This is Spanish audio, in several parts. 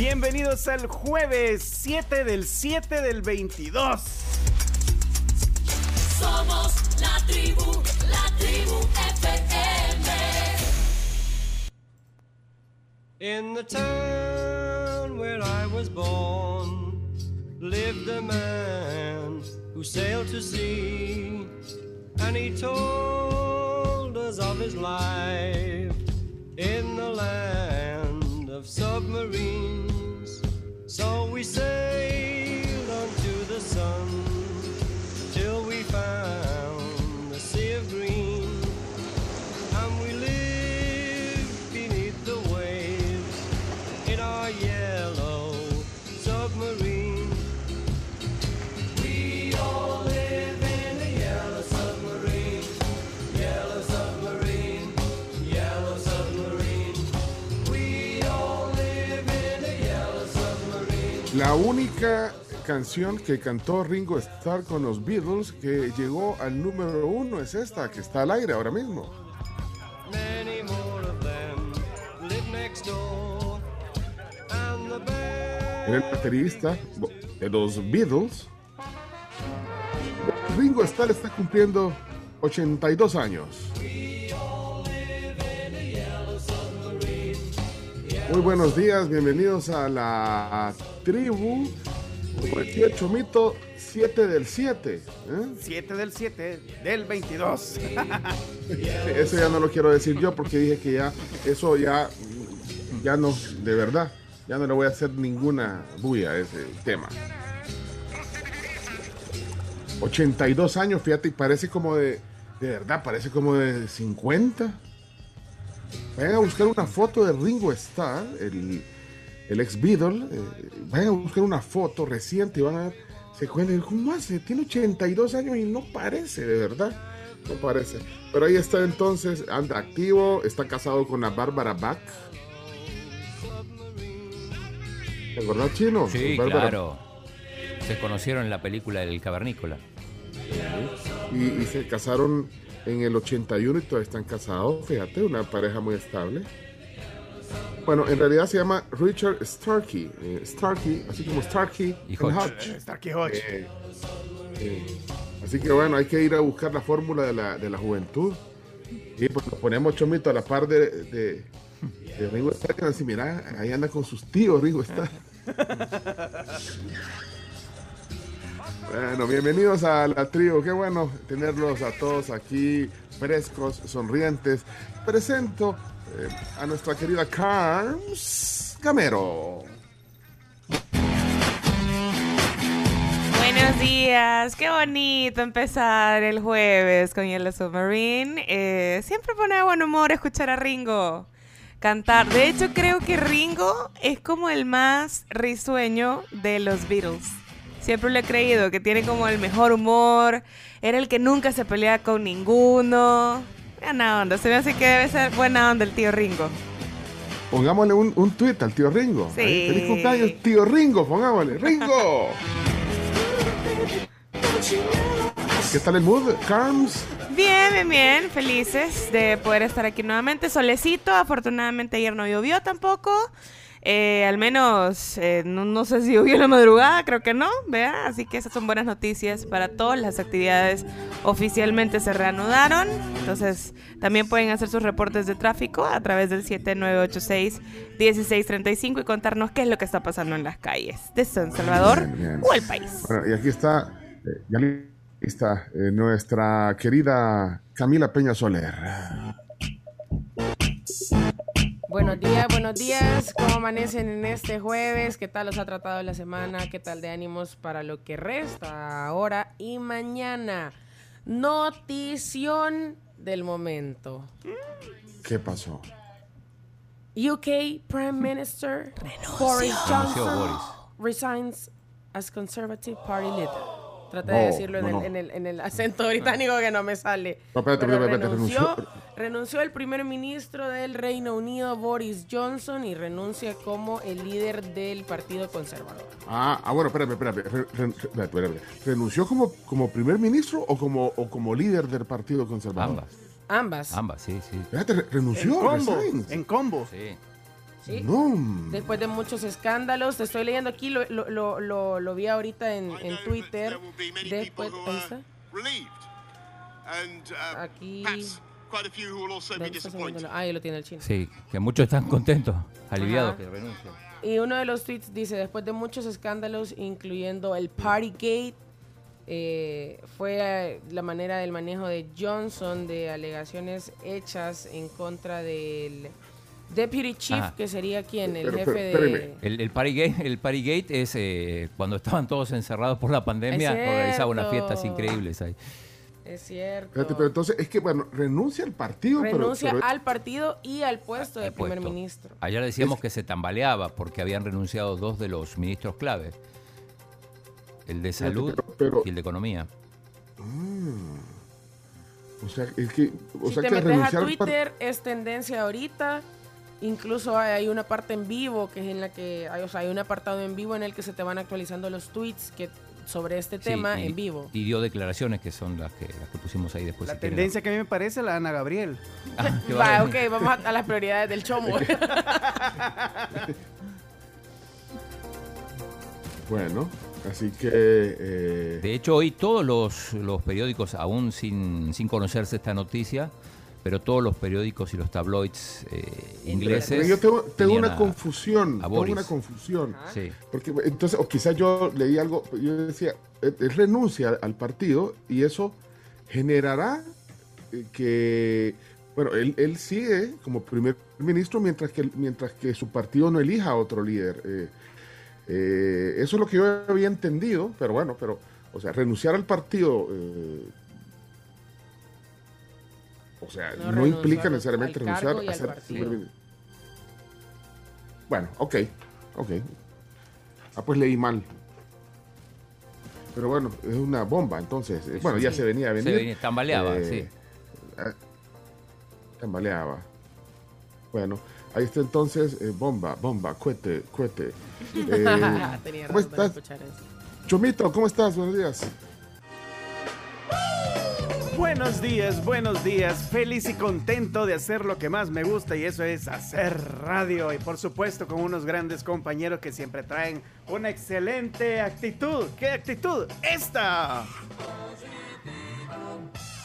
Bienvenidos al jueves 7 del 7 del 22. Somos la tribu, la tribu FM. In the town where I was born lived a man who sailed to sea, and he told us of his life in the land of submarines. So we sailed onto the sun La única canción que cantó Ringo Starr con los Beatles que llegó al número uno es esta, que está al aire ahora mismo. Era el baterista de los Beatles. Ringo Starr está cumpliendo 82 años. Muy buenos días, bienvenidos a la tribu. Como decía Chomito, 7 del 7. ¿eh? 7 del 7 del 22. Sí, Eso ya no lo quiero decir yo porque dije que ya, eso ya, ya no, de verdad, ya no le voy a hacer ninguna bulla a ese tema. 82 años, fíjate, y parece como de, de verdad, parece como de 50. Vayan a buscar una foto de Ringo Starr, el, el ex Beatle. eh, vayan a buscar una foto reciente y van a ver, se cuentan, ¿cómo hace? Tiene 82 años y no parece, de verdad. No parece. Pero ahí está entonces, anda activo, está casado con la Bárbara Bach. ¿Te acordás, Chino? Sí, Bárbara- claro. Se conocieron en la película del Cavernícola. Y, y se casaron en el 81 y todavía están casados, fíjate, una pareja muy estable. Bueno, en realidad se llama Richard Starkey. eh, Starkey, así como Starkey Y Hodge. Hodge. Starkey Hodge. Eh, eh, así que bueno, hay que ir a buscar la fórmula de la, de la juventud. Y pues nos ponemos chomito a la par de, de, de Ringo Starr. Así, mira, ahí anda con sus tíos, Ringo Starr. Bueno, bienvenidos a la tribu. Qué bueno tenerlos a todos aquí, frescos, sonrientes. Presento eh, a nuestra querida Carms Gamero. Buenos días, qué bonito empezar el jueves con Yellow Submarine. Eh, siempre pone buen humor escuchar a Ringo cantar. De hecho, creo que Ringo es como el más risueño de los Beatles. Siempre lo he creído, que tiene como el mejor humor. Era el que nunca se pelea con ninguno. Buena onda, se me hace que debe ser buena onda el tío Ringo. Pongámosle un, un tweet al tío Ringo. Sí. Ahí, Feliz cumpleaños, tío Ringo. Pongámosle. ¡Ringo! ¿Qué tal el mood, Carms? Bien, bien, bien. Felices de poder estar aquí nuevamente. Solecito, afortunadamente ayer no llovió tampoco. Eh, al menos, eh, no, no sé si en la madrugada, creo que no, ¿vea? Así que esas son buenas noticias para todas las actividades. Oficialmente se reanudaron. Entonces, también pueden hacer sus reportes de tráfico a través del 7986-1635 y contarnos qué es lo que está pasando en las calles de San Salvador Bien, bien. o el país. Bueno, y aquí está, eh, ya lista, eh, nuestra querida Camila Peña Soler. Buenos días, buenos días. ¿Cómo amanecen en este jueves? ¿Qué tal los ha tratado la semana? ¿Qué tal de ánimos para lo que resta ahora y mañana? Notición del momento. ¿Qué pasó? UK Prime Minister Boris Renunció Johnson Boris. resigns as Conservative Party leader. Traté No, de decirlo en, el, no. en el- en el acento británico que no me sale. No, espérate, Pero espérate, espérate, renunció, renunció- renunció el primer ministro del Reino Unido, Boris Johnson, y renuncia como el líder del Partido Conservador. Ah, ah, bueno, espérame, espérame. re- re-. ¿Renunció como, como primer ministro o como, o como líder del Partido Conservador? Ambas. Ambas. Ambas, sí, sí. Fíjate, re- En renunció. combo. resign. En combo. Sí. Sí. No. Después de muchos escándalos, te estoy leyendo aquí, lo, lo, lo, lo- lo vi ahorita en, en Twitter. Después, ahí está. Aquí- ¿Dónde está saliendo lo- Ah, ahí lo tiene el chino. Sí, que muchos están contentos, aliviados Ajá. que renuncian. Y uno de los tweets dice, después de muchos escándalos, incluyendo el Partygate, eh, fue eh, la manera del manejo de Johnson de alegaciones hechas en contra del Deputy Chief, que sería quien, el Pero, jefe pero, de... El, el Partygate, el Partygate es eh, cuando estaban todos encerrados por la pandemia, Es organizaba unas fiestas increíbles ahí. Es cierto. Fíjate, pero entonces es que, bueno, renuncia al partido, Renuncia pero, al partido y al puesto de al primer puesto. ministro. Ayer decíamos que se tambaleaba porque habían renunciado dos de los ministros clave. El de Fíjate, salud pero- pero- y el de economía. O sea, es que, o si sea te que metes a par- Twitter, es tendencia ahorita. Incluso hay, hay una parte en vivo que es en la que hay, o sea, hay un apartado en vivo en el que se te van actualizando los tweets que sobre este Sí, tema y- en vivo. Y dio declaraciones que son las que, las que pusimos ahí después. La si quieren. tendencia que a mí me parece la Ana Gabriel. Ah, Va, ok, vamos a, a las prioridades del chomo. Bueno, así que... eh, De hecho, hoy todos los, los periódicos, aún sin, sin conocerse esta noticia, pero todos los periódicos y los tabloids eh, ingleses. yo tengo, una a- confusión, tengo una confusión. Sí. Porque entonces, o quizás yo leí algo, yo decía, él, renuncia al partido y eso generará eh, que, bueno, él, él sigue como primer ministro mientras que, mientras que su partido no elija a otro líder. Eh, eh, eso es lo que yo había entendido, pero bueno, pero, o sea, renunciar al partido, o sea, No, implica al- necesariamente al renunciar a ser partido. primer ministro. Bueno, ok, ok. Ah, pues leí mal. Pero bueno, es una bomba, entonces. eh, Bueno, ya se venía a venir. Se venía, tambaleaba, Eh, sí. ah, Tambaleaba. Bueno, ahí está entonces, eh, bomba, bomba, cohete, cohete. Eh, Tenía ¿Cómo razón de estás? escuchar eso. Chomito, ¿cómo estás? Buenos días. Buenos días, buenos días. Feliz y contento de hacer lo que más me gusta y eso es hacer radio. Y por supuesto con unos grandes compañeros que siempre traen una excelente actitud. ¿Qué actitud? Esta.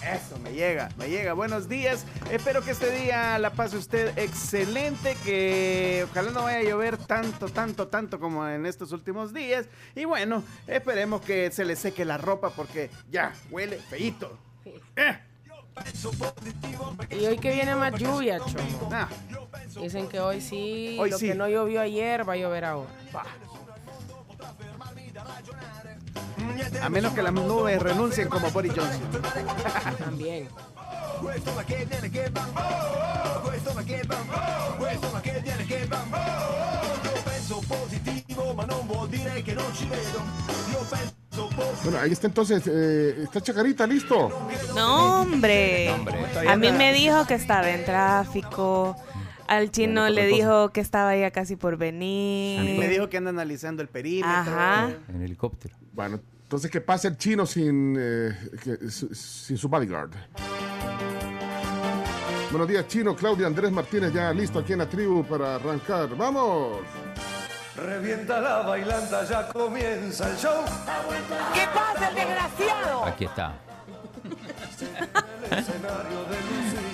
Eso, me llega, me llega. Buenos días. Espero que este día la pase usted excelente. Que ojalá no vaya a llover tanto, tanto, tanto como en estos últimos días. Y bueno, esperemos que se le seque la ropa porque ya huele feíto. Eh, Y hoy que viene más lluvia, chomo. ah, Dicen que hoy sí, Hoy lo sí. que no llovió ayer va a llover ahora. a menos que las nubes renuncien como Boris Johnson. También. Bueno, ahí está entonces, eh, está Chacarita, listo. No, hombre. hombre. A mí me dijo que estaba en tráfico. Al chino Bueno, le dijo que estaba ya casi por A mí venir. me dijo que anda analizando el perímetro. Ajá. En helicóptero. Bueno, entonces que pase el chino sin, eh, que- su- sin su bodyguard. Buenos días, chino. Claudia Andrés Martínez ya listo aquí en la tribu para arrancar. ¡Vamos! Revienta la bailanta, ya comienza el show. ¿Qué pasa, el desgraciado? Aquí está.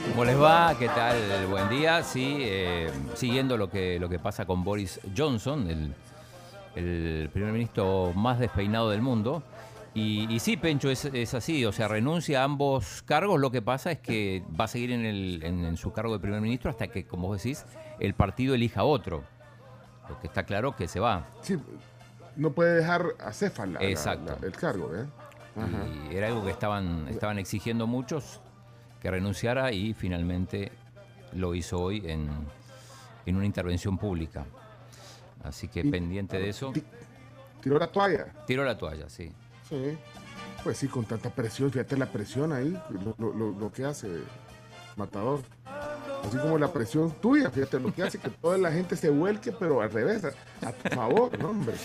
¿Cómo les va? ¿Qué tal? Buen día. Sí, eh, siguiendo lo que, lo que pasa con Boris Johnson, el, el primer ministro más despeinado del mundo. Y, y sí, Pencho, es, es así. O sea, renuncia a ambos cargos. Lo que pasa es que va a seguir en, el- en- en su cargo de primer ministro hasta que, como vos decís, el partido elija otro. Lo que está claro que se va. Sí, no puede dejar a Céfala la- Exacto. la- el cargo, ¿eh? Ajá. Y era algo que estaban, estaban exigiendo muchos que renunciara y finalmente lo hizo hoy en, en una intervención pública. Así que Y- pendiente de eso. Ti- tiró la toalla. Tiró la toalla, sí. Sí. Pues sí, con tanta presión, fíjate la presión ahí, lo- lo que hace Matador. Así como la presión tuya, fíjate lo que hace que toda la gente se vuelque, pero al revés, a, a tu favor, ¿no, hombre?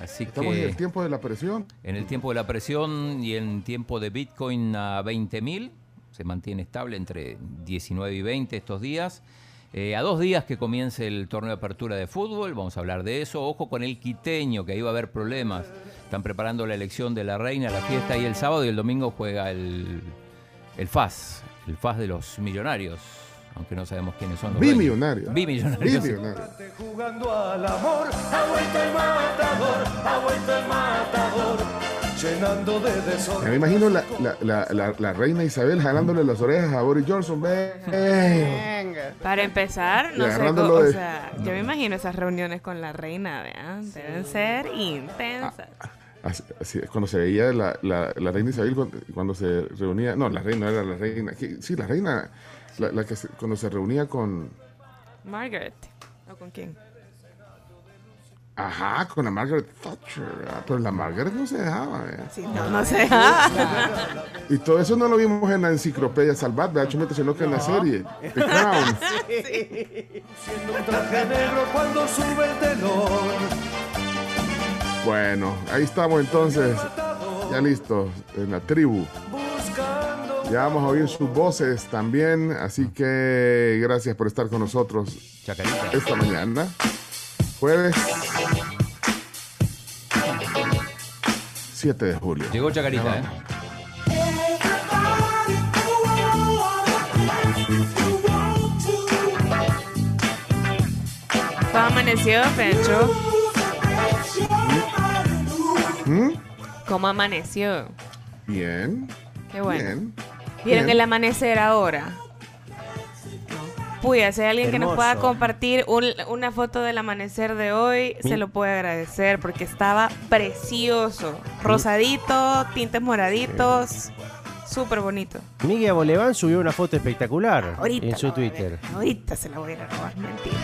Así Estamos en el tiempo de la presión. en el tiempo de la presión y en tiempo de Bitcoin a 20.000, se mantiene estable entre 19 y 20 estos días. Eh, a dos días que comience el torneo de apertura de fútbol, vamos a hablar de eso. Ojo con el quiteño, que ahí va a haber problemas. Están preparando la elección de la reina, la fiesta, y el sábado y el domingo juega el, el FAS, el FAS de los millonarios, aunque no sabemos quiénes son los. Bimillonarios. sí. Bimillonario. Jugando al amor, ha vuelto el matador, ha vuelto el matador, llenando de desorden. me imagino la, la, la, la- la reina Isabel jalándole las orejas a Boris Johnson. Ve, ve. Venga. Para empezar, no sé, co- o sea, yo me imagino esas reuniones con la reina, ¿vean? Deben ser intensas. Así- así, cuando se veía la, la, la reina Isabel, cuando, cuando se reunía, no, la reina era la reina, sí, la reina, la, la que se- cuando se reunía con, Margaret. ¿O con quién? ajá, con la Margaret Thatcher, ah, pero la Margaret no se dejaba, ¿eh? Sí, no, no sé. Y todo eso no lo vimos en la enciclopedia Salvat, de Chumete, sino que en la serie, The Crown. Siendo un traje negro cuando sube el telón. Bueno, ahí estamos entonces, ya listos, en la tribu. Ya vamos a oír sus voces también, así que gracias por estar con nosotros Chacarita. esta mañana. Jueves 7 de julio. Llegó Chacarita, ¿eh? ¿Cómo amaneció, Pencho? ¿Mm? ¿Cómo amaneció? Bien. Qué bueno. Bien. ¿Vieron Bien. el amanecer ahora? Puya, si hay alguien que nos pueda compartir un- una foto del amanecer de hoy, se lo puede agradecer porque estaba precioso. Rosadito, tintes moraditos, súper bonito. Miguel Boleván subió una foto espectacular Ahorita en su. Twitter. Ahorita se la voy a ir a robar, mentira.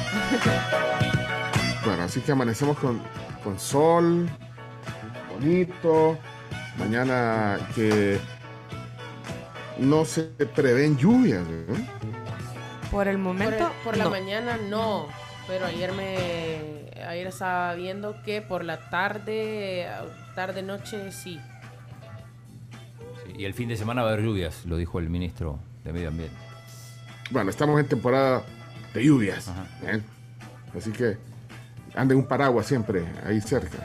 Bueno, así que amanecemos con, con sol, bonito. Mañana que no se prevén lluvias. ¿eh? Por el Por, momento, el- por la mañana no, pero ayer me ayer estaba viendo que por la tarde, tarde noche sí. Sí, Y el fin de semana va a haber lluvias, lo dijo el ministro de Medio Ambiente. Bueno, estamos en temporada de lluvias. Ajá. ¿eh? Así que ande un paraguas siempre ahí cerca.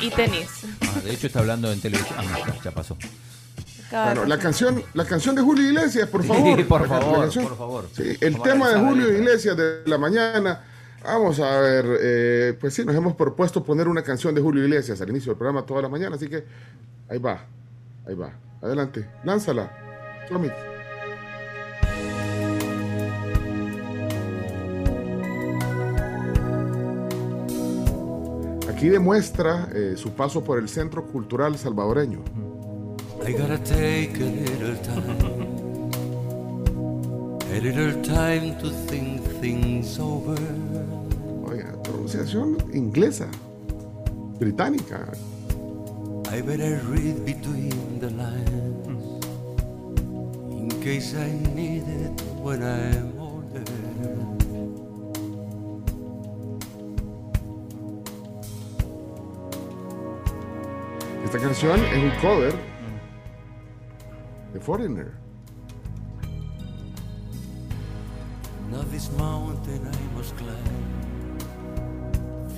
Y tenis. Ah, de hecho está hablando en televisión. Ah, no, ya pasó. Cada Bueno, la canción, la canción de Julio Iglesias, por Sí, favor. por can- la favor, por favor. Sí, el Vamos tema de Julio. Iglesias de la mañana. Vamos a ver, eh, pues sí, nos hemos propuesto poner una canción de Julio Iglesias al inicio del programa toda la mañana, así que ahí va, ahí va. Adelante, lánzala. Tommy. Aquí demuestra eh, su paso por el Centro Cultural Salvadoreño. I gotta take a little time, a little time to think things over. Oiga, pronunciación inglesa, británica. I better read between the lines in case I need it when I'm older. Esta canción es un cover de Foreigner. Now this mountain I must climb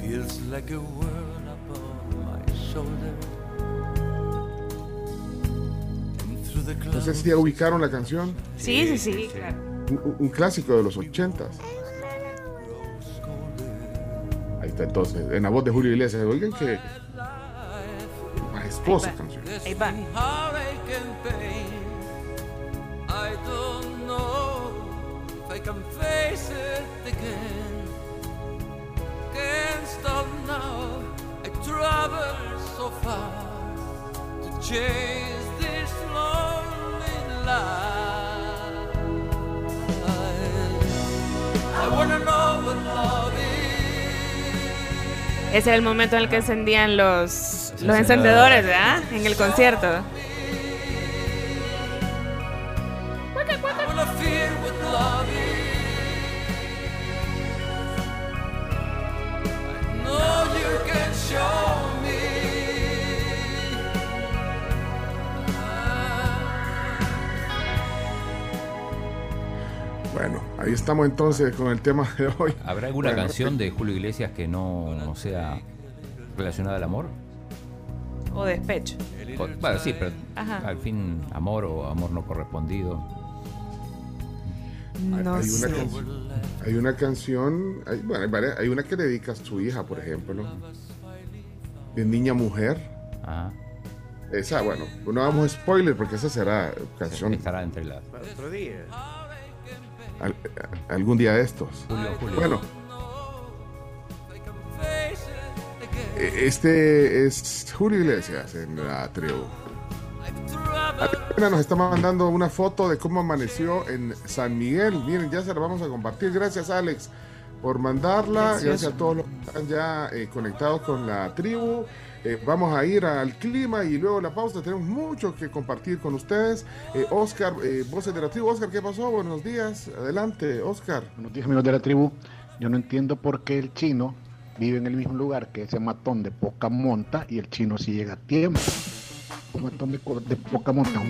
feels like a world upon my shoulder. The No clouds, sé si ya ubicaron la canción, Sí, sí, sí, claro. un, un clásico de los ochentas. Ahí está entonces, en la voz de Julio Iglesias. Oigan que majestuosa canción. Ahí va. I don't know if I can face it again. Can't stop now. I travel so far to chase this lonely life. I wanna know what love is. Ese era el momento en el que encendían los, los encendedores. encendedores, ¿verdad? En el concierto. Show me. Bueno, ahí estamos entonces con el tema de hoy. ¿Habrá alguna Bueno, canción de Julio Iglesias que no, no sea relacionada al amor? O despecho. O- bueno, sí, pero Ajá. al fin amor o amor no correspondido. Hay, No hay una canción, hay una canción, hay, bueno, hay, varias- hay una que le dedica a su hija, por ejemplo, de Niña Mujer. Ajá. Esa, bueno, no vamos a spoiler porque esa será canción Estará entre las. Para otro día. al- a- algún día de estos. Julio, Julio. Bueno, e- este es Julio Iglesias en la tribu. Nos está mandando una foto de cómo amaneció en San Miguel. Miren, ya se la vamos a compartir. Gracias, Alex, por mandarla. Gracias a todos los que están ya eh, conectados con la tribu. Eh, vamos a ir al clima y luego la pausa. Tenemos mucho que compartir con ustedes. Eh, Oscar, eh, voces de la tribu. Oscar, ¿qué pasó? Buenos días. Adelante, Oscar. Buenos días amigos de la tribu. Yo no entiendo por qué el chino vive en el mismo lugar que ese matón de poca monta y el chino sí llega a tiempo. Un matón de, de poca monta.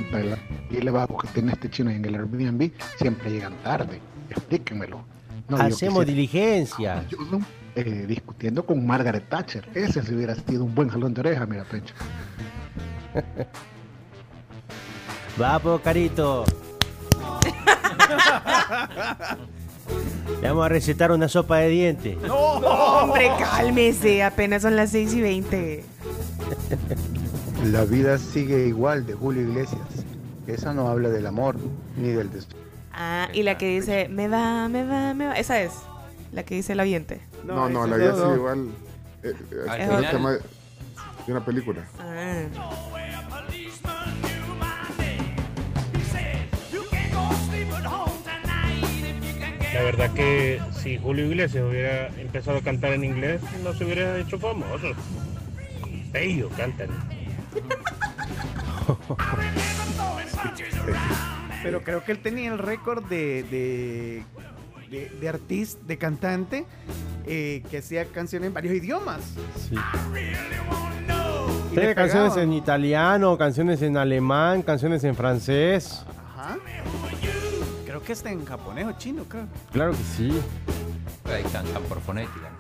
Y el bajo que tiene este chino en el Airbnb siempre llegan tarde. Explíquenmelo. No, Hacemos diligencia. yo, no, eh, discutiendo con Margaret Thatcher. Ese sí hubiera sido un buen jalón de oreja, mira, Pencho. Va, po, carito. Le vamos a recetar una sopa de dientes. Hombre, cálmese. Apenas son las 6 y 20. La vida sigue igual de Julio Iglesias. Esa no habla del amor ni del des- Ah, y la que dice, me va, me va, me va. Esa es. La que dice el oyente. No, no, la vida sigue igual. Eh, eh, el tema de una película. Ah. La verdad que si Julio Iglesias hubiera empezado a cantar en inglés, no se hubiera hecho famoso. Ellos cantan. Pero creo que él tenía el récord de, de, de, de artista, de cantante, eh, que hacía canciones en varios idiomas. Sí. Tiene canciones en italiano, canciones en alemán, canciones en francés. Ajá. Creo que está en japonés o chino, creo. Claro que sí. Ahí cantan por fonética.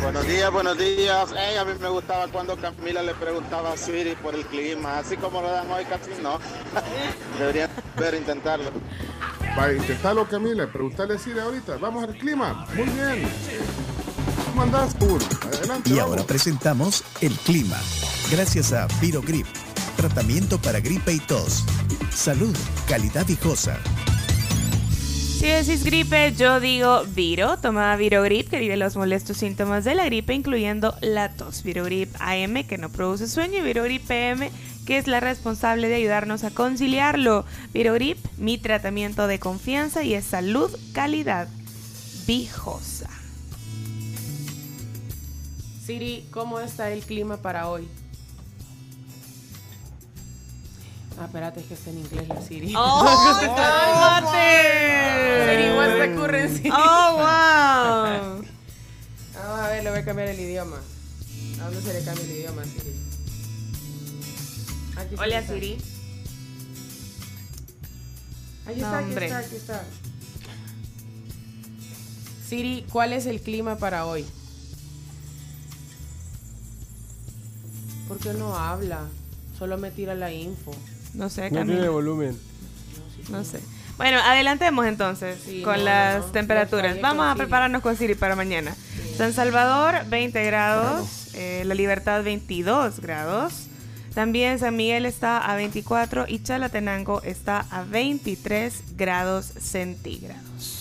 Buenos días, buenos días. Ey, a mí me gustaba cuando Camila le preguntaba a Siri por el clima, así como lo dan hoy casi no. Deberían ver intentarlo. Va a intentarlo, Camila. Preguntarle a Siri ahorita. Vamos al clima. Muy bien. ¿Cómo andás? Adelante. Y vamos. ahora presentamos el clima. Gracias a Virogrip, tratamiento para gripe y tos. Salud, calidad viejosa. Si decís gripe, yo digo Viro. Toma Virogrip, que alivia los molestos síntomas de la gripe, incluyendo la tos. Virogrip AM, que no produce sueño, y Virogrip PM, que es la responsable de ayudarnos a conciliarlo. Virogrip, mi tratamiento de confianza y es salud, calidad, viejosa. Siri, ¿cómo está el clima para hoy? Ah, espérate, es que está en inglés la Siri. ¡Oh, Siri, what's the currency? ¡Oh, wow! Vamos a ver, le voy a cambiar el idioma. ¿A dónde se le cambia el idioma Siri? Aquí Hola, está. Siri. Aquí está, aquí está, aquí está. Siri, ¿cuál es el clima para hoy? ¿Por qué no habla? Solo me tira la info. No sé, No Camila. tiene volumen. No sé. Bueno, adelantemos entonces Sí, con no, las no, no. temperaturas. Vamos a prepararnos con Siri para mañana. San Salvador, 20 grados. eh, La Libertad, 22 grados. También San Miguel está a 24 y Chalatenango está a 23 grados centígrados.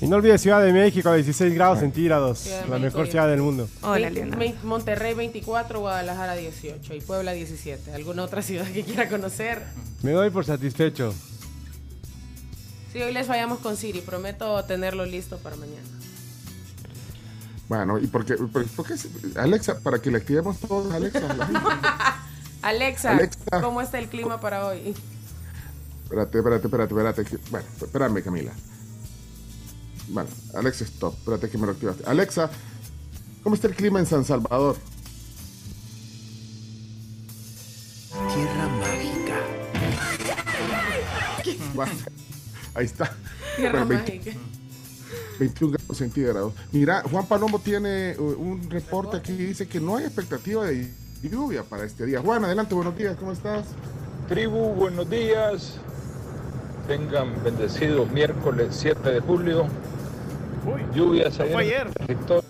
Y no olvides Ciudad de México, 16 grados centígrados. Ciudad La México, mejor ciudad del mundo. Hola, Leonardo. Monterrey 24, Guadalajara 18 y Puebla 17. ¿Alguna otra ciudad que quiera conocer? Me doy por satisfecho. Sí, hoy les fallamos con Siri. Prometo tenerlo listo para mañana. Bueno, ¿y por qué? por- por qué Alexa, para que le activemos todos, Alexa. Alexa, Alexa. ¿cómo está el clima para hoy? Espérate, espérate, espérate, espérate. Bueno, espérame, Camila. Bueno, Alexa, stop. Espérate que me lo activaste. Alexa, ¿cómo está el clima en San Salvador? Tierra mágica. Bueno, ahí está. Tierra Bueno, 20 mágica. 21 grados centígrados. Mira, Juan Palombo tiene uh, un reporte aquí. Dice que no hay expectativa de lluvia para este día. Juan, adelante, buenos días. ¿Cómo estás? Tribu, buenos días. Tengan bendecido miércoles 7 de julio. Lluvias fue ayer. ayer. territorio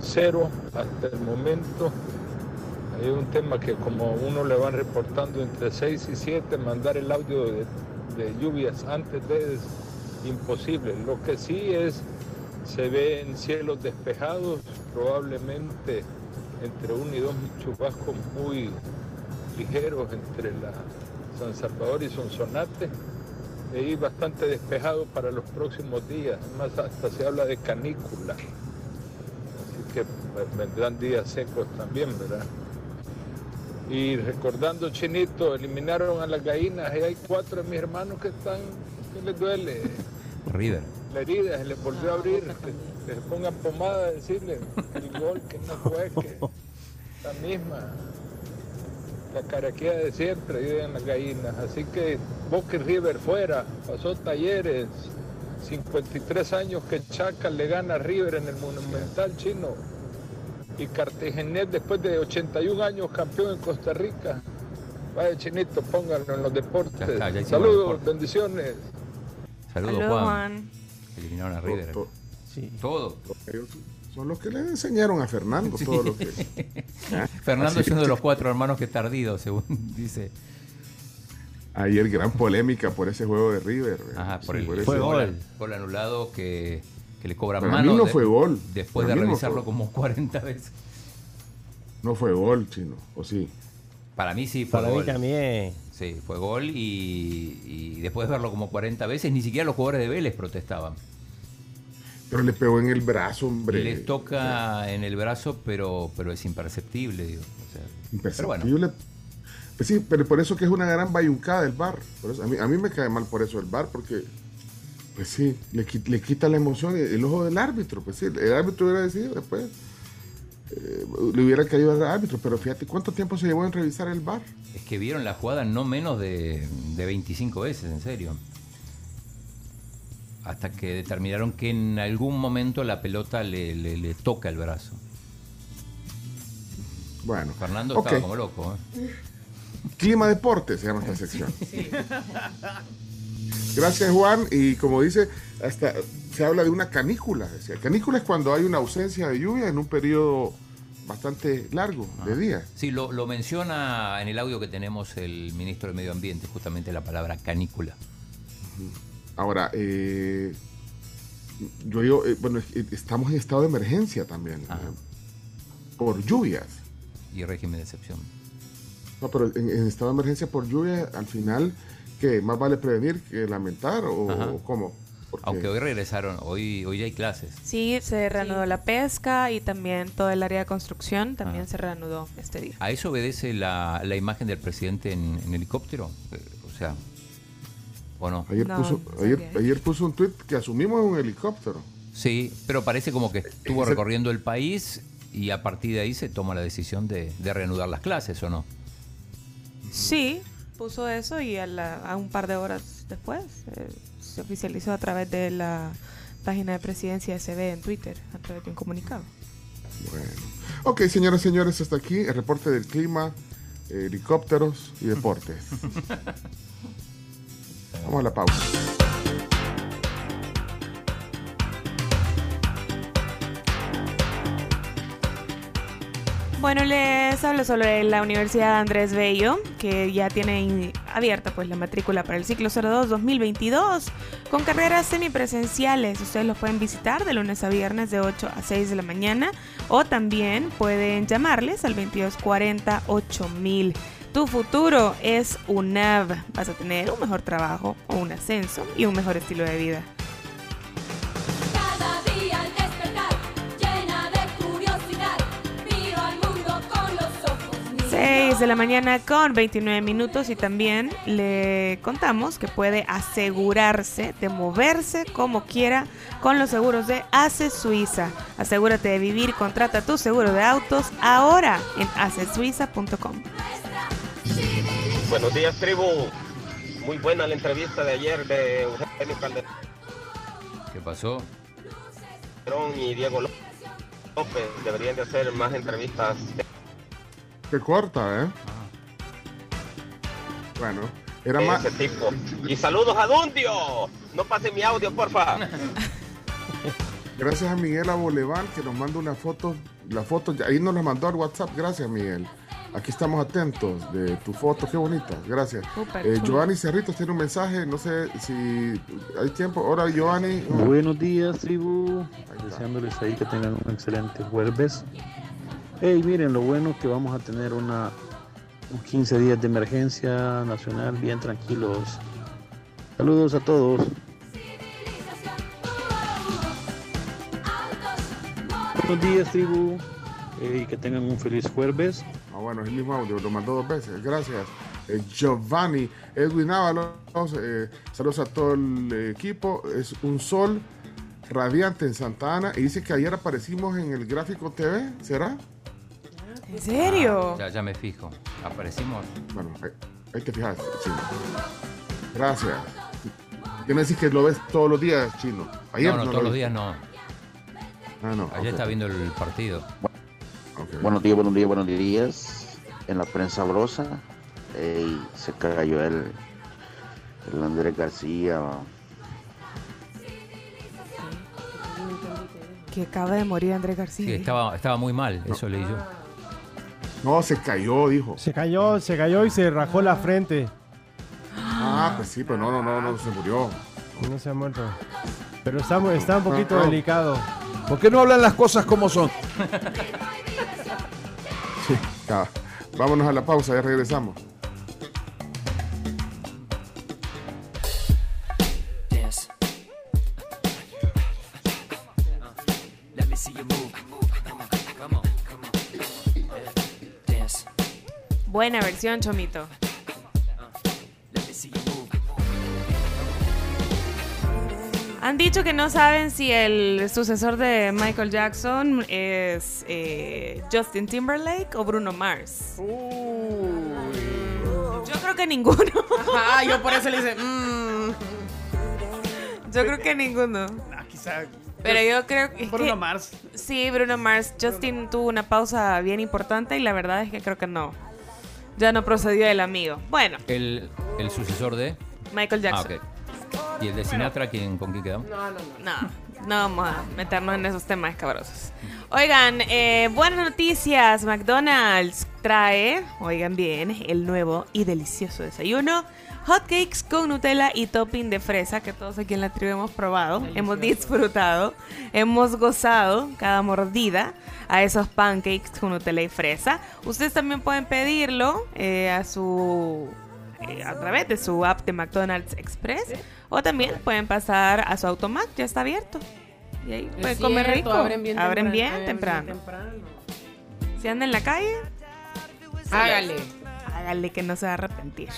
Cero hasta el momento. Hay un tema que como uno le van reportando entre 6 y 7, mandar el audio de, de lluvias antes de es imposible. Lo que sí es, se ven cielos despejados, probablemente entre uno y dos chubascos muy ligeros entre la San Salvador y Sonsonate. Y bastante despejado para los próximos días. Más hasta se habla de canícula. Así que vendrán días secos también, ¿verdad? Y recordando, Chinito, eliminaron a las gallinas y hay cuatro de mis hermanos que están, que les duele River. la herida, se les volvió a abrir, que, que se pongan pomada, decirle el gol que no fue, que la misma, la caraquea de siempre, ahí en las gallinas. Así que Boca y River fuera, pasó talleres, 53 años que Chaca le gana a River en el Monumental chino. Y Cartagenet después de 81 años campeón en Costa Rica. Vaya chinito, pónganlo en los deportes. Ya está, ya hicimos Saludos, deportes. bendiciones. Saludos, Saludos, Juan. Juan. Eliminaron a River. To- Todo. Son los que le enseñaron a Fernando Sí. todo lo que. ¿Ah? Fernando Así es uno de los cuatro hermanos que tardido, según dice. Ayer gran polémica por ese juego de River. Ajá, por Sí, el fue gol. gol. Gol anulado que, que le cobran Para mano. mí no de- fue gol. Después Para de mí no revisarlo como 40 veces. No fue gol, chino, ¿o sí? Para mí sí fue Para mí gol. también. Sí, fue gol y, y después de verlo como 40 veces, ni siquiera los jugadores de Vélez protestaban. Pero le pegó en el brazo, hombre. Les toca en el brazo, pero, pero es imperceptible, digo. O sea, pero bueno, Imperceptible. Pues sí, pero por eso que es una gran bayuncada del bar. Por eso, a, mí, a mí me cae mal por eso el bar, porque, pues sí, le, le quita la emoción, el, el ojo del árbitro. Pues sí, el árbitro hubiera decidido después. eh, le hubiera caído al árbitro, pero fíjate cuánto tiempo se llevó en revisar el bar. es que vieron la jugada no menos de, de 25 veces, en serio. Hasta que determinaron que en algún momento la pelota le, le- le toca el brazo. Bueno, Fernando estaba como loco. ¿eh? Clima Deporte se llama esta sección. Gracias, Juan. Y como dice, hasta se habla de una canícula. decía. Canícula es cuando hay una ausencia de lluvia en un periodo bastante largo de días. Sí, lo, lo menciona en el audio que tenemos el ministro de Medio Ambiente, justamente la palabra canícula. Ahora, eh, yo digo, eh, bueno, estamos en estado de emergencia también. por lluvias. Y régimen de excepción. No, pero en, en estado de emergencia por lluvia, al final, ¿qué? ¿Más vale prevenir que lamentar o, cómo? Porque- Aunque hoy regresaron, hoy, hoy ya hay clases. Sí, se reanudó la pesca y también todo el área de construcción también se reanudó este día. ¿A eso obedece la, la imagen del presidente en, en helicóptero? Eh, O sea, ¿o no? Ayer, No, puso, ayer, ayer puso un tweet que asumimos un helicóptero. Sí, pero parece como que estuvo recorriendo el país y a partir de ahí se toma la decisión de, de reanudar las clases, ¿o no? Sí, puso eso y a, la- a un par de horas después eh, se oficializó a través de la página de presidencia SB en Twitter, a través de un comunicado. Bueno. Ok, señoras y señores, hasta aquí el reporte del clima, helicópteros y deportes. Vamos a la pausa. Bueno, les hablo sobre la Universidad Andrés Bello, que ya tiene abierta pues la matrícula para el ciclo 02 2022 con carreras semipresenciales. Ustedes los pueden visitar de lunes a viernes de 8 a 6 de la mañana o también pueden llamarles al 2240 8000. Tu futuro es UNAV. Vas a tener un mejor trabajo o un ascenso y un mejor estilo de vida. De curiosidad, miro al mundo con los ojos míos. 6 de la mañana con 29 minutos y también le contamos que puede asegurarse de moverse como quiera con los seguros de ACE Suiza. Asegúrate de vivir contrata tu seguro de autos ahora en acesuiza.com. Buenos días, tribu. Muy buena la entrevista de ayer de Eugenio Calderón ¿Qué pasó? y Diego López. Deberían de hacer más entrevistas. Qué corta, ¿eh? Bueno, era de más. ese tipo. Y saludos a Dundio. No pase mi audio, porfa. Gracias a Miguel Aboleval que nos manda una foto. La foto, ahí nos la mandó al WhatsApp. Gracias, Miguel. Aquí estamos atentos de tu foto, qué bonita. Gracias. Eh. Giovanni Cerritos tiene un mensaje. No sé si hay tiempo. Hola, Giovanni. Buenos días, tribu. Deseándoles ahí que tengan un excelente jueves. Hey, miren, lo bueno es que vamos a tener una, unos 15 días de emergencia nacional bien tranquilos. Saludos a todos. Buenos días, tribu. Eh, y que tengan un feliz jueves. Ah, bueno, es el mismo audio, lo mandó dos veces. Gracias. Eh, Giovanni, Edwin Ábalos, eh, saludos a todo el equipo. Es un sol radiante en Santa Ana y dice que ayer aparecimos en el gráfico TV. ¿Será? ¿En serio? Ah, ya, ya me fijo. Aparecimos. Bueno, ahí, ahí te fijas, chino. Gracias. ¿Qué me decís que lo ves todos los días, chino? Ayer no, no, todos los días no. Ah, no. Ayer estaba viendo el partido. Buenos días, buenos días, buenos días. En la prensa brosa ey, se cayó el, el Andrés García. Que acaba de morir Andrés García. Sí, estaba, estaba muy mal, eso leí yo. No, se cayó, dijo. Se cayó, se cayó y se rajó la frente. Ah, pues sí, pero no, no, no, no se murió. No se ha muerto. Pero está, está un poquito No, no. delicado. ¿Por qué no hablan las cosas como son? Vámonos a la pausa, ya regresamos. Dance. Let me Han dicho que no saben si el sucesor de Michael Jackson es eh, Justin Timberlake o Bruno Mars. Yo creo que ninguno. Ajá, yo por eso le hice. mm. Yo creo que ninguno. Ah, quizá. Pero yo creo que. es Bruno que- Mars. Sí, Bruno Mars. Justin tuvo una pausa bien importante y la verdad es que creo que no. Ya no procedió el amigo. Bueno, El, el sucesor de. Michael Jackson. Ah, ok. ¿Y el de Sinatra, ¿quién, con quién quedamos? No, no, no. No, no vamos a meternos en esos temas escabrosos. Oigan, eh, buenas noticias. McDonald's trae, oigan bien, el nuevo y delicioso desayuno. Hotcakes con Nutella y topping de fresa que todos aquí en la tribu hemos probado, hemos disfrutado, hemos gozado cada mordida a esos pancakes con Nutella y fresa. Ustedes también pueden pedirlo eh, a su eh, a través de su app de McDonald's Express o también pueden pasar a su automac, ya está abierto. Y ahí Es pueden comer rico. abren bien Abren temprano, bien abren bien temprano. Si anda en la calle, Hágale. hágale que no se va a arrepentir.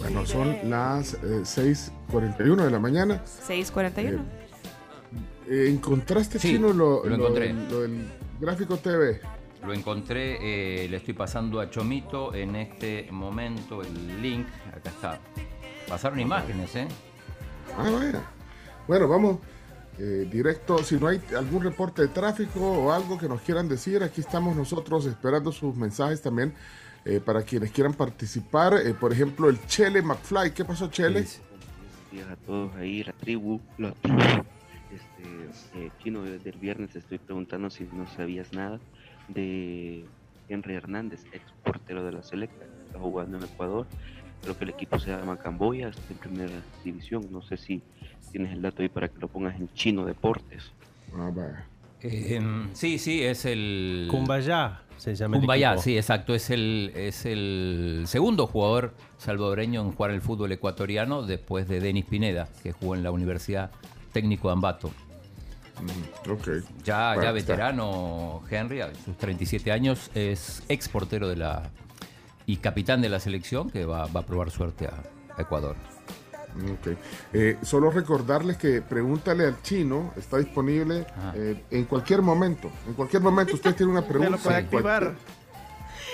Bueno, son las eh, 6:41 de la mañana. 6.41. Eh, ¿Encontraste, Sí, Chino, lo, lo encontré. del- lo del gráfico TV? Lo encontré, eh, le estoy pasando a Chomito en este momento el link. Acá está. Pasaron imágenes, ¿eh? Ah, vaya. Bueno, vamos eh, directo. Si no hay algún reporte de tráfico o algo que nos quieran decir, aquí estamos nosotros esperando sus mensajes también eh, para quienes quieran participar. Eh, por ejemplo, el Chele McFly. ¿Qué pasó, Chele? Buenos días a todos ahí, la tribu, la tribu. Este, eh, Chino, desde el viernes te estoy preguntando si no sabías nada de Henry Hernández, ex portero de la Selecta, que está jugando en Ecuador. Creo que el equipo se llama Camboya, está en primera división. No sé si tienes el dato ahí para que lo pongas en Chino Deportes. Ah, vaya. Eh, sí, sí, es el. Kumbaya se llama el equipo. sí, exacto. Es el, es el segundo jugador salvadoreño en jugar el fútbol ecuatoriano después de Denis Pineda, que jugó en la Universidad Técnico de Ambato. Ok. Ya, Bueno, ya está. veterano Henry, a sus 37 años, es ex portero de la y capitán de la selección que va, va a probar suerte a, a Ecuador. Ok. Eh, solo recordarles que Pregúntale al Chino está disponible eh, en cualquier momento. En cualquier momento usted tiene una pregunta. puede activar.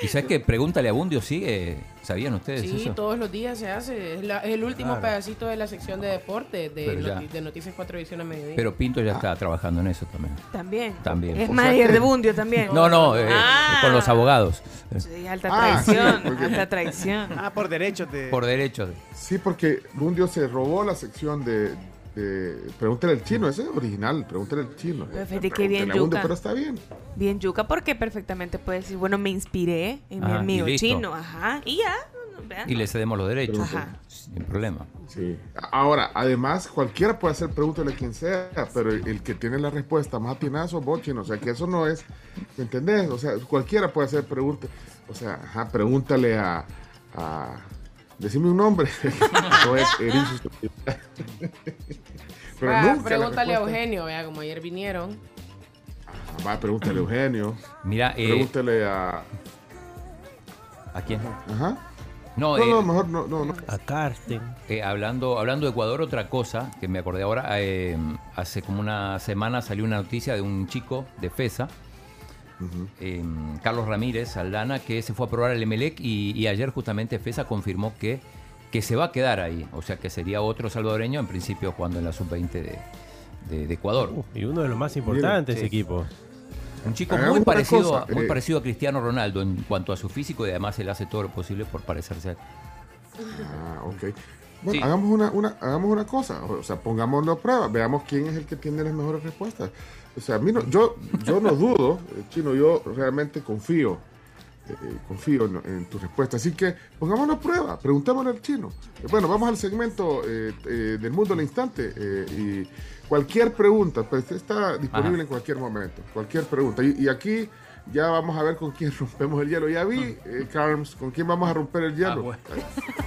¿Y sabes que Pregúntale a Bundio sigue? ¿Sabían ustedes Sí, eso? todos los días se hace. Es, la- es el último Claro. pedacito de la sección de deporte de, noti- Noticias 4 Visión a Mediodía. Pero Pinto ya está trabajando en eso también. También. También. Es manager de Bundio también. No, no, eh, Ah. con los abogados. Sí, alta Ah, traición, sí, porque- alta traición. Ah, por derechos de. Por derechos. Sí, porque Bundio se robó la sección de, de Pregúntale al Chino. Ese es original, Pregúntale al Chino. Fíjate que bien yuca. pero está bien. Bien yuca, porque perfectamente puede decir, bueno, me inspiré en Ah, mío y listo. chino, ajá, y ya. vean. Y le cedemos los derechos. Ajá. Sin problema. Sí. Ahora, además, cualquiera puede hacer pregúntale a quien sea, pero el, el que tiene la respuesta más atinazo es vos, Chino. O sea, que eso no es, ¿me entendés? O sea, cualquiera puede hacer preguntas. O sea, ajá, pregúntale a, a- Decime un nombre. no es. Pero Va, nunca pregúntale a Eugenio, vea, como ayer vinieron. Ah, Va, pregúntale a Eugenio. Mira, eh, Pregúntale a. ¿A quién? Ajá. No, No, eh, no, mejor no, no, no. A Karsten. Eh, hablando, hablando de Ecuador, otra cosa que me acordé ahora, eh, hace como una semana salió una noticia de un chico de FESA, eh, Carlos Ramírez Aldana, que se fue a probar el Emelec y, y ayer justamente FESA confirmó que, que se va a quedar ahí, o sea que sería otro salvadoreño, en principio jugando en la sub-20 de, de- de Ecuador. Y uno de los más importantes Sí. equipos. Un chico Hagamos muy parecido, cosa, a, muy eh. parecido a Cristiano Ronaldo en cuanto a su físico y además él hace todo lo posible por parecerse a él. Ah, ok. Bueno, hagamos, una, una, hagamos una cosa, o sea, pongámoslo a prueba, veamos quién es el que tiene las mejores respuestas. O sea, a mí no, yo, yo no dudo, eh, Chino, yo realmente confío, eh, eh, confío en, en tu respuesta. Así que pongámoslo a prueba, preguntémosle al Chino. Eh, bueno, vamos al segmento eh, eh, del mundo al instante eh, y cualquier pregunta, pues está disponible Ajá. en cualquier momento, cualquier pregunta. Y, y aquí ya vamos a ver con quién rompemos el hielo. Ya vi, eh, Carms, con quién vamos a romper el hielo.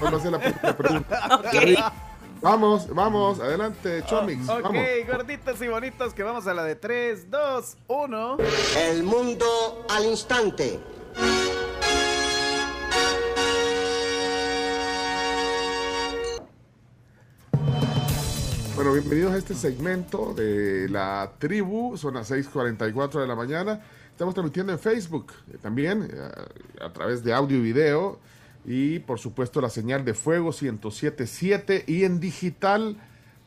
Vamos a hacer la, la pregunta. Ok. Vamos, vamos, adelante, Chomix. Ok, Vamos. gorditos y bonitos, que vamos a la de 3, 2, 1. El mundo al instante. Bueno, bienvenidos a este segmento de la tribu. Son las 6:44 de la mañana. Estamos transmitiendo en Facebook eh, también, eh, a través de audio y video. Y por supuesto, la señal de fuego 1077 y en digital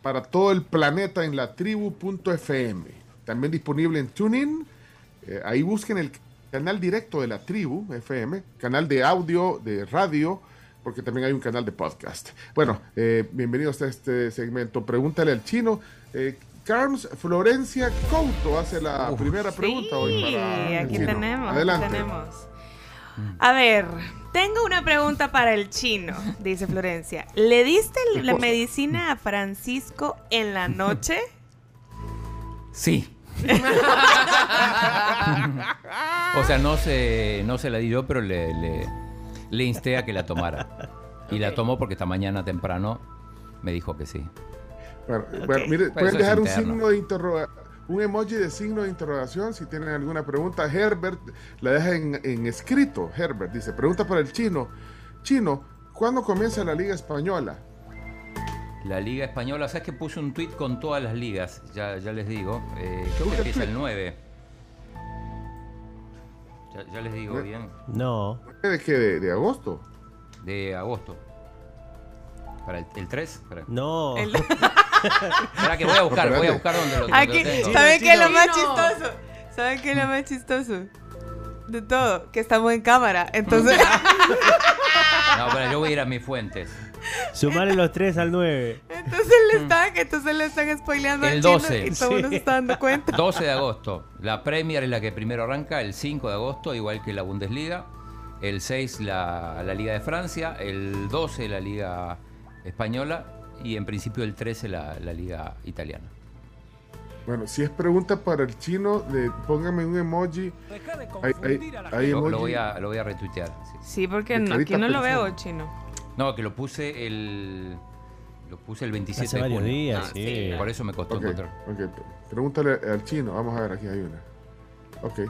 para todo el planeta en la tribu.fm. También disponible en TuneIn. Eh, ahí busquen el canal directo de la tribu FM, canal de audio, de radio, porque también hay un canal de podcast. Bueno, eh, bienvenidos a este segmento. Pregúntale al chino. Eh, Carms Florencia Couto hace la primera pregunta hoy para aquí tenemos, aquí Adelante. A ver, tengo una pregunta para el chino, dice Florencia. ¿Le diste ¿Qué la cosa? medicina a Francisco en la noche? Sí. O sea, no se, no se la di yo, pero le, le, le insté a que la tomara. Y la tomó porque esta mañana temprano me dijo que sí. Bueno, bueno, mire, Pues pueden dejar un interno. signo de interrogación, un emoji de signo de interrogación si tienen alguna pregunta. Herbert la deja en, en escrito. Herbert dice, pregunta para el chino. Chino, ¿cuándo comienza la Liga Española? La Liga Española, ¿sabes que puse un tweet con todas las ligas? Ya, ya les digo. Eh, creo que empieza tweet? el 9. Ya, ya les digo ¿Eh? bien. No. ¿De qué? ¿De, de agosto? De agosto. ¿Para el, el 3? Espera. No. Espera que voy a buscar, voy a buscar donde lo, Aquí, lo tengo. ¿saben qué es lo más chistoso? ¿Saben qué es lo más chistoso? De todo, que estamos en cámara. Entonces, No, pero yo voy a ir a mis fuentes. Sumarle los 3 al 9. entonces le están, entonces le están spoileando El al chino 12. y todo uno se está dando cuenta. 12 de agosto. La Premier es la que primero arranca, el 5 de agosto, igual que la Bundesliga. El 6 la, la Liga de Francia, el 12 la Liga Española y en principio el 13 la, la Liga Italiana. Bueno, si es pregunta para el chino, de, póngame un emoji. Hay, hay- hay Lo, voy a, lo voy a retuitear. sí. Sí, porque no- aquí no lo veo, chino. No, que lo puse el. Lo puse el 27 Hace de varios junio. días, Ah, sí. sí. Por eso me costó Ok, encontrar. Pregúntale al chino. Vamos a ver, aquí hay una. Ok.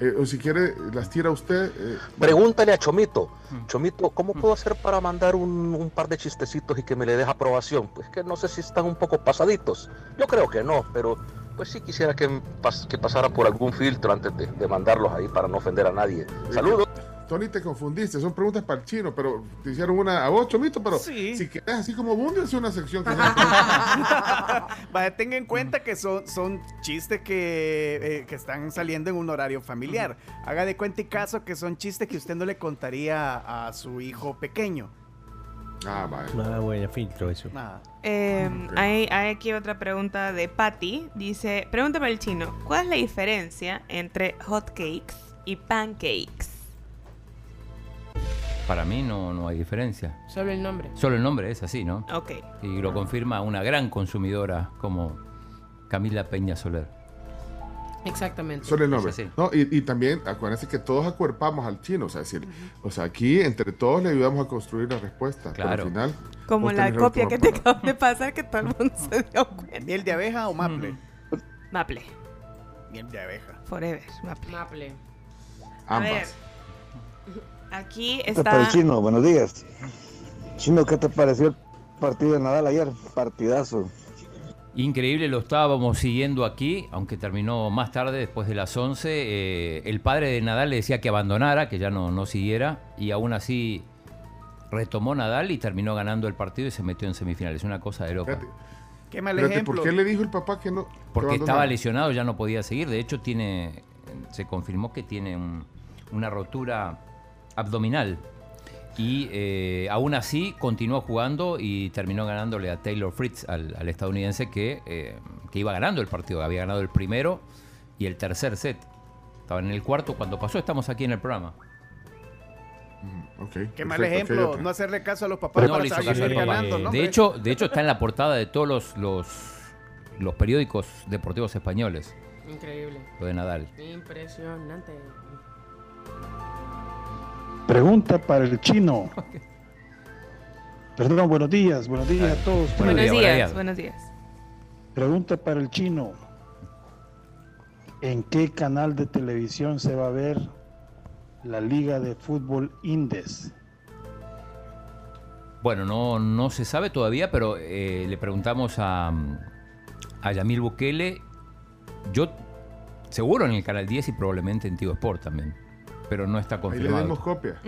Eh, o si quiere, las tira usted. eh, Pregúntale a Chomito. Chomito, ¿cómo puedo hacer para mandar un, un par de chistecitos y que me le deje aprobación? Pues que no sé si están un poco pasaditos. Yo creo que no, pero pues sí quisiera que, pas- que pasara por algún filtro antes de, de mandarlos ahí para no ofender a nadie. Saludos. Tony, te confundiste. Son preguntas para el chino, pero te hicieron una a vos, Chomito. Pero Sí. si quieres, así como Bundy, es una sección que. Vaya, tenga en cuenta que son, son chistes que, eh, que están saliendo en un horario familiar. Haga de cuenta y caso que son chistes que usted no le contaría a su hijo pequeño. ah, vale. Ah, bueno, filtro eso. Nada. Eh, hay, hay aquí otra pregunta de Patty. Dice, pregúntame al chino, ¿cuál es la diferencia entre hotcakes y pancakes? Para mí no, no hay diferencia. Solo el nombre. Solo el nombre es así, ¿no? Ok. Y lo confirma una gran consumidora como Camila Peña Soler. Exactamente. Solo el nombre. Es así. No, y, y también acuérdense que todos acuerpamos al chino. O sea, decir, o sea, aquí entre todos le ayudamos a construir la respuesta. Pero Claro. al final. Como la copia que te acabo de pasar que todo el mundo se dio cuenta. ¿Miel de abeja o maple? Maple. Miel de abeja. Forever. Maple. Maple. A ver. Aquí Para el está... chino, buenos días. Chino, ¿qué te pareció el partido de Nadal ayer? Partidazo. Increíble, lo estábamos siguiendo aquí, aunque terminó más tarde, después de las 11. eh, el padre de Nadal le decía que abandonara, que ya no, no siguiera, y aún así retomó Nadal y terminó ganando el partido y se metió en semifinales. Una cosa de loca. Fíjate, Qué mal fíjate, ejemplo. ¿por qué le dijo el papá que no? que Porque estaba lesionado, ya no podía seguir. De hecho, tiene, se confirmó que tiene un- una rotura abdominal. Y eh, aún así continuó jugando y terminó ganándole a Taylor Fritz, al, al estadounidense, que, eh, que iba ganando el partido. Había ganado el primero y el tercer set. Estaba en el cuarto cuando pasó. Estamos aquí en el programa. Ok, Qué mal ejemplo. No hacerle caso a los papás No para le hizo seguir caso al papá. ganando, ¿no? De hecho, de hecho, está en la portada de todos los, los, los periódicos deportivos españoles, Increíble. lo de Nadal. Impresionante. Pregunta para el chino. Perdón, buenos días, buenos días a todos. Buenos días, días, buenos días. buenos días. Pregunta para el chino. ¿En qué canal de televisión se va a ver la Liga de Fútbol Indes? Bueno, no, no se sabe todavía, pero eh, le preguntamos a, a Yamil Bukele. Yo, seguro en el canal 10 y probablemente en Tigo Sport también. Pero no está Ahí le confirmado. dimos copia.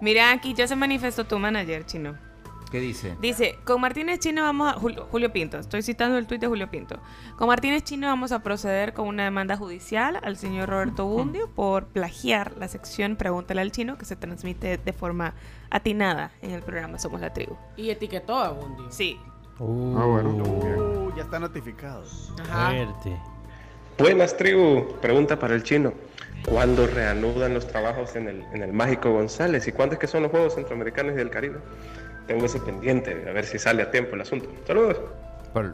Mira, aquí ya se manifestó tu manager, chino. ¿Qué dice? Dice, con Martínez Chino vamos a... Julio, Julio Pinto, estoy citando el tuit de Julio Pinto. Con Martínez Chino vamos a proceder con una demanda judicial al señor Roberto Bundio por plagiar la sección Pregúntale al Chino que se transmite de forma atinada en el programa Somos la Tribu. Y etiquetó a Bundy. Sí. Ah, bueno. bien. Uh, ya está notificado. Ajá. Fuerte. Buenas tribu, pregunta para el chino. ¿Cuándo reanudan los trabajos en el, en el Mágico González? ¿Y cuándo es que son los Juegos Centroamericanos y del Caribe? Tengo ese pendiente, a ver si sale a tiempo el asunto. Saludos.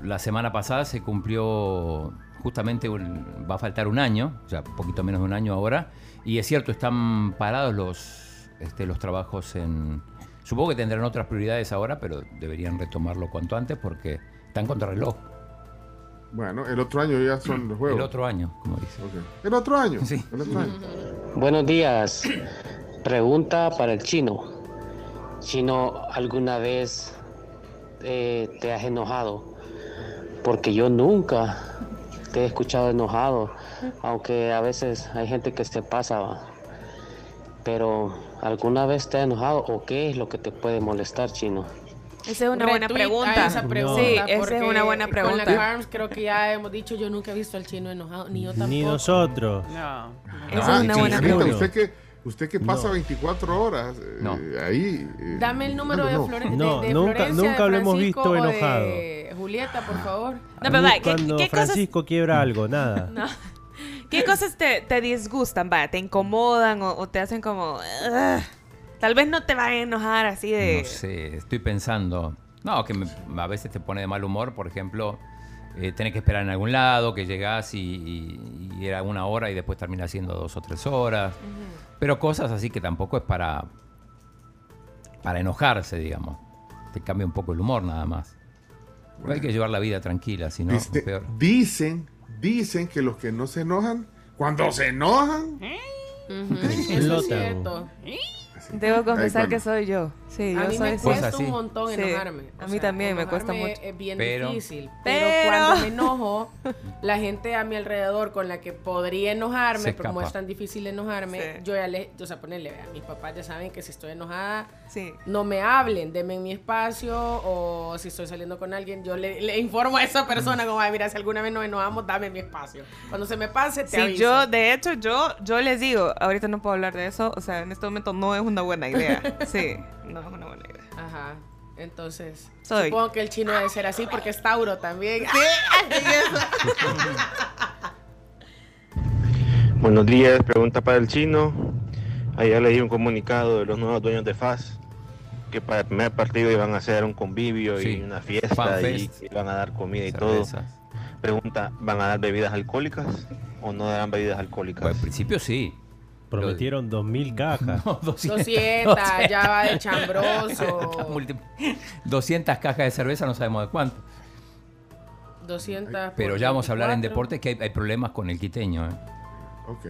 La semana pasada se cumplió justamente, un- va a faltar un año, o sea, un poquito menos de un año ahora, y es cierto, están parados los, este, los trabajos en... Supongo que tendrán otras prioridades ahora, pero deberían retomarlo cuanto antes porque están contra reloj. Bueno, el otro año ya son los juegos. El otro año, como dice. El otro año. Sí. El otro año. Buenos días. Pregunta para el chino. Chino, ¿alguna vez eh, te has enojado? Porque yo nunca te he escuchado enojado, aunque a veces hay gente que se pasa. ¿va? Pero, ¿alguna vez te has enojado o qué es lo que te puede molestar, chino? Esa es una buena pregunta. esa pregunta, Sí, esa es una buena Con la pregunta. Carms creo que ya hemos dicho, yo nunca he visto al chino enojado, ni yo tampoco. Ni nosotros. No. Esa Ah, es una sí, buena pregunta. Usted que, usted que pasa No. 24 horas eh, No. ahí. eh, Dame el número de, no. Flore- No, de, de nunca- Florencia, nunca de lo hemos Francisco visto o de enojado. Julieta, por favor. No, pero ¿qué, cuando qué cosas, Francisco quiebra algo, nada. no. ¿Qué cosas te, te disgustan? Vaya, ¿Te incomodan o, o te hacen como... "Ugh"? Tal vez no te van a enojar así de... No sé, estoy pensando. No, que me- a veces te pone de mal humor, por ejemplo, eh, tenés que esperar en algún lado, que llegás y, y- y era una hora y después termina siendo dos o tres horas. Pero cosas así que tampoco es para, para enojarse, digamos. Te cambia un poco el humor nada más. Pero hay que llevar la vida tranquila, si no, Dice- peor. dicen, dicen que los que no se enojan, cuando se enojan, Ujú, Eso es cierto. Debo confesar que soy yo. Sí, a mí me cuesta así. un montón Sí, enojarme. a mí sea, también me cuesta mucho. Es bien Pero- difícil. Pero, Pero- cuando me enojo, la gente a mi alrededor con la que podría enojarme, pero como es tan difícil enojarme, Sí. yo ya le, o sea, ponerle, a mis papás ya saben que si estoy enojada, Sí. no me hablen, denme mi espacio o si estoy saliendo con alguien, yo le, le informo a esa persona como, "Ay, mira, si alguna vez nos enojamos, dame mi espacio. Cuando se me pase, te Sí, aviso. yo, de hecho, yo, yo les digo, ahorita no puedo hablar de eso, o sea, en este momento no es una buena idea. Sí, no es una buena idea. Ajá. Entonces, Soy. supongo que el chino debe ser así porque es Tauro también. Buenos días, pregunta para el chino. Ayer leí un comunicado de los nuevos dueños de FAS que para el primer partido iban a hacer un convivio Sí, y una fiesta y iban a dar comida y Cervezas. todo. Pregunta, ¿van a dar bebidas alcohólicas o no darán bebidas alcohólicas? Pues al principio sí. Prometieron 2.000 cajas. No, 200, 200, ya va de chambroso. Multi- 200 cajas de cerveza, no sabemos de cuánto. 200 Pero ya vamos a hablar en 24. deportes que hay, hay problemas con el quiteño. ¿eh? ok.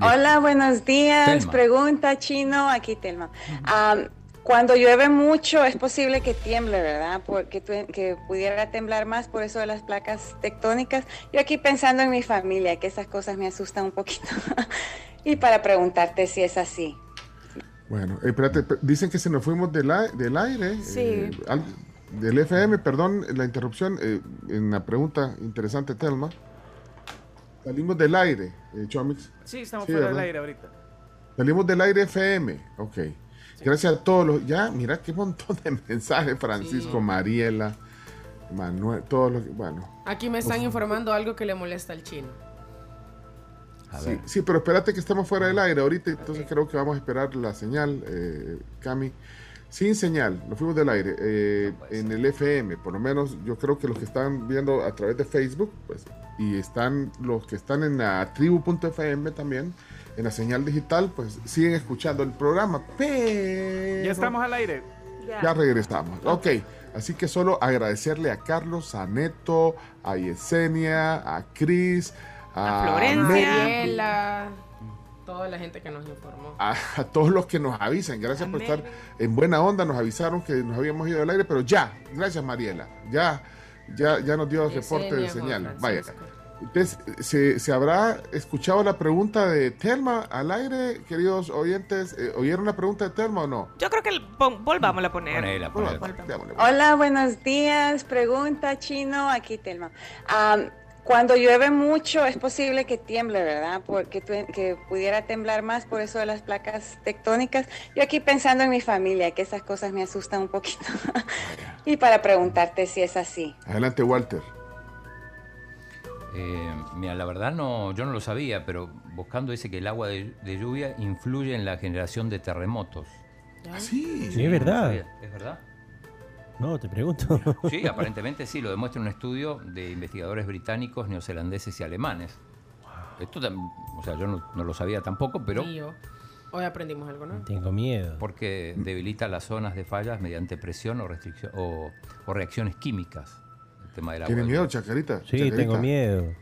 Hola, buenos días. Telma. Pregunta chino, aquí Telma. Am, cuando llueve mucho es posible que tiemble, ¿verdad? Porque tu- que pudiera temblar más por eso de las placas tectónicas. Yo aquí pensando en mi familia, que esas cosas me asustan un poquito. Y para preguntarte si es así. Bueno, espérate, dicen que se nos fuimos del, del aire. Sí. eh, al- del FM, perdón, la interrupción eh, en la pregunta interesante, Telma. Salimos del aire, eh, Chomix. Sí, estamos Sí, fuera del aire ahorita. Salimos del aire FM, ok. Gracias a todos los. Ya, mira qué montón de mensajes, Francisco, Sí. Mariela, Manuel, todos los. Bueno, Aquí me están informando algo que le molesta al chino. A sí, ver. sí, pero espérate que estamos fuera del aire ahorita, entonces creo que vamos a esperar la señal, eh, Cami. Sin señal, nos fuimos del aire. eh, en el FM, por lo menos yo creo que los que están viendo a través de Facebook, pues, y están los que están en la tribu.fm también, en la señal digital, pues siguen escuchando el programa. Pero Ya estamos al aire. ya regresamos. Ok, así que solo agradecerle a Carlos, a Neto, a Yesenia, a Cris, a, Florencia. Mariela, toda la gente que nos informó. a, a todos los que nos avisan. Gracias por estar en buena onda. Nos avisaron que nos habíamos ido al aire, pero ya, gracias Mariela. Ya, ya, ya nos dio el reporte de señal. Vaya. Entonces, ¿se, se habrá escuchado la pregunta de Telma al aire, queridos oyentes? Eh, ¿Oyeron la pregunta de Telma o no? Yo creo que el- volvámosla a poner. Ponela, ponela. Hola, buenos días. Pregunta chino, aquí Telma. Am, cuando llueve mucho es posible que tiemble, ¿verdad? Porque tu- que pudiera temblar más por eso de las placas tectónicas. Yo aquí pensando en mi familia, que esas cosas me asustan un poquito. y para preguntarte si es así. Adelante, Walter. Eh, mira, la verdad no, yo no lo sabía, pero buscando dice que el agua de, de lluvia influye en la generación de terremotos. Sí. Sí, es verdad. ¿Es verdad? No, te pregunto. Sí, aparentemente sí, lo demuestra un estudio de investigadores británicos, neozelandeses y alemanes. Esto, tam- o sea, yo no, no lo sabía tampoco, pero. Hoy aprendimos algo, ¿no? Tengo miedo. porque debilita las zonas de fallas mediante presión o restricción o, o reacciones químicas. El tema del agua. ¿Tiene miedo, Chacarita? Sí, Chacarita. tengo miedo.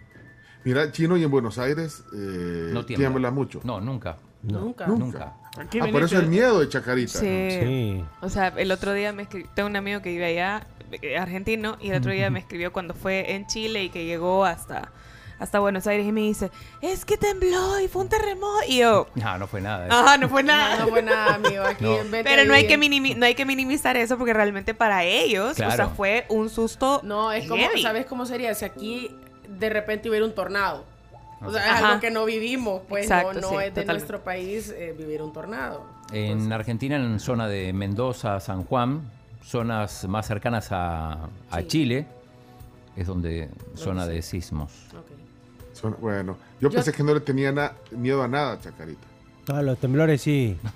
Mira, Chino y en Buenos Aires eh, No tiembla. tiembla mucho. No, nunca. Nunca. Nunca. Aquí Ah, por eso el miedo de Chacarita. Sí. Sí. O sea, el otro día me escribió, tengo un amigo que vive allá, eh, argentino, y el otro día me escribió cuando fue en Chile y que llegó hasta, hasta Buenos Aires y me dice, es que tembló y fue un terremoto. Y yo, No, no fue nada. ajá, no fue nada. No, no fue nada, amigo. Aquí No. en Pero no hay, que no hay que minimizar eso porque realmente para ellos, o sea, fue un susto. No, es como. ¿sabes cómo sería? Si aquí de repente hubiera un tornado. O sea, es Ajá. algo que no vivimos, pues Exacto, no, no sí, es de totalmente. nuestro país eh, vivir un tornado. En Argentina, en zona de Mendoza, San Juan, zonas más cercanas a, a Sí. Chile, es donde zona sí. de sismos. Son- bueno, yo, Yo- pensé que no le tenía na- miedo a nada, Chacarita. Ah, los temblores sí.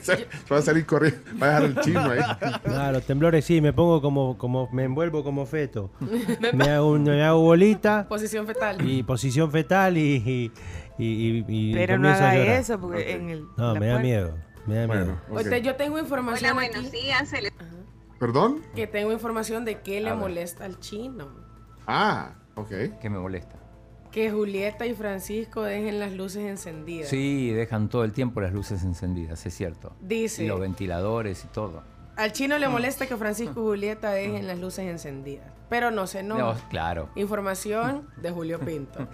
Se va a salir corriendo. Va a dejar el chino ahí. Claro, temblores sí, me pongo como, como me envuelvo como feto. Me hago, me hago bolita Posición fetal. y posición fetal y, y, y- y- y Pero no haga eso, porque en el. No, me da puerta- miedo. Me da miedo. Ahorita yo tengo información Hola, aquí buenos días. ¿Perdón? que tengo información de qué le molesta al chino. Ah, ok. ¿Qué me molesta? Que Julieta y Francisco dejen las luces encendidas. Sí, dejan todo el tiempo las luces encendidas, es cierto. Dice- Y los ventiladores y todo. Al chino le molesta que Francisco y Julieta dejen las luces encendidas. Pero no sé, no. No, claro. Información de Julio Pinto.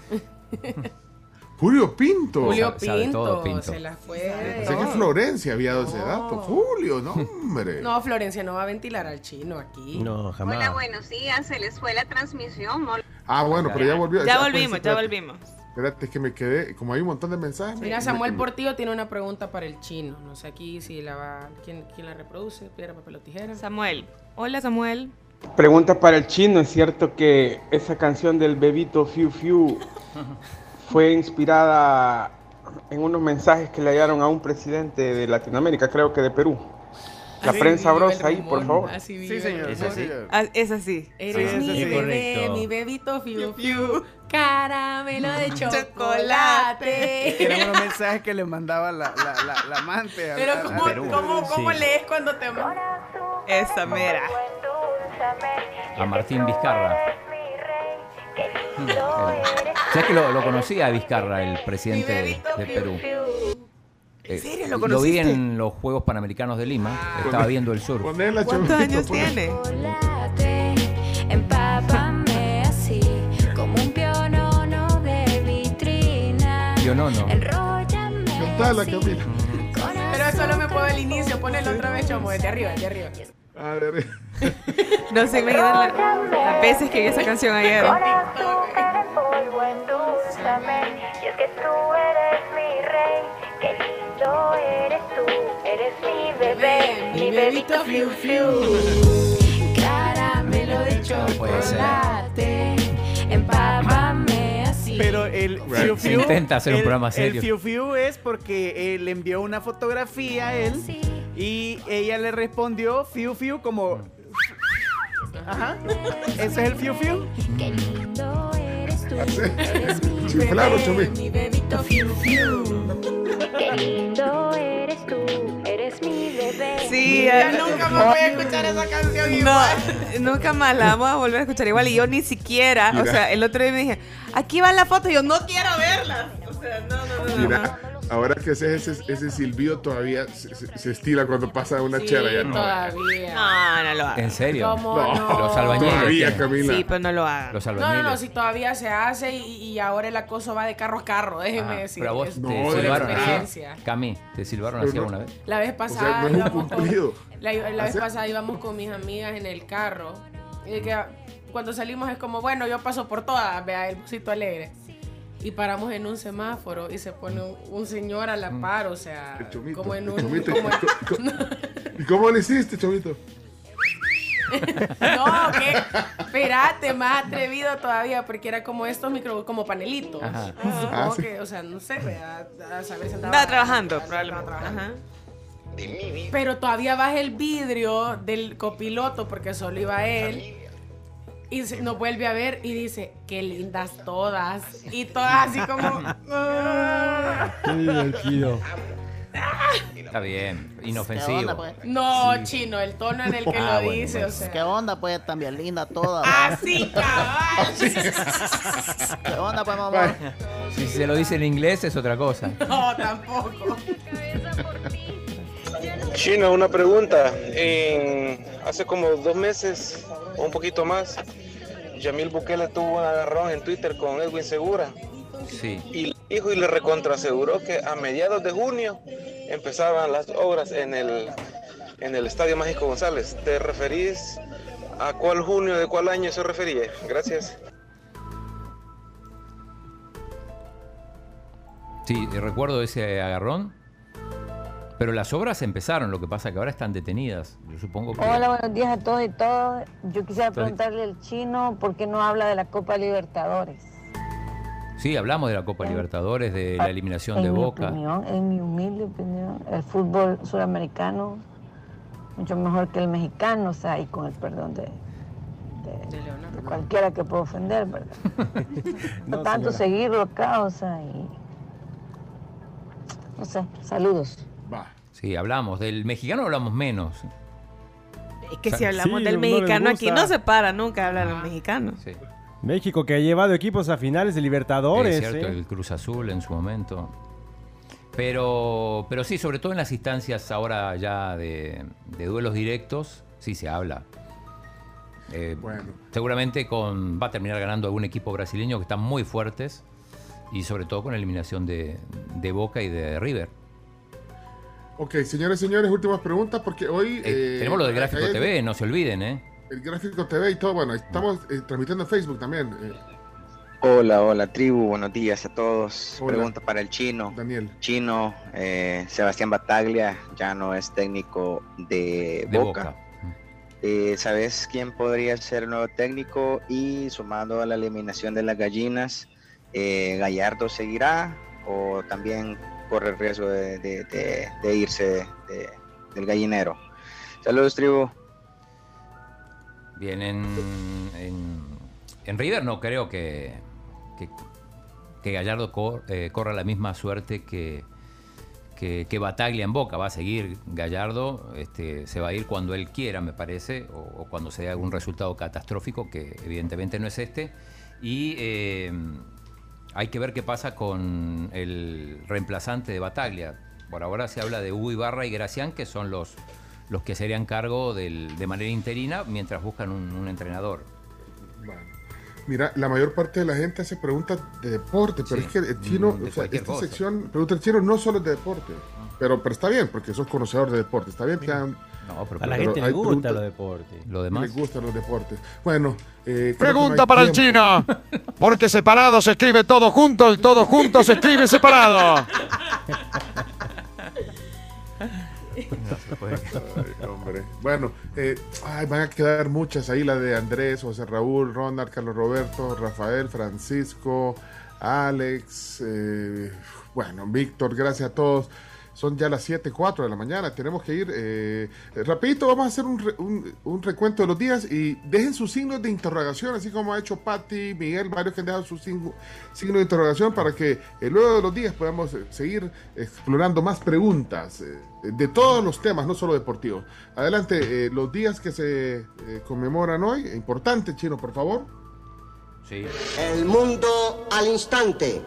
Julio Pinto. Julio sabe Pinto, todo, Pinto. se la fue. Pensé que Florencia había dado ese dato. Julio, no, hombre. No, Florencia no va a ventilar al chino aquí. No, jamás. Hola, buenos días. Se les fue la transmisión. Mol- Ah, bueno, pero ya volvió. Ya pues, volvimos, ya volvimos. Espérate, es que me quedé. Como hay un montón de mensajes. me- Mira, me- Samuel me- Portillo tiene una pregunta para el chino. No sé aquí si la va. ¿Quién, quién la reproduce? Piedra, papel o tijera. Samuel. Hola, Samuel. Pregunta para el chino, ¿es cierto que esa canción del bebito Fiu Fiu fue inspirada en unos mensajes que le hallaron a un presidente de Latinoamérica, creo que de Perú? La Así prensa brosa ahí, por favor. Así Sí, vive señor. rumor. sí, señor. Ah, es así. Eres Sí, mi bebé, correcto. mi bebito fiu fiu, caramelo de chocolate. Que eran unos mensajes que le mandaba la, la, la, la amante. al- Pero ¿cómo, cómo, cómo Sí. lees cuando te... Esa mera. A Martín Vizcarra. Mm, ¿Sabes que lo, lo conocía a Vizcarra, el presidente de, de Perú? ¿En serio lo vi conociste? en los Juegos Panamericanos de Lima. Estaba viendo el sur. ¿Cuántos años ponela. tiene? empápame así, como un pionono de vitrina. Yo no, no. Enróllame Cantala, Camila. Pero solo me puedo el inicio, ponelo otra vez, chomo, desde arriba, desde arriba. A ver, No se imaginan la- las veces que vi esa canción ayer. Con azúcar en polvo, endulzame. Y es que tú eres Eres mi bebé, mi bebito fiu fiu. Caramelo de chocolate, empápame así. Pero el Right. Fiu Se Fiu. intenta hacer un el- programa El serio. Fiu Fiu es porque él le envió una fotografía a él y ella le respondió Fiu Fiu como. Ajá. Ese es el Fiu Fiu. Qué lindo eres tú. Eres mi Chiflado, bebé, mi bebito fiu fiu. Qué lindo eres tú. Eres mi bebé. Sí, Ya ah, nunca más voy a escuchar esa canción No, igual. nunca más la vamos a volver a escuchar igual. Y yo ni siquiera, o Mira. sea, el otro día me dije, aquí va la foto. Y yo no quiero verla. O sea, no, no, no. no. mira, ahora que haces ese, ese silbido todavía se, se- se estila cuando pasa una Sí, chela. Ya no. todavía. No, no lo hagan. ¿En serio? ¿Cómo No. no? Los albañiles. Todavía. Camila. Sí, pero no lo hagan. Los No, albañiles. no, no, si todavía se hace y, y ahora el acoso va de carro a carro, déjeme Ah, decir. pero a vos te No, por silbaron experiencia. así. Cami, ¿te silbaron Pero así alguna vez? La vez O pasada, sea, no es un con- cumplido. la, la vez pasada íbamos con mis amigas en el carro. Y de que cuando salimos es como, bueno, yo paso por todas, vea el busito alegre. Y paramos en un semáforo y se pone un, un señor a la par, o sea, El chomito, como en el un... chomito. como en- Co- co- ¿Y cómo le hiciste, Chomito? No, que espérate, más atrevido todavía, porque era como estos micro, como panelitos. Ajá. Supongo Ah, sí. que, o sea, no sé, ¿verdad? a saber si Estaba trabajando, probablemente. trabajando. Ajá. Pero todavía baja el vidrio del copiloto, porque solo iba él. Y se- nos vuelve a ver y dice, qué lindas todas. Y todas así como... "Ah". Qué divertido. Está bien, inofensivo. pues? No, chino, el tono en el que Ah, lo bueno, dice, bueno. o sea... ¿Qué onda, pues? También linda toda. Así, cabal. ¿Qué onda, pues, mamá? Si se lo dice en inglés es otra cosa. No, tampoco. Chino, una pregunta. En- hace como dos meses o un poquito más, Yamil Bukele tuvo un agarrón en Twitter con Edwin Segura Sí. y le dijo y le recontraaseguró que a mediados de junio empezaban las obras en el, en el Estadio Mágico González. ¿Te referís a cuál junio de cuál año se refería? Gracias. Sí, recuerdo ese agarrón. Pero las obras empezaron, lo que pasa que ahora están detenidas. Yo supongo que. Hola, buenos días a todos y todas. Yo quisiera preguntarle al chino por qué no habla de la Copa Libertadores. Sí, hablamos de la Copa Libertadores, de la eliminación en de mi Boca. opinión, en mi humilde opinión, el fútbol sudamericano mucho mejor que el mexicano, o sea, y con el perdón de, de- de cualquiera que pueda ofender, ¿verdad? no, No, tanto señora. seguirlo acá, o sea, y no sé, saludos. Sí, hablamos. Del mexicano hablamos menos. Es que si hablamos Sí, del no mexicano aquí no se para nunca hablar del mexicano. México que ha llevado equipos a finales de Libertadores. Es cierto, ¿eh? el Cruz Azul en su momento. Pero, pero sí, sobre todo en las instancias ahora ya de, de duelos directos, sí se habla. Eh, Seguramente con, va a terminar ganando algún equipo brasileño que están muy fuertes y sobre todo con la eliminación de, de Boca y de River. Ok, señores, señores, últimas preguntas porque hoy... Eh, eh, tenemos lo del Gráfico hay- TV, no se olviden, ¿eh? El Gráfico TV y todo, bueno, estamos eh, transmitiendo en Facebook también. eh, Hola, hola tribu, buenos días a todos. Hola. Pregunta para el chino. Daniel. Chino, eh, Sebastián Bataglia ya no es técnico de, De Boca. Boca. Eh, ¿Sabes quién podría ser el nuevo técnico? Y sumado a la eliminación de las gallinas, eh, ¿Gallardo seguirá o también corre el riesgo de, irse de- de- del gallinero? Saludos, tribu. Bien, en, River no creo que, que, Gallardo eh, corra la misma suerte que, que, que Bataglia en Boca. Va a seguir Gallardo, este, se va a ir cuando él quiera, me parece, o, o cuando se dé algún resultado catastrófico, que evidentemente no es este. Y eh, hay que ver qué pasa con el reemplazante de Bataglia. Por ahora se habla de Hugo Ibarra y Gracián, que son los, los que serían cargo del- de manera interina mientras buscan un, un entrenador. Mira, la mayor parte de la gente hace preguntas de deporte, pero Sí, es que el chino, mm, de o sea, esta cosa. sección, pregunta del chino, no solo es de deporte. Pero, pero está bien, porque sos conocedor de deporte. Está bien que hagan- No, pero- A la pero gente le gusta los deportes. Lo Les gustan los deportes. Bueno, eh, no Pregunta hay para el chino. Porque separado se escribe todo junto y todo junto se escribe separado. Ay, hombre. Bueno, eh, ay, van a quedar muchas ahí, la de Andrés, José Raúl, Ronald, Carlos Roberto, Rafael, Francisco, Alex, eh, bueno, Víctor, gracias a todos. Son ya las 7, 4 de la mañana, tenemos que ir. Eh, rapidito, vamos a hacer un, re- un- un recuento de los días y dejen sus signos de interrogación, así como ha hecho Patti, Miguel, varios que han dejado sus signo- signos de interrogación para que eh, luego de los días podamos eh, seguir explorando más preguntas eh, de todos los temas, no solo deportivos. Adelante, eh, los días que se eh, conmemoran hoy, importante, Chino, por favor. Sí. El mundo al instante.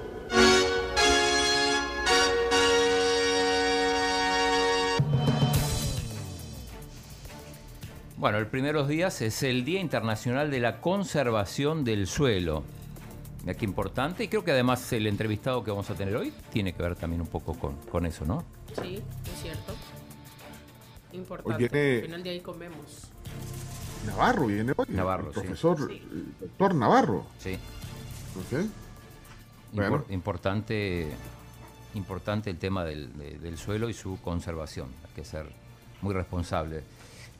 Bueno, el primero de los días es el Día Internacional de la Conservación del Suelo. Mira qué importante, y creo que además el entrevistado que vamos a tener hoy tiene que ver también un poco con, con eso, ¿no? Sí, es cierto. Importante. Hoy viene- Al final de ahí comemos. Navarro viene hoy. Navarro, el sí. profesor, eh, doctor Navarro. Sí. Ok. Impor- Bueno. importante, importante el tema del, de- del suelo y su conservación. Hay que ser muy responsable.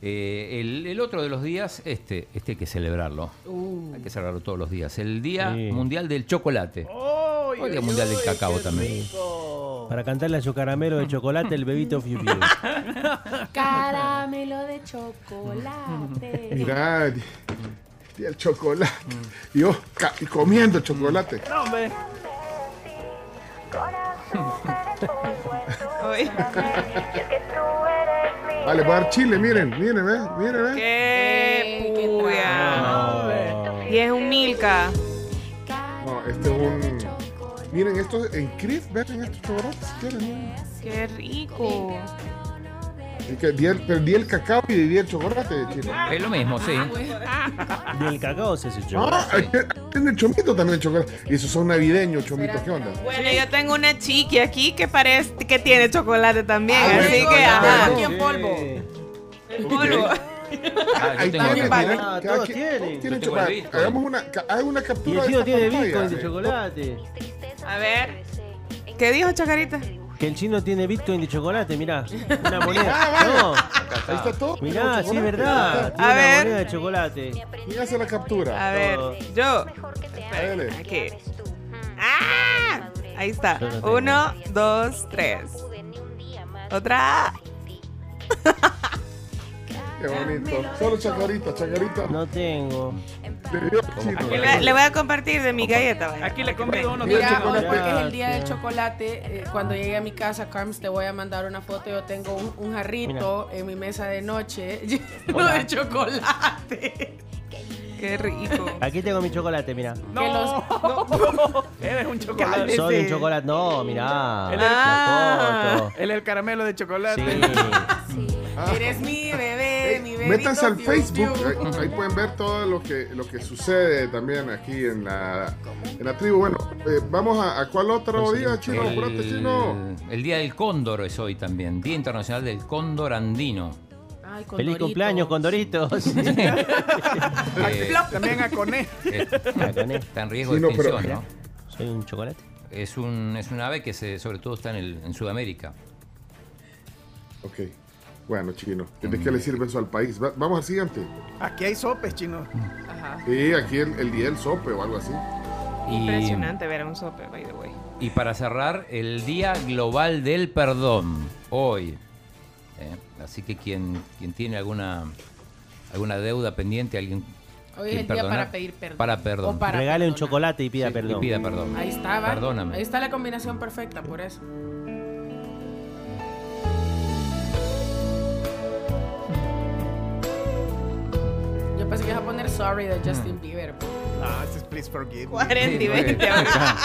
Eh, el, el otro de los días, este, este hay que celebrarlo. Uh. Hay que celebrarlo todos los días. El Día Sí. Mundial del Chocolate. Hoy Día Mundial del Cacao también. Para cantarle a su caramelo de chocolate, el bebito Fiu Fiu. Caramelo de chocolate. Mira, y- y el chocolate. Y yo y comiendo chocolate. No, hombre. Uy. Vale, a dar chile, miren, miren, ve, miren, ve. ¡Qué puya! Y es un Milka. No, este es un. Miren, estos en Crif, ven estos chocolates. ¡Qué rico! Di el, perdí el cacao y di el chocolate, chino. Es lo mismo, sí. Y el cacao se hace Ah, chocolate. hay- tiene el chomito también el chocolate. Y esos son navideños, chomito, ¿qué onda? Bueno, yo tengo una chiqui aquí que parece que tiene chocolate también, Ah, así bueno, que ajá. bueno. en polvo. En polvo. Ah, yo Ahí Ah, cada todos tienen. chocolate. Hagamos una, una Y captura el de esta tiene pantalla. bitcoin de chocolate. A ver. ¿Qué dijo Chacarita? Que el chino tiene bitcoin de chocolate, mirá. Una moneda. Ah, vale. No. Ahí está todo. Mirá, sí, es verdad. A Tiene una ver. moneda de chocolate. ¿Quién hace la captura? A ver, Todo. yo. Dale. Aquí. ¡Ah! Ahí está. Yo no tengo. Uno, dos, tres. Otra. Qué bonito. Solo chacarita, chacarita. No tengo. Le voy a compartir de mi galleta. vaya. Aquí le convido uno Mira, Mira, hoy porque es el día del chocolate, eh, cuando llegue a mi casa, Carms, te voy a mandar una foto. Yo tengo un, un jarrito en mi mesa de noche lleno Hola. de chocolate. Qué rico. Aquí tengo mi chocolate, mira. No, Que los- no. Eres un chocolate. Soy un chocolate. No, mirá. Él La es, foto. él es el caramelo de chocolate. Sí. Eres mi bebé. Métanse al Facebook, ahí, ahí pueden ver todo lo que, lo que sucede también aquí en la, en la tribu. Bueno, eh, vamos a, a cuál otro día, chino, apúrate, chino. El, el día del cóndor es hoy también, Día Internacional del Cóndor Andino. Ay, Feliz cumpleaños, Condoritos. Eh, También a Coné. eh, está en riesgo Sí, de no, pero- extinción, ¿no? Soy un chocolate. Es un, es un ave que se, sobre todo está en, el, en Sudamérica. Ok, bueno, chino, ¿de qué le sirve eso al país? Va- vamos al siguiente. Aquí hay sopes, chino. Ajá. Sí, aquí el, el día del sope o algo así. Y, Impresionante ver a un sope, by the way. y para cerrar, el Día Global del Perdón, hoy. ¿eh? Así que quien, quien tiene alguna, alguna deuda pendiente, alguien Hoy es el día perdonar, para pedir perdón. Para perdón. O para Regale un perdonar. chocolate y pida Y perdón. pida perdón. Ahí está, ¿va? Perdóname. Ahí está la combinación perfecta, por eso. Pensé que ibas a poner sorry de Justin Bieber. Ah, ese es Please Forgive. Me. 40 y Sí, 20 bueno. ahora.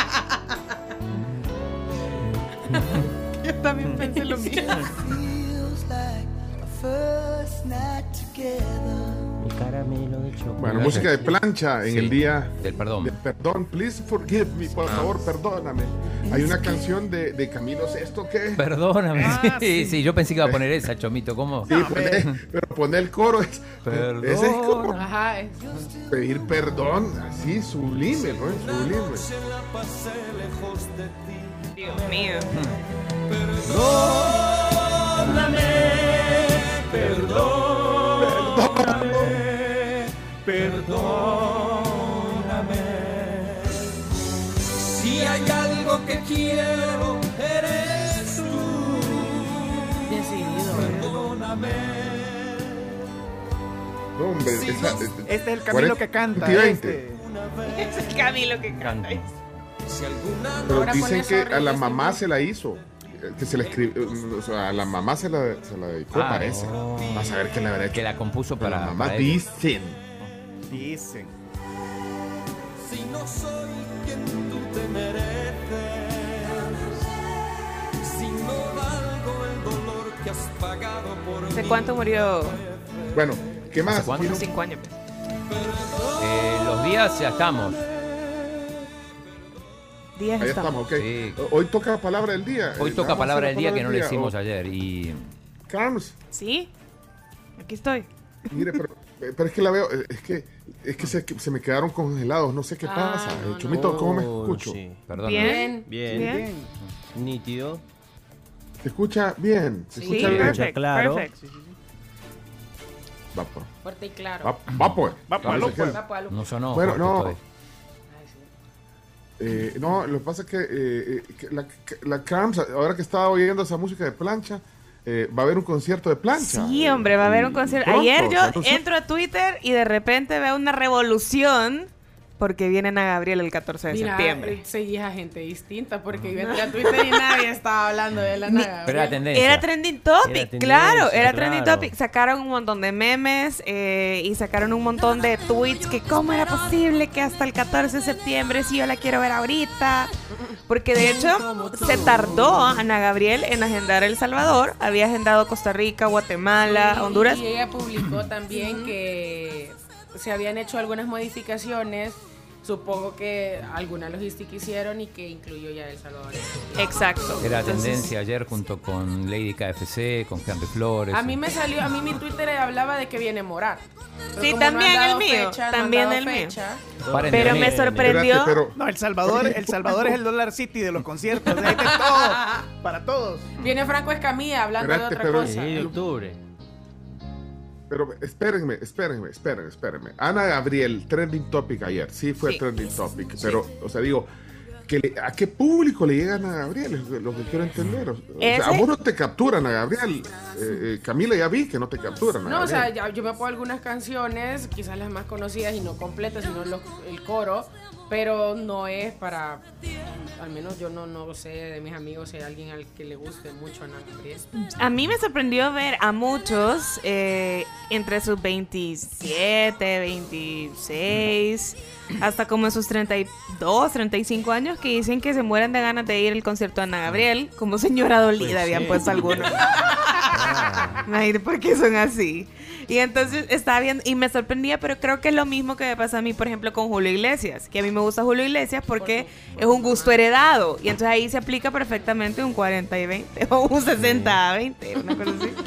Yo también pensé lo mismo. Mi caramelo de chocolate. Bueno, música de plancha en Sí, el día del perdón. de perdón. Please forgive me, por Ah. favor, perdóname. Hay una canción de, de Camilo Sesto que... Perdóname. Ah, sí, sí. sí, yo pensé que iba a poner esa, Chomito. ¿Cómo? Sí, poné- pero poner el coro es... Perdón. Ese es como Ajá, es- pedir perdón, así, sublime, ¿no? Sublime. Dios mío. Si hay algo que quiero, eres tú. decidido. Perdóname. Hombre, esa- Este es el Camilo que canta. 20. Este. Es el Camilo que canta. Pero dicen que a la mamá se la hizo. Que se la escribió, o sea, a la mamá se la, se la dedicó, Ah, parece. no. Vas a ver que la verdad Que la compuso para. la mamá para dicen. Dicen. si no soy quien tú te mereces, si no valgo el dolor que has pagado por ¿Hace cuánto murió? Bueno, ¿qué más? ¿Hace cuánto? Cinco años. Eh, los días ya estamos. Ahí estamos. estamos, ok. Sí. Hoy toca palabra del día. Hoy Eh, toca palabra del día que no le hicimos Oh, ayer. Y Carms, ¿Sí? Aquí estoy. mire, pero, eh, pero es que la veo, eh, es que, es que se, se me quedaron congelados, no sé qué Ah, pasa. no, no. Chumito, ¿cómo me Oh, escucho? sí. perdón. Bien. Bien. Bien. Nítido. ¿Se escucha bien? ¿Se Sí, escucha bien? perfect, claro. perfect. Va, pues. Fuerte y claro. Va, va, pues. Va, Dice pues. No sonó. Bueno, no. Eh, no, lo que pasa es que, eh, eh, que la, la Carms, ahora que estaba oyendo esa música de plancha, eh, va a haber un concierto de plancha. Sí, hombre, va a haber un concierto. Ayer yo entro a Twitter y de repente veo una revolución porque vienen a Gabriel el 14 de Mira, septiembre. eh, seguís a gente distinta porque yo entré a Twitter y nadie estaba hablando de la nada. Pero era tendencia. Era trending topic, Era claro, era trending topic. Sacaron un montón de memes eh, y sacaron un montón de tweets que cómo era posible que hasta el 14 de septiembre si yo la quiero ver ahorita. Porque de hecho se tardó Ana Gabriel en agendar El Salvador. Había agendado Costa Rica, Guatemala, Y- Honduras. Y ella publicó también que se habían hecho algunas modificaciones. Supongo que alguna logística hicieron y que incluyó ya El Salvador. Exacto. Era Entonces, tendencia ayer junto con Lady KFC, con Henry Flores. A mí me salió, a mí mi Twitter hablaba de que viene Morat. Sí, no también el mío, fecha, también el mío. fecha, Paren de Pero me sorprendió. Espérate, pero No, El Salvador, El Salvador es el Dollar City de los conciertos. Todo. Para todos. Viene Franco Escamilla hablando Espérate, de otra pero- cosa. Sí, de octubre. Pero espérenme, espérenme, espérenme, espérenme. Ana Gabriel, trending topic ayer. Sí fue Sí. trending topic. Pero, o sea, digo, que le- ¿A qué público le llegan a Gabriel? Es lo que quiero entender. O sea, a vos no te capturan a Gabriel. Eh, eh, Camila, ya vi que no te capturan a No, o sea, ya- yo me pongo algunas canciones, quizás las más conocidas y no completas, sino los- el coro, pero no es para, al menos yo no, no sé de mis amigos si hay alguien al que le guste mucho Ana Gabriel. A mí me sorprendió ver a muchos eh, entre sus 27, 26, hasta como en sus 32, 35 años que dicen que se mueren de ganas de ir al concierto de Ana Gabriel. Como señora dolida Pues habían sí. puesto algunos. Imagínate por qué son así. Y entonces estaba viendo, y me sorprendía, pero creo que es lo mismo que me pasa a mí, por ejemplo, con Julio Iglesias. Que a mí me gusta Julio Iglesias porque es un gusto heredado. Y entonces ahí se aplica perfectamente un 40 y 20 o un 60 a 20, una cosa así.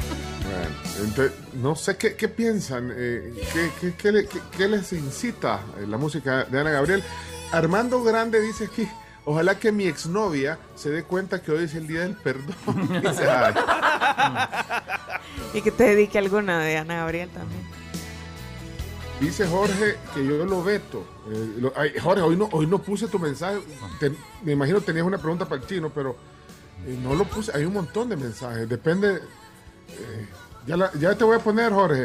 Bueno, entonces, no sé qué, qué piensan, eh, qué, qué- qué le- qué- qué les incita eh, la música de Ana Gabriel. Armando Grande dice aquí, ojalá que mi exnovia se dé cuenta que hoy es el día del perdón. Y que te dedique alguna de Ana Gabriel también. Dice Jorge que yo lo veto. Eh, lo- ay, Jorge, hoy no, hoy no puse tu mensaje. Te- me imagino que tenías una pregunta para el chino, pero eh, no lo puse. Hay un montón de mensajes. Depende. eh, ya, la- ya te voy a poner, Jorge.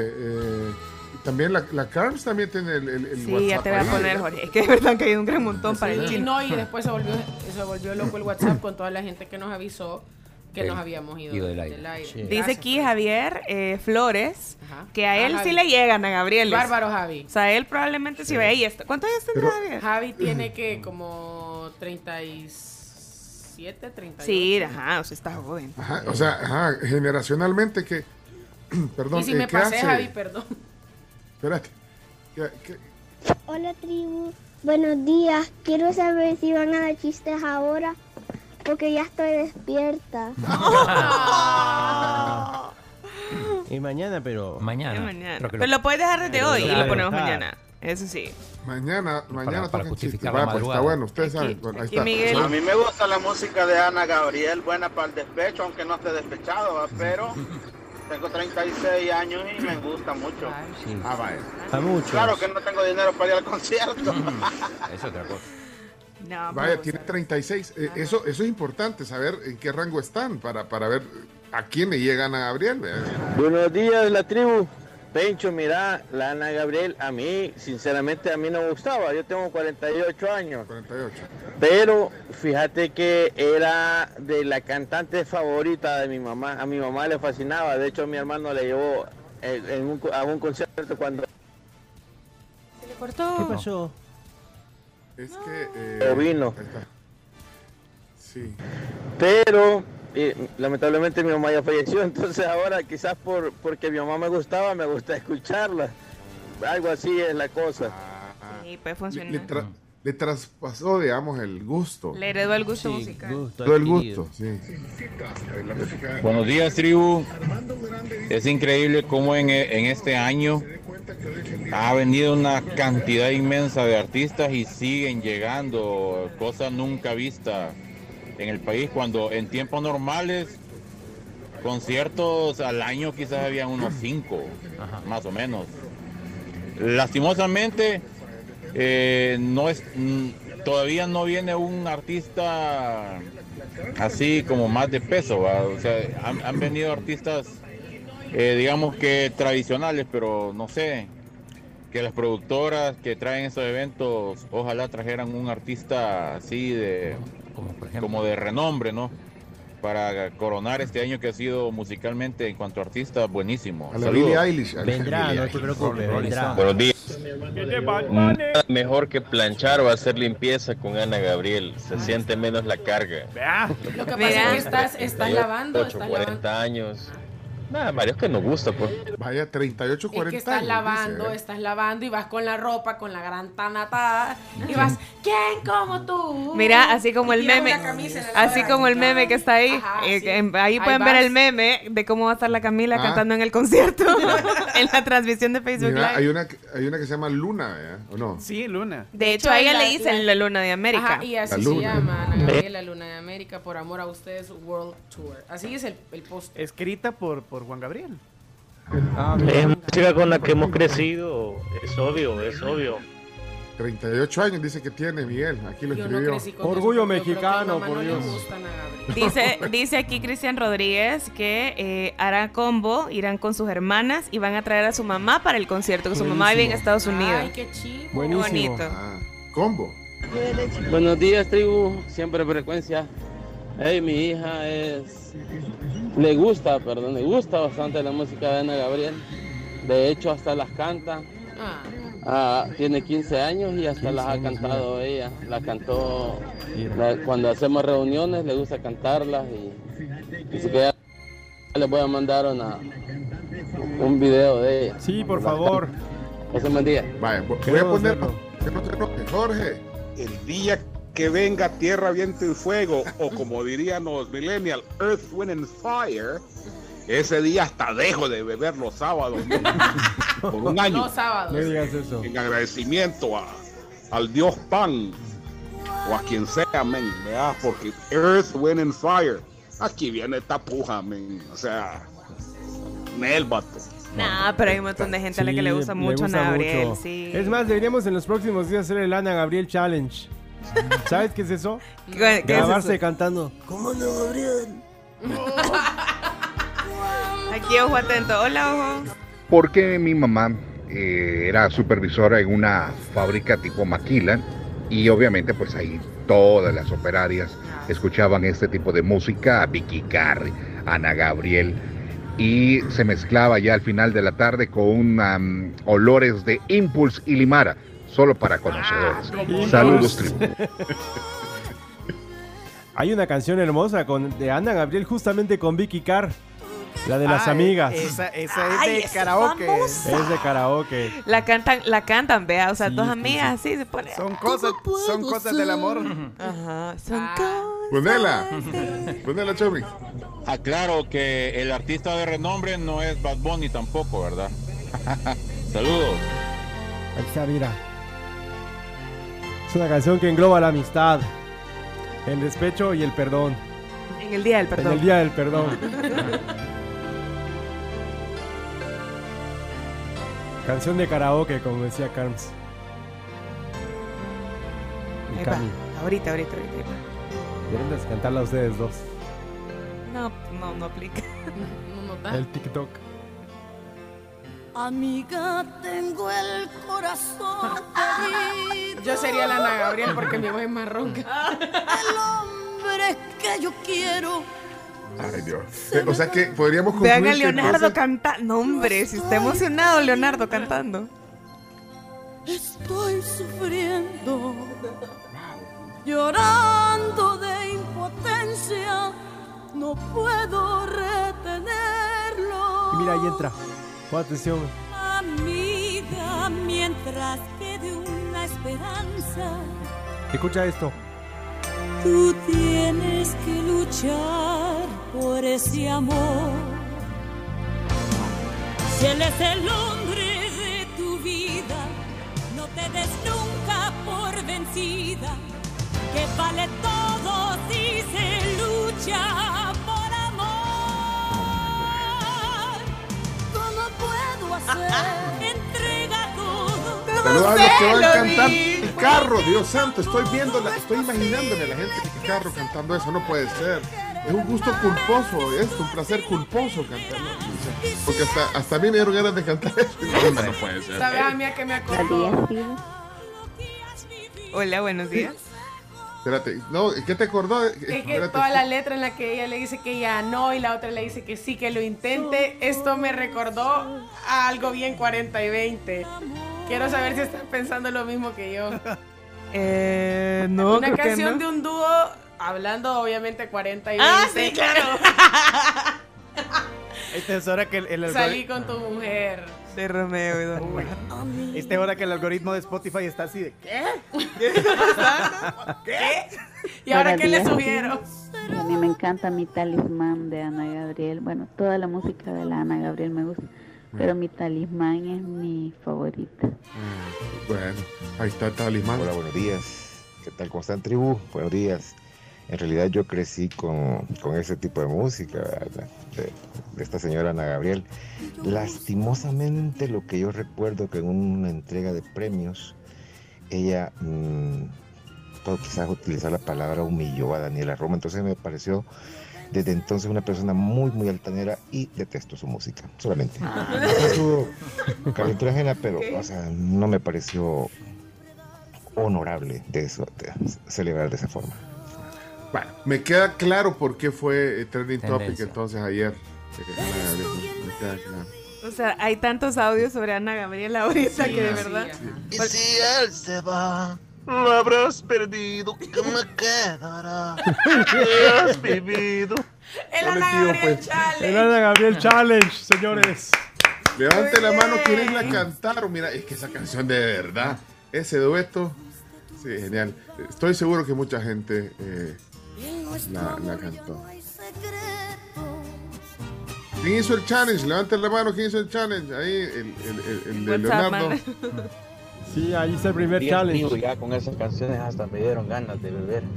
Y también la, la Carms también tiene el, el, el Sí, WhatsApp. ya te voy a poner, Jorge. Es que de verdad que hay un gran montón para el Y chino. no, y después se volvió, se volvió loco el WhatsApp con toda la gente que nos avisó que nos habíamos ido, ido del del aire. aire. Dice aquí Javier eh, Flores Ajá. que a Ah, él sí Javi. le llegan a Gabriel. Bárbaro Javi. O sea, él probablemente sí, ve ahí. Está. ¿Cuántos años tendrá Javier? Javi tiene que como 37, 38. Sí, ajá, o sea, está joven. Ajá, o sea, ajá, generacionalmente que. Perdón, y si eh, me ¿qué pasé, hace? Javi, perdón. Espérate. ¿Qué- qué- Hola tribu, buenos días. Quiero saber si van a dar chistes ahora, porque ya estoy despierta. Y mañana, pero. Mañana. Mañana. Pero lo puedes dejar desde hoy y lo ponemos mañana. Eso sí. Mañana, mañana para justificar la Vaya, pues, está bueno, ustedes saben. Bueno, ahí está. A mí me gusta la música de Ana Gabriel, buena para el despecho, aunque no esté despechado, pero tengo 36 años y me gusta mucho. Sí. Ah, vaya. A muchos. Claro que no tengo dinero para ir al concierto. Es otra cosa. No, Vaya, pero, tiene 36. Eh, eso, eso es importante, saber en qué rango están para, para ver a quién le llegan a Gabriel. Buenos días, la tribu. Pencho, mira, la Ana Gabriel, a mí, sinceramente, a mí no me gustaba. Yo tengo 48 años. 48. Pero fíjate que era de la cantante favorita de mi mamá. A mi mamá le fascinaba. De hecho, mi hermano le llevó eh, en un co- a un concierto cuando Se le cortó. ¿Qué pasó? Es que. eh, Pero vino. está. Sí. Pero eh, lamentablemente mi mamá ya falleció, entonces ahora quizás por porque mi mamá me gustaba, me gusta escucharla. Algo así es la cosa. sí, puede Le, funcionar. le tra- le traspasó, digamos, el gusto. Le heredó el gusto Sí, musical. gusto Todo el gusto, sí. Buenos días, tribu. Es increíble cómo en, en este año ha venido una cantidad inmensa de artistas y siguen llegando, cosa nunca vista en el país, cuando en tiempos normales conciertos al año quizás había unos cinco, más o menos. Lastimosamente, eh, no es, mm, todavía no viene un artista así como más de peso, ¿va? o sea, han, han venido artistas, eh, digamos que tradicionales, pero no sé, que las productoras que traen esos eventos, ojalá trajeran un artista así de, Como por ejemplo. como de renombre, ¿no? Para coronar este año que ha sido musicalmente en cuanto a artista buenísimo. A la Saludos. Billie Eilish. a la Vendrá, Billie no te preocupes, vendrá. Buenos días. Nada mejor que planchar o hacer limpieza con Ana Gabriel. Se siente menos la carga. Lo que pasa es que estás, estás lavando, 8, estás 40 lavando. años. Nada, Mario, es que nos gusta, pues. Vaya, 38, Es 40 que estás años, lavando, dice, ¿eh? estás lavando y vas con la ropa, con la gran tanatada y vas, ¿quién como tú? Mira, así como el meme, una así como el meme que está ahí, Ajá, eh, sí. ahí Ahí pueden ver el meme de cómo va a estar la Camila Ah. cantando en el concierto, en la transmisión de Facebook Mira, hay Live. una, que- hay una que se llama Luna, ¿verdad? ¿o no? Sí, Luna. De hecho, a ella la- le dicen la luna de América. Ajá, y así La se luna. llama Ana Gabriel, la luna de América, por amor a ustedes, World Tour. Así es el, el post. Escrita por, por Juan Gabriel. Ah, Es música con la que hemos crecido, es obvio, es obvio. 38 años dice que tiene Miguel. Aquí lo Yo no escribió. Orgullo eso, mexicano, por Dios. Dice, dice aquí Cristian Rodríguez que eh, harán combo, irán con sus hermanas y van a traer a su mamá para el concierto, que su mamá vive en. Estados Unidos. Ay, qué chido. Buenísimo. Qué bonito. Ah, combo. Buenos días, tribu. Siempre frecuencia. Hey, mi hija es. Le gusta, perdón, le gusta bastante la música de Ana Gabriel. De hecho, hasta las canta. Ah, Ah, tiene 15 años y hasta las ha cantado ella. La cantó la- cuando hacemos reuniones, le gusta cantarlas y dice que ya les voy a mandar una, un video de ella. Sí, por favor. Ese buen día. Vaya, voy a Queremos poner. verlo. Que no te enojes, Jorge. El día que venga tierra, viento y fuego, o como dirían los millennials, Earth, Wind and Fire, ese día hasta dejo de beber los sábados men, por un año. no sábados. No digas eso. En agradecimiento a, al Dios Pan o a quien sea, men, ¿verdad? Porque Earth, Wind and Fire, aquí viene esta puja, men, o sea, Nel, vato. Nah, pero hay un montón de gente a la que le gusta mucho Ana Gabriel, mucho. sí. Es más, deberíamos en los próximos días hacer el Ana Gabriel Challenge. ¿Sabes qué es eso? ¿Qué- qué es Grabarse eso? cantando. ¿Cómo Ana Gabriel? Aquí ojo atento. Hola, ojo. Porque mi mamá eh, era supervisora en una fábrica tipo Maquila y obviamente pues ahí todas las operarias escuchaban este tipo de música, Vicky Carri, Ana Gabriel y se mezclaba ya al final de la tarde con um, olores de Impulse y Limara, solo para conocedores. Saludos, tribu. Hay una canción hermosa con, de Ana Gabriel justamente con Vicky Carr. La de las Ah, amigas. Esa, esa es Ay, de esa karaoke. famosa. Es de karaoke. La cantan, la cantan, vea, o sea, Sí, dos sí, amigas así se ponen. Son cosas, son cosas del amor. Ajá, son Ponela. Ponela, Chomi. Aclaro que el artista de renombre no es Bad Bunny tampoco, ¿verdad? Saludos. Ahí está, mira. Es una canción que engloba la amistad, el despecho y el perdón. En el día del perdón. En el día del perdón. Canción de karaoke, como decía Carms. Y. Cami. Ahorita, ahorita, ahorita. Deberían de cantarla ustedes dos. No, no, no aplica. No nos da. El TikTok. Amiga, tengo el corazón herido. Yo sería la Ana Gabriel porque mi voz es más ronca. El hombre que yo quiero. Ay, Dios. O sea que podríamos concluir Vean a Leonardo cantando. No, hombre, si está emocionado Leonardo cantando. Estoy sufriendo, llorando de impotencia. No puedo retenerlo. Y mira, ahí entra. Pon atención. Amiga, mientras quede una esperanza, Escucha esto. tú tienes que luchar por ese amor. Si él es el hombre de tu vida, no te des nunca por vencida, que vale todo si se lucha Entrega todo. Saludos a los que van lo cantando vi. el carro, Dios santo, estoy viendo, la- estoy imaginándome a la gente en el carro cantando eso, no puede ser. Es un gusto culposo esto, un placer culposo cantar. Porque hasta, hasta a mí me dieron ganas de cantar eso. No, no puede ser. ¿Sabes a mí a qué me acordó? Hola, buenos días. Espérate, no, ¿qué te acordó? Es que Espérate. toda la letra en la que ella le dice que ya no y la otra le dice que sí, que lo intente, esto me recordó a algo bien 40 y 20. Quiero saber si están pensando lo mismo que yo. Eh, no, Una creo que canción no. de un dúo, hablando obviamente 40 y 20. Ah, sí, claro. Esta es hora que el, el Salí con tu mujer. De Romeo y Don Juan. Esta es hora que el algoritmo de Spotify está así de ¿qué? ¿Qué? ¿Y ahora qué le días. subieron? A mí me encanta mi talismán de Ana Gabriel. Bueno, toda la música de la Ana Gabriel me gusta. Pero mi talismán es mi favorita. Bueno, ahí está el talismán. Hola, buenos días. ¿Qué tal? ¿Cómo están, tribu? Buenos días. En realidad yo crecí con, con ese tipo de música. De, de esta señora Ana Gabriel. Lastimosamente lo que yo recuerdo que en una entrega de premios ella, mm, puedo quizás utilizar la palabra humilló a Daniela Roma, entonces me pareció desde entonces una persona muy, muy altanera y detesto su música, solamente. Su calentura ajena, pero, o sea, no me pareció honorable de eso, de celebrar de esa forma. Bueno, me queda claro por qué fue eh, trending topic entonces ayer. Me queda claro. O sea, hay tantos audios sobre Ana Gabriela ahorita que de verdad. Y si él se va, lo habrás perdido, ¿qué me quedará? ¿Qué has vivido? El Ana Gabriel Challenge. El Ana Gabriel Challenge, señores. Levante la mano, ¿quieren la cantar? Mira, es que esa canción de verdad, ese dueto, sí, genial. Estoy seguro que mucha gente eh, la, la cantó. ¿Quién hizo el challenge? Levanten la mano, ¿quién hizo el challenge? Ahí, el, el, el- el de Leonardo. Sí, ahí está el primer Dios challenge. mío, ya con esas canciones hasta me dieron ganas de beber.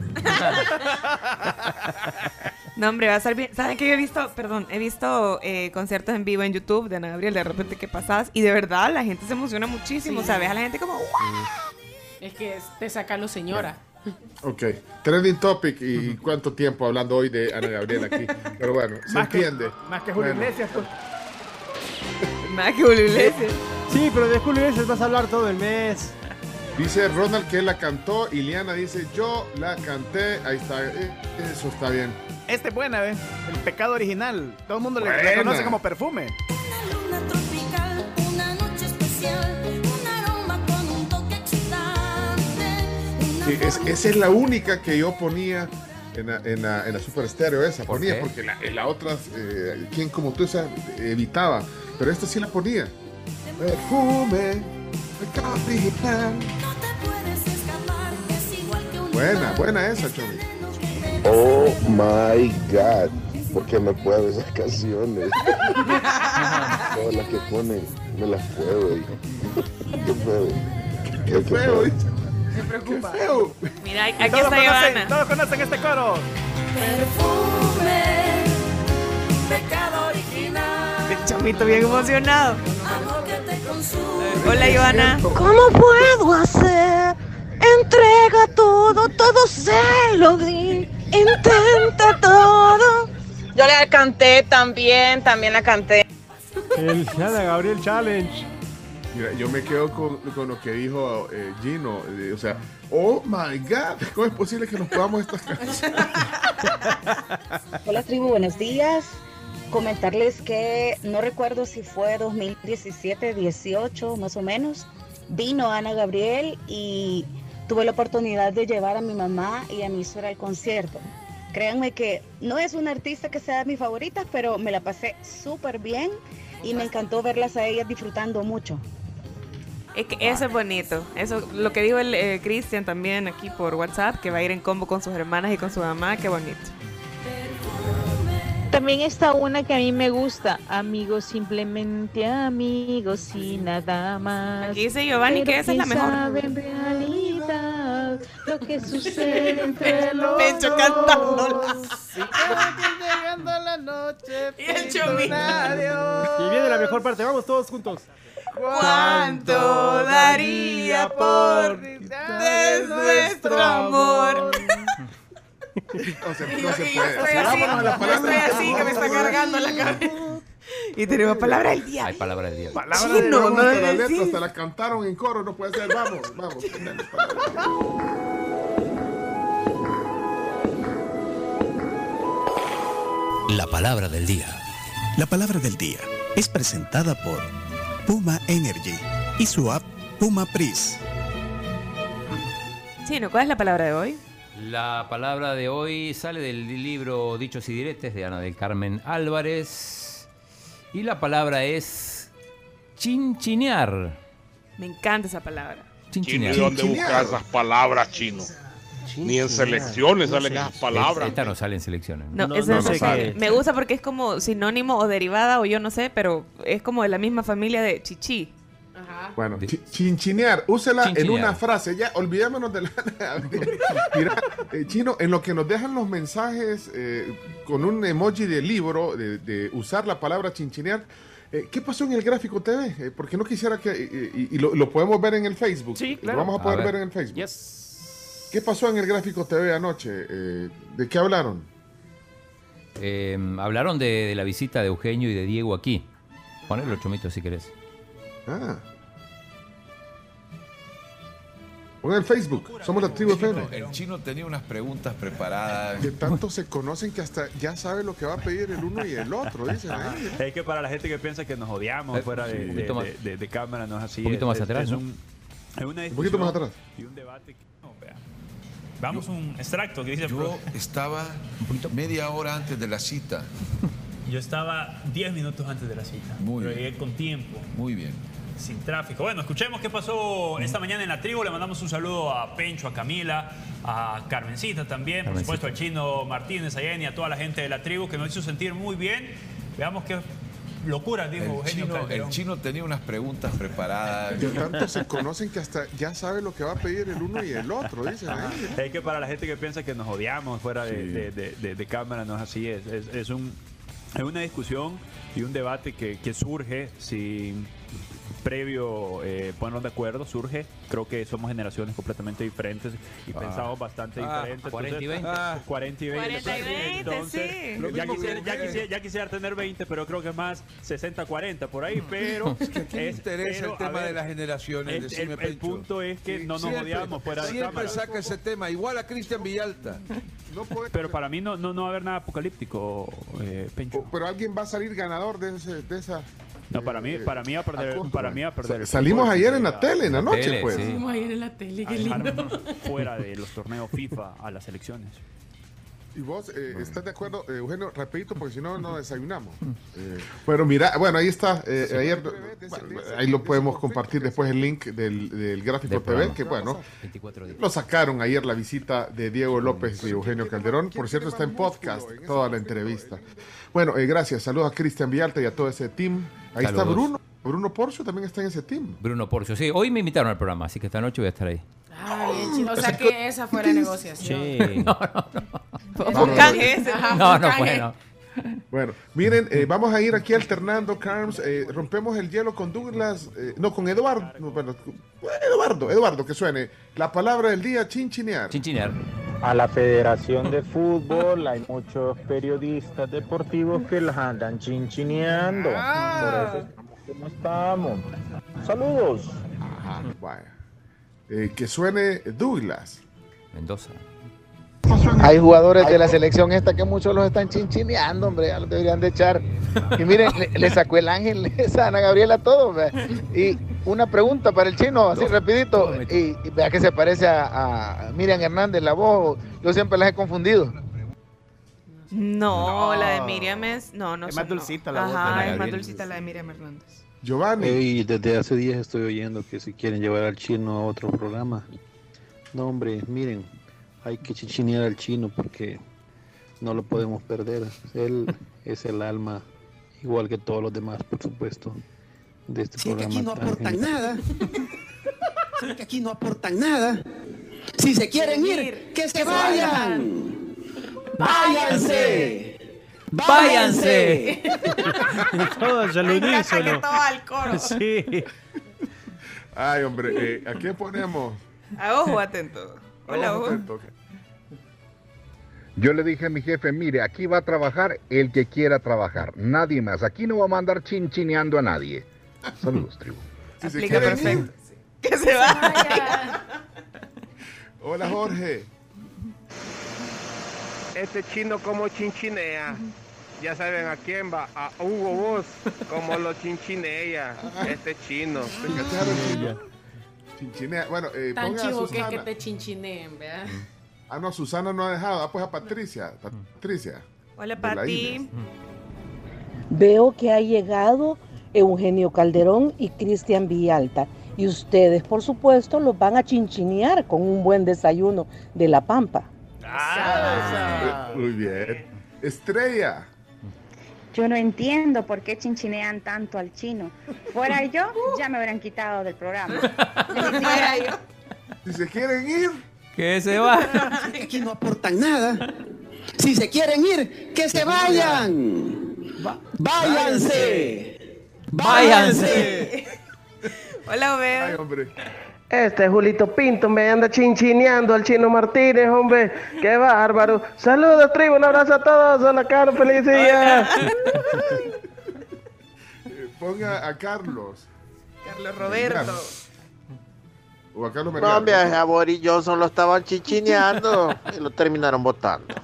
No, hombre, va a ser bien. ¿Saben que yo he visto, perdón, he visto eh, conciertos en vivo en YouTube de Ana Gabriel, de repente que pasas, y de verdad la gente se emociona muchísimo, Sí. ¿sabes? A la gente como, "Wow". Es que te saca lo señora. Ok, trending topic y cuánto tiempo hablando hoy de Ana Gabriel aquí. Pero bueno, se Más que- entiende. Más que Julio Bueno. Iglesias. pues. Más que Julio Iglesias. Sí, pero de Julio Iglesias vas a hablar todo el mes. Dice Ronald que él la cantó y Liana dice yo la canté. Ahí está, eh, eso está bien. Este es buena, ¿ves? El pecado original. Todo el mundo le, conoce como perfume. Es- esa es la única que yo ponía en la, en la, en la Super Stereo esa. ¿Por ponía qué? porque la, en la otra, eh, quien como tú esa evitaba. Pero esta sí la ponía. Perfume. Buena, buena esa, Chomi. Oh my god, ¿por qué me puedo esas canciones? Todas las que ponen, me las puedo. y- Qué feo. Qué, feo, Me preocupa. feo. Mira, aquí Todos está conocen, Giovanna. todos conocen este coro. Perfume, pecado original. El chamito bien emocionado. Amor que te consume. Hola, Giovanna. ¿Cómo puedo hacer? Entrega todo, todo se lo di. Intenta todo. Yo la canté también, también la canté. El Gabriel Challenge. Yo me quedo con, con lo que dijo eh, Gino. eh, o sea, oh my God, ¿cómo es posible que nos podamos estas canciones? Hola tribu, buenos días. Comentarles que no recuerdo si fue 2017, 18 más o menos. Vino Ana Gabriel y tuve la oportunidad de llevar a mi mamá y a mi suegra al concierto. Créanme que no es una artista que sea de mis favoritas, pero me la pasé súper bien y me encantó verlas a ellas disfrutando mucho. Es que eso es bonito. Eso, lo que dijo el eh, Cristian también aquí por WhatsApp, que va a ir en combo con sus hermanas y con su mamá, qué bonito. También está una que a mí me gusta, amigos, simplemente amigos y nada más. Aquí dice Giovanni que esa es la ¿quién mejor. sabe en realidad lo que sucede entre los Pecho dos? cantándola. Llegando la noche. Y el chomito. Y viene la mejor parte, vamos todos juntos. ¿Cuánto daría por de nuestro amor? No se, Y no yo- se y yo puede. estoy Sí, así, yo estoy así, que me está cargando la cabeza. Y tenemos palabra del día. Hay palabra del día. Palabra Chino, de no la letra hasta la cantaron en coro, no puede ser. Vamos, vamos. La palabra del día. La palabra del día es presentada por Puma Energy y su app Puma Pris. Chino, ¿cuál es la palabra de hoy? La palabra de hoy sale del libro Dichos y Diretes de Ana del Carmen Álvarez. Y la palabra es chinchinear. Me encanta esa palabra. Chino, Chinchinear. ¿y dónde buscas esas palabras, chino? Ni en selecciones salen esas palabras. Esta no sale en selecciones. No, No, esa no, es- no sale. me gusta porque es como sinónimo o derivada o yo no sé, pero es como de la misma familia de chichi. Bueno, chi- chinchinear, úsela en una frase. Ya, olvidémonos de la. Mira, eh, Chino, en lo que nos dejan los mensajes eh, con un emoji de libro, de, de usar la palabra chinchinear, Eh, ¿Qué pasó en el gráfico TV? Eh, porque no quisiera que... eh, y y lo, lo podemos ver en el Facebook. Sí, Lo claro. vamos a poder A ver. ver. en el Facebook. Yes. ¿Qué pasó en el gráfico TV anoche? Eh, ¿De qué hablaron? Eh, hablaron de, de la visita de Eugenio y de Diego aquí. Ponelo, Chomito, si querés. Ah. Pon el Facebook. Somos la tribu FM. El chino tenía unas preguntas preparadas. Que tanto se conocen que hasta ya sabe lo que va a pedir el uno y el otro, dicen ahí. Es que para la gente que piensa que nos odiamos Eh, fuera de, de- poquito más- de- de- de cámara, no es así. un poquito más es- atrás, es ¿no? un- es una Un poquito más atrás. Y un debate que Vamos un extracto que dice el Yo pro- estaba media hora antes de la cita. Yo estaba 10 minutos antes de la cita. Muy pero bien. llegué con tiempo, Muy bien. sin tráfico. Bueno, escuchemos qué pasó esta mañana en la tribu. Le mandamos un saludo a Pencho, a Camila, a Carmencita también, por Carmencita. supuesto al chino Martínez, a Jenny, a toda la gente de la tribu que nos hizo sentir muy bien. Veamos qué locura dijo El Eugenio chino, Calderón. el chino tenía unas preguntas preparadas. Que tanto se conocen que hasta ya sabe lo que va a pedir el uno y el otro, dicen ahí. Es que para la gente que piensa que nos odiamos fuera de, Sí. de- de- de- de cámara, no es así. Es, es- es un, es una discusión y un debate que, que surge sin previo eh, ponernos de acuerdo, surge. Creo que somos generaciones completamente diferentes y Ah. pensamos bastante Ah, diferentes. 40 y 20. Ah, 40 y 20. 40 y 20, Entonces, sí. Lo ya, quisiera, ya, quisiera, ya quisiera tener 20, pero creo que es más 60-40 por ahí. Pero Es que aquí me interesa pero, el tema ver, de las generaciones. el- punto es que no nos Siempre- odiamos fuera de Siempre cámara. saca ese tema, igual a Cristian Villalta. No puede- Pero para mí no, no, no va a haber nada apocalíptico, eh, Pencho. O- Pero alguien va a salir ganador de, ese- de esa. No, para mí, para mí va a perder, para mí va a perder. el Salimos fútbol, ayer en la tele, en la noche, tele, pues. sí. Vamos a ir en la tele, qué lindo. fuera de los torneos FIFA a las elecciones. ¿Y vos eh, estás de acuerdo, eh, Eugenio? Rapidito, porque si no, no desayunamos. Eh, bueno, mira, bueno, ahí está. eh, ayer, bueno, ahí lo podemos compartir después el link del, del gráfico Del TV, programa. que bueno, 24 días. lo sacaron ayer la visita de Diego López y Eugenio Calderón. Por cierto, está en podcast toda la entrevista. Bueno, eh, gracias. Saludos a Cristian Villalta y a todo ese team. Ahí está. Bruno. Bruno Porcio también está en ese team. Bruno Porcio, sí. Hoy me invitaron al programa, así que esta noche voy a estar ahí. Ah, bien, chino. O sea que esa fue la negociación. Sí. No, no, ese. No, no canje. fue, no. Bueno, miren, eh, vamos a ir aquí alternando, Carms. eh, rompemos el hielo con Douglas, eh, no, con Eduardo. no, bueno, Eduardo, Eduardo, que suene. La palabra del día, chinchinear. Chinchinear. A la Federación de Fútbol hay muchos periodistas deportivos que las andan chinchineando. Por eso estamos como estamos. Saludos. Ajá, vaya. Eh, que suene Douglas. Mendoza. Hay jugadores de la selección esta que muchos los están chinchineando, hombre, ya los deberían de echar. Y miren, le, le sacó el ángel esa Ana Gabriela a todo. vea. Y una pregunta para el chino, así rapidito. Y, y vea que se parece a, a Miriam Hernández, la voz. Yo siempre las he confundido. No, la de Miriam es. No, no Es más no. dulcita la voz de Ajá, Ana es más Gabriel. dulcita la de Miriam Hernández. Giovanni. Ey, desde hace días estoy oyendo que si quieren llevar al chino a otro programa. No, hombre, miren, hay que chichinear al chino porque no lo podemos perder. Él es el alma, igual que todos los demás, por supuesto, de este Si es que programa. aquí no tan aportan genial. nada. Si es que aquí no aportan nada. Si se quieren ir, que se vayan. ¡Váyanse! ¡Váyanse! Todos al unísono. que todo al coro. Sí. Ay, hombre, eh, ¿a quién ponemos? A ojo atento. Hola, Ojo atento. Yo le dije a mi jefe, mire, aquí va a trabajar el que quiera trabajar, nadie más. Aquí no vamos a andar chinchineando a nadie. Saludos, tribu. Si se Aplica quieren ir. perfecto. Que se vaya. Hola, Jorge. Este chino como chinchinea. Ya saben a quién va, a Hugo Boss, como lo chinchinea. Este chino. ¿Te cacharon, chino? Chinchinea. Bueno, eh, Tan ponga a chivo que es que Susana. te chincineen, ¿verdad? Ah, no, Susana no ha dejado. Ah, pues a Patricia. Patricia. Hola, De la Pati. Veo que ha llegado Eugenio Calderón y Cristian Villalta. Y ustedes, por supuesto, los van a chinchinear con un buen desayuno de la Pampa. Ah. Muy bien. Estrella. Yo no entiendo por qué chinchinean tanto al chino. Fuera yo, ya me habrían quitado del programa. Fuera yo. Si se quieren ir. Que se va. Si es que no aportan nada. Si se quieren ir, que se vayan. ¡Váyanse! Váyanse. Hola, Obed. Ay, hombre. Este Julito Pinto me anda chinchineando al Chino Martínez, hombre. Qué bárbaro. Saludos, tribu. Un abrazo a todos. Hola, Carlos. Feliz día. Eh, Ponga a Carlos. Carlos Roberto. O a Carlos No, hombre, a Boris Johnson lo estaban chichineando y lo terminaron votando.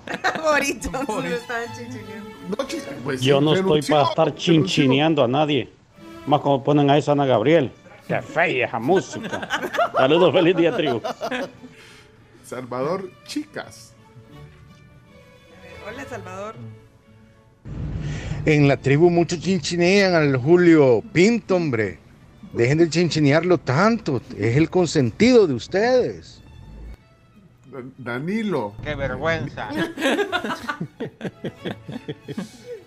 Boris Johnson lo estaban chinchineando. Pues Yo no estoy para estar chinchineando a nadie. Más como ponen a esa Ana Gabriel. Qué fea esa música. Saludos, feliz día, tribu. Salvador Chicas. Hola, Salvador. En la tribu muchos chinchinean al Julio Pinto, hombre. Dejen de chinchinearlo tanto. Es el consentido de ustedes. Dan- Danilo. Qué vergüenza.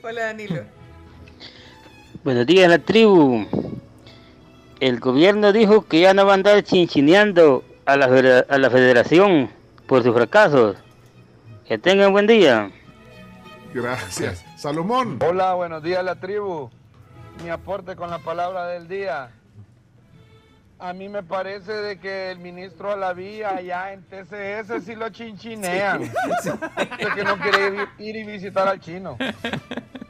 Hola, Danilo. Buenos días, la tribu. El gobierno dijo que ya no va a andar chinchineando a la, a la federación por sus fracasos. Que tengan buen día. Gracias. Salomón. Hola, buenos días la tribu. Mi aporte con la palabra del día. A mí me parece de que el ministro Alaví allá en TCS sí lo chinchinean. De que no quiere ir, ir y visitar al chino.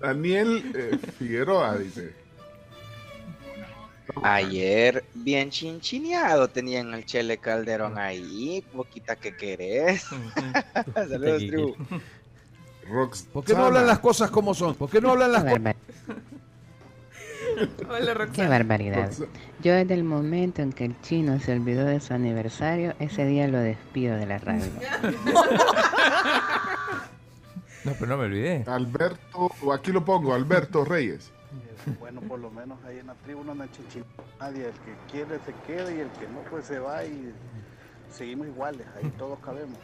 Daniel eh, Figueroa dice. Ayer, bien chinchineado, tenían al Chele Calderón ahí. Boquita que querés. Saludos, tribu. Rox. ¿Por qué no hablan las cosas como son? ¿Por qué no hablan las cosas? Hola, Roxana. Qué barbaridad. Yo desde el momento en que el chino se olvidó de su aniversario, ese día lo despido de la radio. No, pero no me olvidé. Alberto, o aquí lo pongo, Alberto Reyes. Bueno, por lo menos ahí en la tribu no a nadie. El que quiere se queda y el que no, pues se va y seguimos iguales. Ahí todos cabemos.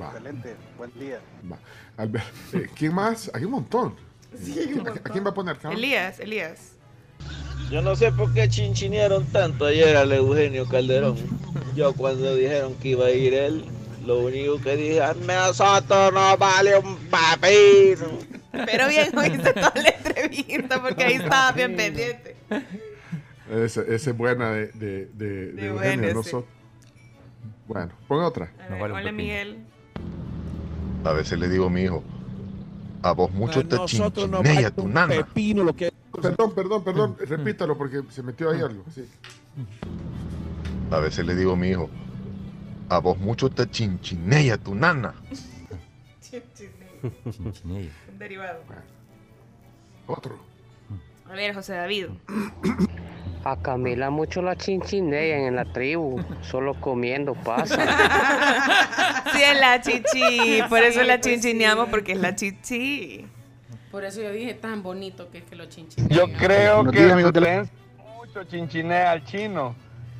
Va. Excelente. Buen día. Va. Eh, ¿Quién más? Hay un montón. Sí, un ¿A, quién- a montón. quién va a poner? Carlos? Elías, Elías. Yo no sé por qué chinchinearon tanto ayer al Eugenio Calderón. Yo cuando dijeron que iba a ir él, lo único que dije, nosotros no vale un papiro. Pero bien, oíste toda la entrevista porque ahí estaba bien pendiente. Esa, es buena de, de, de, de De Eugenio, no sí. so- Bueno, ponga otra. A ver, hola, Miguel. A veces le digo a mi hijo, a vos mucho te nosotros no vale tu nana. pepino lo que... Perdón, perdón, perdón. Repítalo porque se metió ahí algo. Sí. A veces le digo a mi hijo, a vos mucho te chinchinea tu nana. Chinchinella. Un derivado. Otro. A ver, José David. A Camila mucho la chinchinean en la tribu, solo comiendo pasa. Sí, es la chichi. Por eso Sí, la pues chinchineamos sí. porque es la chichi. Por eso yo dije tan bonito que es que lo chinchinean. Yo creo que mucho chinchinea al chino.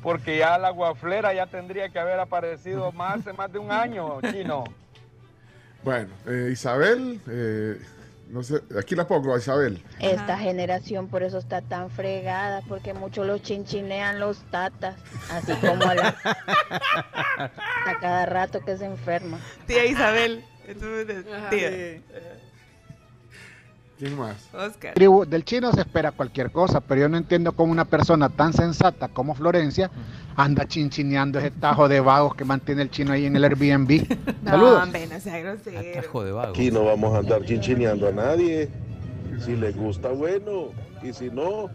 Porque ya la guaflera ya tendría que haber aparecido más hace más de un año, chino. Bueno, eh, Isabel, eh, no sé, aquí la pongo a Isabel. Esta generación por eso está tan fregada, porque muchos los chinchinean los tatas, así como a, la- a cada rato que se enferma. Tía Isabel. Entonces, tía. ¿Quién más? Oscar. Tribu, del chino se espera cualquier cosa, pero yo no entiendo cómo una persona tan sensata como Florencia anda chinchineando ese tajo de vagos que mantiene el chino ahí en el Airbnb. No, Saludos. hombre, no sea grosero. Tajo de vago. Aquí no vamos a andar chinchineando a nadie. Si les gusta, bueno. Y si no,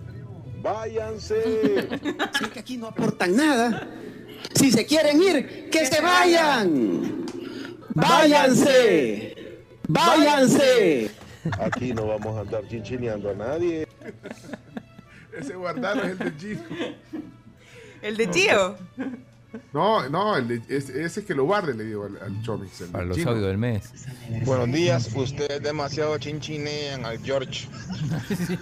váyanse. Es que aquí no aportan nada. Si se quieren ir, que se vayan. Váyanse. Váyanse. Aquí no vamos a andar chinchineando a nadie. Ese guardalo es el de Gino. ¿El de Gio? No, no, el de, ese, ese que lo guarde, le digo al, al Chomix. el Para los audios del mes. Buenos días, ustedes demasiado chinchinean al George.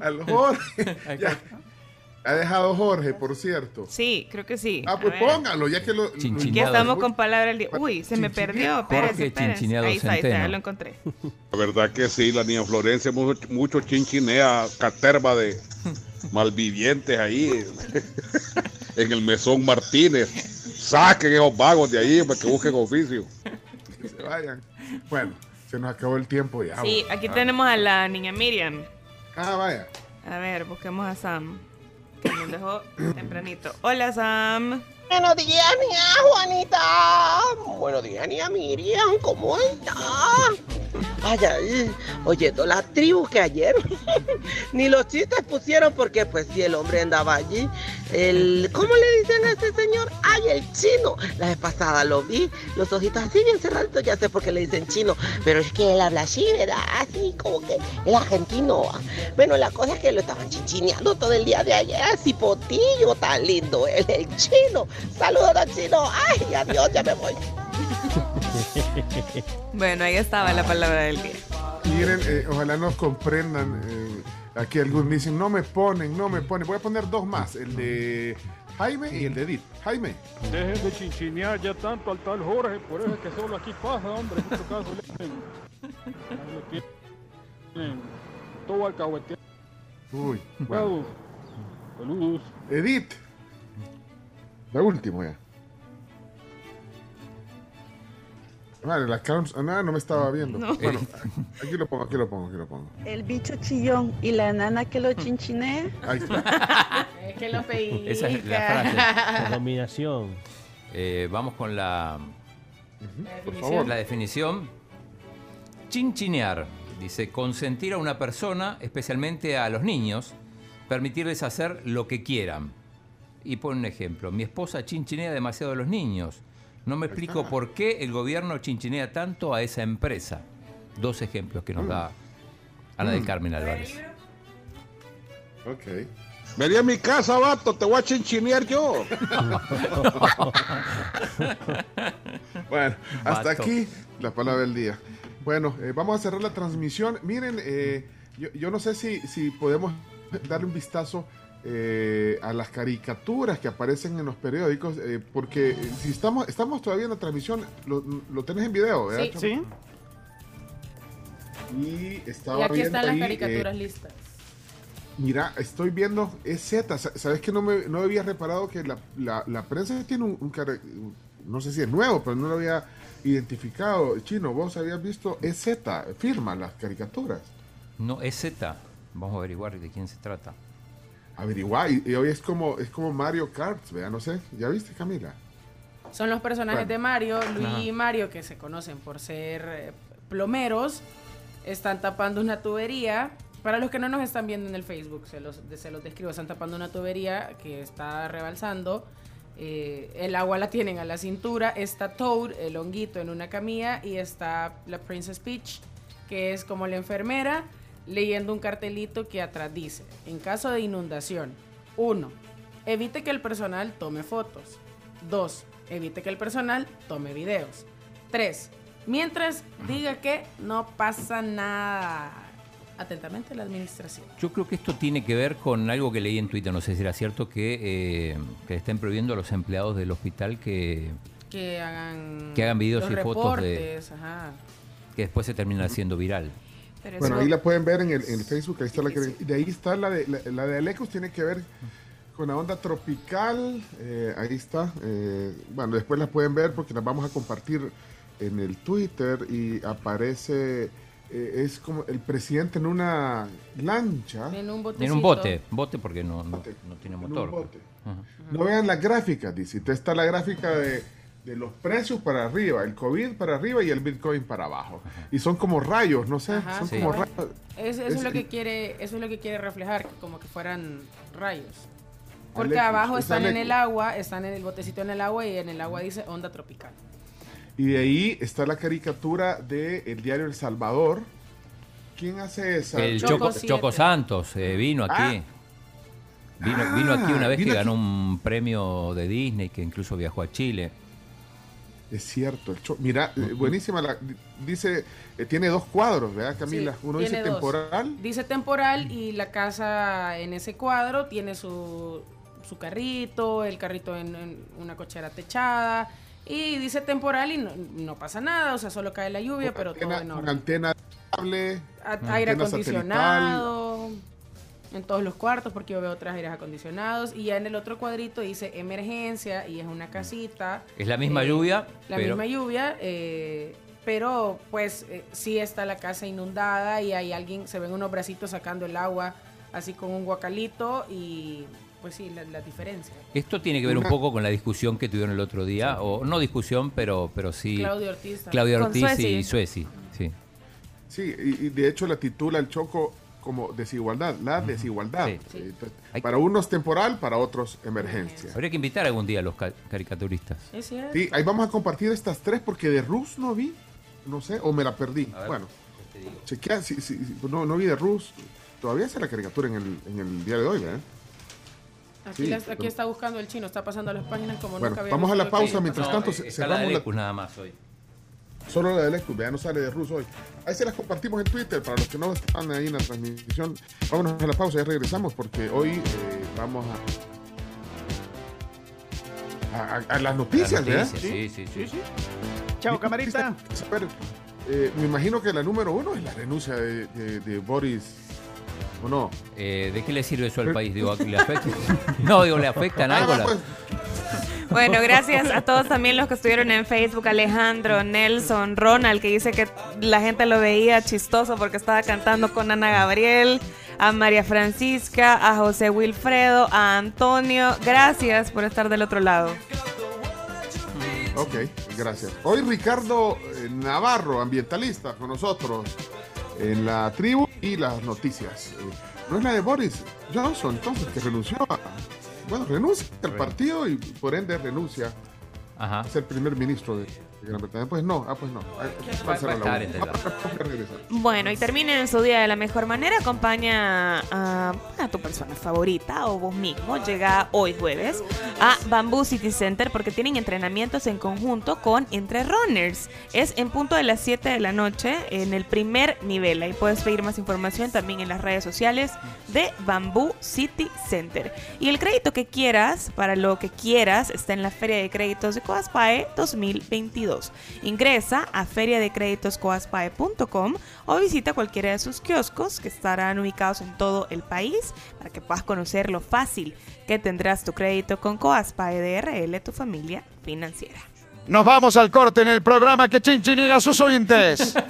Al Jorge. Ya. Ha dejado Jorge, por cierto. Sí, creo que sí. Ah, pues póngalo, ya que lo. Aquí estamos con palabra del día. Uy, se me perdió. Espérense, Jorge espérense. Chinchineado Ahí está, ahí está, ya lo encontré. La verdad que sí, la niña Florencia mucho, mucho chinchinea, caterva de malvivientes ahí en el mesón Martínez. Saquen esos vagos de ahí para que busquen oficio. Que se vayan. Bueno, se nos acabó el tiempo ya. Sí, aquí Ah, tenemos a la niña Miriam. Ah, vaya. A ver, busquemos a Sam. Que nos dejó tempranito. Hola, Sam. Buenos días, niña Juanita. Buenos días, niña Miriam. ¿Cómo estás? Ay, ay, oyendo la tribu que ayer ni los chistes pusieron porque pues si el hombre andaba allí, el, ¿cómo le dicen a este señor? Ay, el chino. La vez pasada lo vi, los ojitos así bien cerrados, ya sé por qué le dicen chino, pero es que él habla así, ¿verdad? Así como que el argentino. Bueno, la cosa es que lo estaban chichineando todo el día de ayer, así potillo, tan lindo, él, el chino. Saludos al chino. Ay, adiós, ya me voy. Bueno, ahí estaba la palabra del día. Miren, eh, ojalá nos comprendan. eh, aquí algunos dicen, no me ponen, no me ponen. Voy a poner dos más, el de Jaime y el de Edith. Jaime. Dejen de chinchinear ya tanto al tal Jorge, por eso es que solo aquí pasa, hombre. En este caso le tienen todo. Uy, bueno. Saludos. Edith. La última ya. Vale, la Carms- ah, nada, no me estaba viendo. No. Bueno, aquí lo pongo, aquí lo pongo, aquí lo pongo. El bicho chillón y la nana que lo chinchinea. Ahí está. Es que lo pellizca. Esa es la frase. Dominación. Eh, vamos con la, Por favor. la definición. Chinchinear. Dice, consentir a una persona, especialmente a los niños, permitirles hacer lo que quieran. Y pone un ejemplo. Mi esposa chinchinea demasiado a los niños. No me explico por qué el gobierno chinchinea tanto a esa empresa. Dos ejemplos que nos da Ana del Mm. Carmen Álvarez. Ok. Vení a mi casa, vato, te voy a chinchinear yo. Bueno, hasta Vato. aquí la palabra del día. Bueno, eh, vamos a cerrar la transmisión. Miren, eh, yo, yo no sé si, si podemos darle un vistazo eh, a las caricaturas que aparecen en los periódicos, eh, porque eh, si estamos, estamos todavía en la transmisión, lo, lo tenés en video, ¿verdad? Sí. Y estaba Y aquí viendo están las ahí, caricaturas eh, listas. Mira, estoy viendo EZ. Sa- ¿Sabes que no me no había reparado que la, la, la prensa tiene un, un No sé si es nuevo, pero no lo había identificado. Chino, vos habías visto EZ, firma las caricaturas. No, es Z. Vamos a averiguar de quién se trata. Averiguar, y, y hoy es como, es como Mario Kart, vea, no sé. ¿Ya viste, Camila? Son los personajes Bueno. de Mario, Luis Ajá. y Mario, que se conocen por ser eh, plomeros. Están tapando una tubería. Para los que no nos están viendo en el Facebook, se los, se los describo. Están tapando una tubería que está rebalsando. Eh, el agua la tienen a la cintura. Está Toad, el honguito, en una camilla. Y está la Princess Peach, que es como la enfermera, leyendo un cartelito que atrás dice: En caso de inundación, 1. Evite que el personal tome fotos. 2. Evite que el personal tome videos. 3. Mientras diga que no pasa nada. Atentamente la administración. Yo creo que esto tiene que ver con algo que leí en Twitter, no sé si era cierto, que, eh, que estén prohibiendo a los empleados del hospital que, Que hagan, Que hagan videos y fotos de- ajá. que después se terminan haciendo viral. Bueno, ahí la pueden ver en el, en el Facebook, ahí está la que... y De ahí está la de, la, la de Alecos, tiene que ver con la onda tropical, eh, ahí está. eh, bueno, después la pueden ver porque las vamos a compartir en el Twitter y aparece, eh, es como el presidente en una lancha. En un En botecito. un bote, bote porque no, no, no tiene En un motor. No vean las gráficas, dice. Está la gráfica de, de los precios para arriba, el COVID para arriba y el Bitcoin para abajo. Y son como rayos, no sé, Ajá, son sí. como rayos. Es- eso, es, Es- lo que quiere, eso es lo que quiere reflejar, como que fueran rayos. Porque abajo es están en el agua, están en el botecito en el agua y en el agua dice onda tropical. Y de ahí está la caricatura del diario El Salvador. ¿Quién hace esa? El Choco, Choco Santos eh, vino aquí. Vino, vino aquí una vez que ganó un premio de Disney, que incluso viajó a Chile. Es cierto, el Cho- mira, eh, buenísima. La, dice, eh, tiene dos cuadros, ¿verdad, Camila? Sí, Uno dice dos. temporal. Dice temporal y la casa en ese cuadro tiene su, su carrito, el carrito en, en una cochera techada. Y dice temporal y no, no pasa nada, o sea, solo cae la lluvia, pero todo Antena- en con orden. antena cable, A- antena aire satelital. En todos los cuartos porque yo veo otros aires acondicionados y ya en el otro cuadrito dice emergencia y es una casita Es la misma Eh, lluvia, la pero misma lluvia eh, pero pues eh, sí está la casa inundada y hay alguien, se ven unos bracitos sacando el agua así con un guacalito y pues sí, la, la diferencia. Esto tiene que ver un poco con la discusión que tuvieron el otro día, o no discusión, pero, pero sí. Claudio Ortiz. Claudia Con Ortiz Sueci. y Sueci. Sí. Sí, y, y de hecho la titula el Choco como desigualdad, la desigualdad. Sí. Entonces, Para unos temporal, para otros emergencia. Habría que invitar algún día a los ca- caricaturistas. Es cierto. Sí, ahí vamos a compartir estas tres porque de Rus no vi, no sé, o me la perdí. A ver, bueno, chequea, si, si- si- no, no vi de Rus. Todavía está la caricatura en el, en el día de hoy, ¿verdad? Aquí, Sí, las- aquí pero- está buscando el chino, está pasando las páginas como Bueno, nunca había vamos a la pausa mientras No, tanto eh, cerramos la, nada más hoy. Solo la de Lecus, ya no sale de Rus hoy. Ahí se las compartimos en Twitter para los que no están ahí en la transmisión. Vámonos a la pausa, ya regresamos porque hoy eh, vamos a, a, a- a las noticias, Las ¿verdad? noticias, sí, sí, sí. Chao, camarita. Eh, me imagino que la número uno es la renuncia de, de- de Boris, ¿o no? Eh, ¿De qué le sirve eso al país? Digo, ¿le afecta? No, digo, ¿le afectan algo? Ah, pues, Bueno, gracias a todos también los que estuvieron en Facebook, Alejandro, Nelson, Ronald, que dice que la gente lo veía chistoso porque estaba cantando con Ana Gabriel, a María Francisca, a José Wilfredo, a Antonio. Gracias por estar del otro lado. Ok, gracias. Hoy Ricardo eh, Navarro, ambientalista, con nosotros en la tribu y las noticias. Eh, no es la de Boris Johnson, entonces, que renunció a. Bueno, renuncia al partido y por ende renuncia Ajá. a ser primer ministro de, Gran Bretaña. Pues no, ah, pues no. Ah, Va- a va estar. Bueno, y terminen su día de la mejor manera. Acompaña a, a tu persona favorita o vos mismo. Llega hoy jueves a Bamboo City Center porque tienen entrenamientos en conjunto con Entre Runners. Es en punto de las 7 de la noche en el primer nivel. Ahí puedes pedir más información también en las redes sociales de Bamboo City Center. Y el crédito que quieras, para lo que quieras, está en la Feria de Créditos de Coaspae 2022. Ingresa a feriadecreditoscoaspae.com o visita cualquiera de sus kioscos que estarán ubicados en todo el país para que puedas conocer lo fácil que tendrás tu crédito con Coaspae DRL, tu familia financiera. Nos vamos al corte en el programa que chinchiniga a sus oyentes.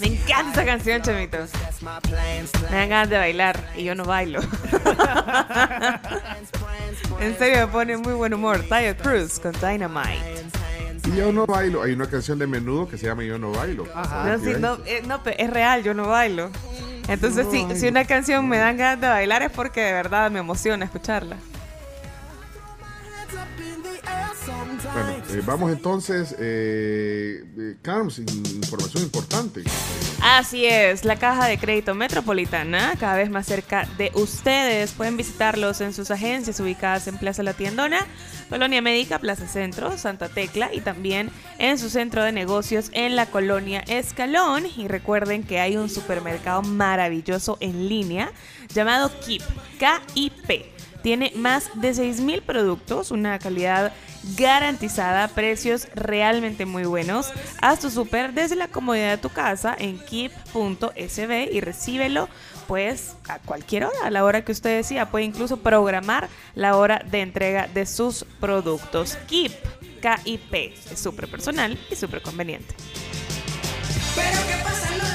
Me encanta esta canción, chamitos. Me dan ganas de bailar y yo no bailo. en serio, me pone muy buen humor. Tayo Cruz con Dynamite. Y yo no bailo. Hay una canción de menudo que se llama Yo no bailo. No, sí, no, eh, no, es real, yo no bailo. Entonces, sí, si una canción me dan ganas de bailar es porque de verdad me emociona escucharla. Eh, vamos entonces, eh, eh, información importante. Así es, la caja de crédito metropolitana, cada vez más cerca de ustedes. Pueden visitarlos en sus agencias ubicadas en Plaza La Tiendona, Colonia Médica, Plaza Centro, Santa Tecla y también en su centro de negocios en la colonia Escalón. Y recuerden que hay un supermercado maravilloso en línea llamado KIP, K-I-P. Tiene más de 6.000 productos, una calidad garantizada, precios realmente muy buenos. Haz tu súper desde la comodidad de tu casa en keep.sb y recíbelo pues a cualquier hora, a la hora que usted decida. Puede incluso programar la hora de entrega de sus productos. Keep, K-I-P, es súper personal y súper conveniente. Pero qué pasa,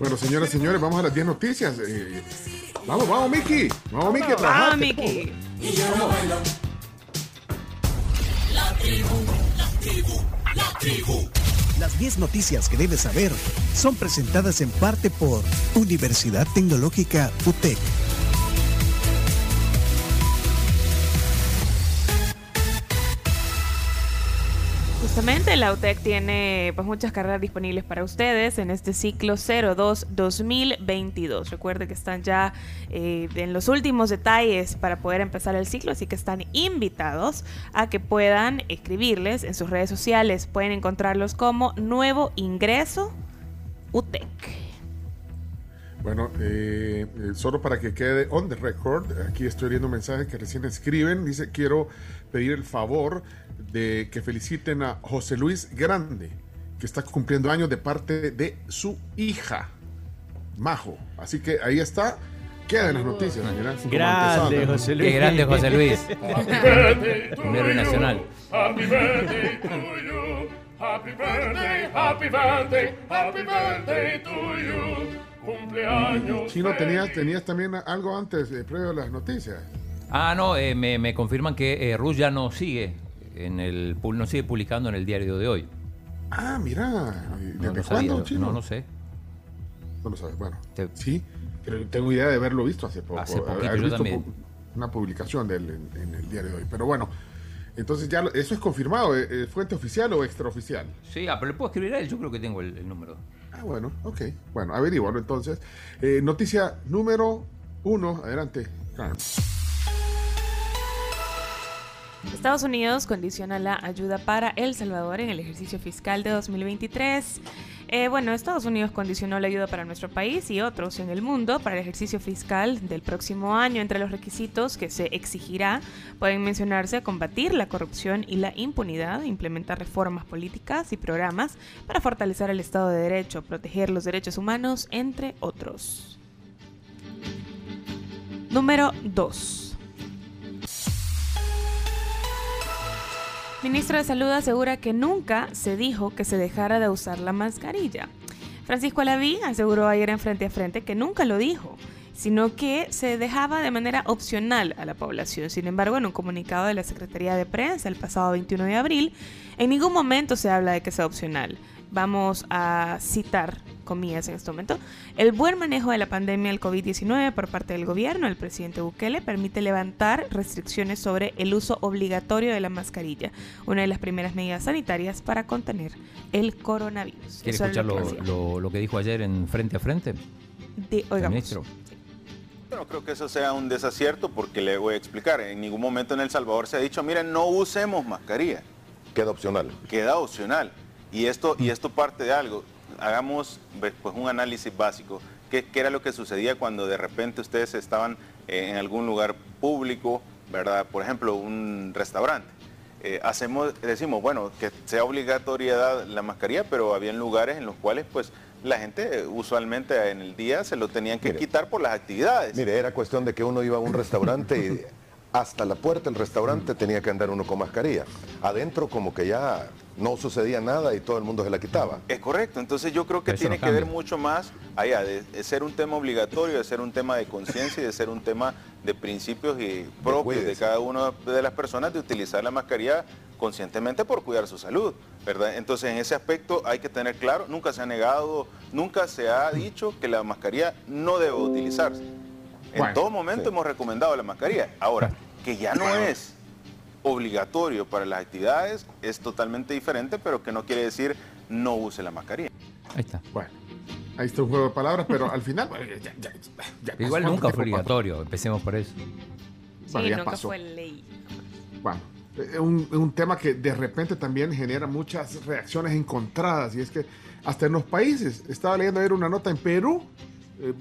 Bueno, señoras y señores, vamos a las 10 noticias. Eh, vamos, vamos, Miki. Vamos, Miki, a trabajar. Vamos, Miki. Y yo no bailo. La tribu, la tribu, la tribu. Las 10 noticias que debes saber son presentadas en parte por Universidad Tecnológica UTEC. Justamente la UTEC tiene pues muchas carreras disponibles para ustedes en este ciclo 02 2022. Recuerde que están ya eh, en los últimos detalles para poder empezar el ciclo, así que están invitados a que puedan escribirles en sus redes sociales. Pueden encontrarlos como Nuevo Ingreso UTEC. Bueno, eh, eh, solo para que quede on the record, aquí estoy leyendo un mensaje que recién escriben. Dice, quiero pedir el favor de que feliciten a José Luis Grande, que está cumpliendo años de parte de su hija, Majo. Así que ahí está. Quedan las noticias. Como Grande. José Luis. Qué grande, José Luis. Un héroe nacional. Happy birthday to you. Happy birthday, happy birthday, happy birthday to you. Cumpleaños. Chino, tenías, tenías también algo antes, eh, previo a las noticias. Ah, no, eh, me, me confirman que eh, Rus ya no sigue en el pu- no sigue publicando en el diario de hoy. Ah, mira. No, ¿Desde no sabía, cuándo, Chino? no, no sé. No lo sabes. Bueno, sí. Pero tengo idea de haberlo visto hace poco. Hace poquito, yo visto también. Una publicación de él en, en el diario de hoy. Pero bueno, entonces ya lo- eso es confirmado. ¿eh? ¿Eh, ¿Fuente oficial o extraoficial? Sí, ah, pero le puedo escribir a él, yo creo que tengo el, el número. Ah, bueno, ok. Bueno, averígualo entonces. Eh, noticia número uno. Adelante, Carmen. Estados Unidos condiciona la ayuda para El Salvador en el ejercicio fiscal de 2023. Eh, bueno, Estados Unidos condicionó la ayuda para nuestro país y otros en el mundo para el ejercicio fiscal del próximo año. Entre los requisitos que se exigirá pueden mencionarse combatir la corrupción y la impunidad, implementar reformas políticas y programas para fortalecer el Estado de Derecho, proteger los derechos humanos, entre otros. Número 2. Ministro de Salud asegura que nunca se dijo que se dejara de usar la mascarilla. Francisco Alaví aseguró ayer en Frente a Frente que nunca lo dijo, sino que se dejaba de manera opcional a la población. Sin embargo, en un comunicado de la Secretaría de Prensa el pasado 21 de abril, en ningún momento se habla de que sea opcional. Vamos a citar, comillas en este momento, el buen manejo de la pandemia del COVID-19 por parte del gobierno, el presidente Bukele, permite levantar restricciones sobre el uso obligatorio de la mascarilla, una de las primeras medidas sanitarias para contener el coronavirus. ¿Quiere escuchar lo lo, que decía. lo- lo que dijo ayer en Frente a Frente? De- el oigamos. ministro? Yo no creo que eso sea un desacierto porque le voy a explicar. En ningún momento en El Salvador se ha dicho, miren, no usemos mascarilla. Queda opcional. Queda opcional. Y esto, y esto parte de algo. Hagamos ve, pues, un análisis básico. ¿Qué, qué era lo que sucedía cuando de repente ustedes estaban eh, en algún lugar público, ¿verdad? Por ejemplo, un restaurante. Eh, hacemos, decimos, bueno, que sea obligatoriedad la mascarilla, pero habían lugares en los cuales pues la gente usualmente en el día se lo tenían que quitar por las actividades. Mire, era cuestión de que uno iba a un restaurante y hasta la puerta del restaurante tenía que andar uno con mascarilla. Adentro como que ya no sucedía nada y todo el mundo se la quitaba. Es correcto, entonces yo creo que Eso tiene no que ver mucho más allá de, de ser un tema obligatorio, de ser un tema de conciencia y de ser un tema de principios y propios de cada una de las personas de utilizar la mascarilla conscientemente por cuidar su salud, ¿verdad? Entonces en ese aspecto hay que tener claro, nunca se ha negado, nunca se ha dicho que la mascarilla no debe utilizarse. En Bueno, todo momento hemos recomendado la mascarilla. Ahora, que ya no es obligatorio para las actividades es totalmente diferente, pero que no quiere decir no use la mascarilla. Ahí está. Bueno, ahí está un juego de palabras, pero al final. bueno, ya- ya- ya- ya Igual nunca ¿Cuánto fue obligatorio, empecemos por eso. Sí, Bueno, ya nunca pasó. fue ley. Bueno, es un, un tema que de repente también genera muchas reacciones encontradas y es que hasta en los países, estaba leyendo ayer una nota en Perú, eh,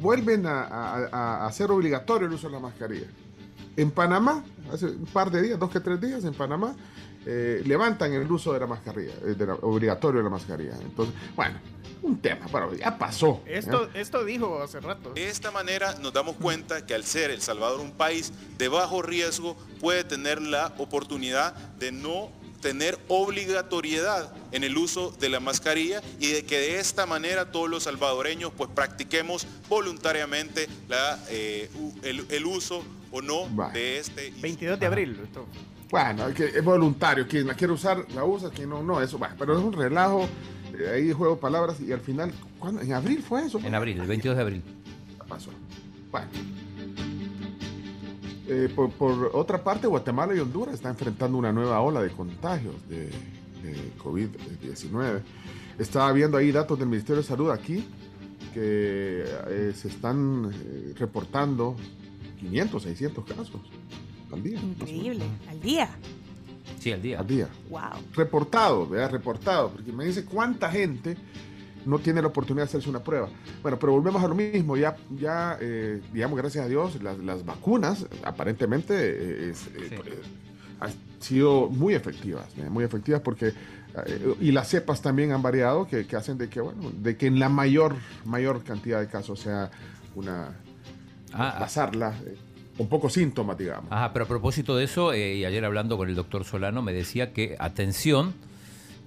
vuelven a- a- a hacer obligatorio el uso de la mascarilla. En Panamá, hace un par de días, dos que tres días, en Panamá, eh, levantan el uso de la mascarilla, eh, de la- obligatorio de la mascarilla. Entonces, bueno, un tema, pero ya pasó. Esto, ¿eh? esto dijo hace rato. De esta manera nos damos cuenta que al ser El Salvador un país de bajo riesgo puede tener la oportunidad de no tener obligatoriedad en el uso de la mascarilla y de que de esta manera todos los salvadoreños pues practiquemos voluntariamente la, eh, el, el uso o no de este 22 de abril. esto. Bueno, es que es voluntario. Quien la quiere usar, la usa. Quien no, no. Eso, bueno, pero es un relajo. eh, ahí juego palabras y al final, ¿cuándo? ¿En abril fue eso? En abril, el 22 de abril. pasó. Bueno. Eh, por, por otra parte, Guatemala y Honduras están enfrentando una nueva ola de contagios de, de COVID-19. Estaba viendo ahí datos del Ministerio de Salud aquí que eh, se están eh, reportando 500, 600 casos al día. Increíble. Al día. Sí, al día. Al día. Wow. Reportado, vea, reportado. Porque me dice cuánta gente no tiene la oportunidad de hacerse una prueba. Bueno, pero volvemos a lo mismo, ya, ya eh, digamos, gracias a Dios, las, las vacunas aparentemente eh, es, eh, eh, han sido muy efectivas, eh, muy efectivas porque, y las cepas también han variado, que, que hacen de que, bueno, de que en la mayor, mayor cantidad de casos sea una, Ah, pasarla eh, con pocos síntomas, digamos. Ajá, pero a propósito de eso, eh, y ayer hablando con el doctor Solano, me decía que, atención,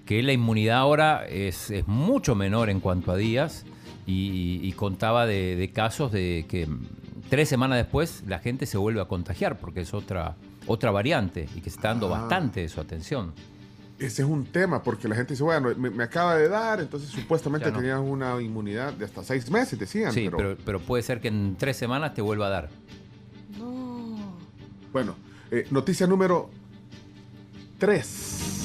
que la inmunidad ahora es, es mucho menor en cuanto a días y, y contaba de, de casos de que tres semanas después la gente se vuelve a contagiar porque es otra, otra variante y que se está dando Ah. bastante eso, atención. Ese es un tema, porque la gente dice, bueno, me, me acaba de dar, entonces supuestamente no. tenías una inmunidad de hasta seis meses, decían. Sí, pero, pero, pero puede ser que en tres semanas te vuelva a dar. bueno, eh, noticia número 3.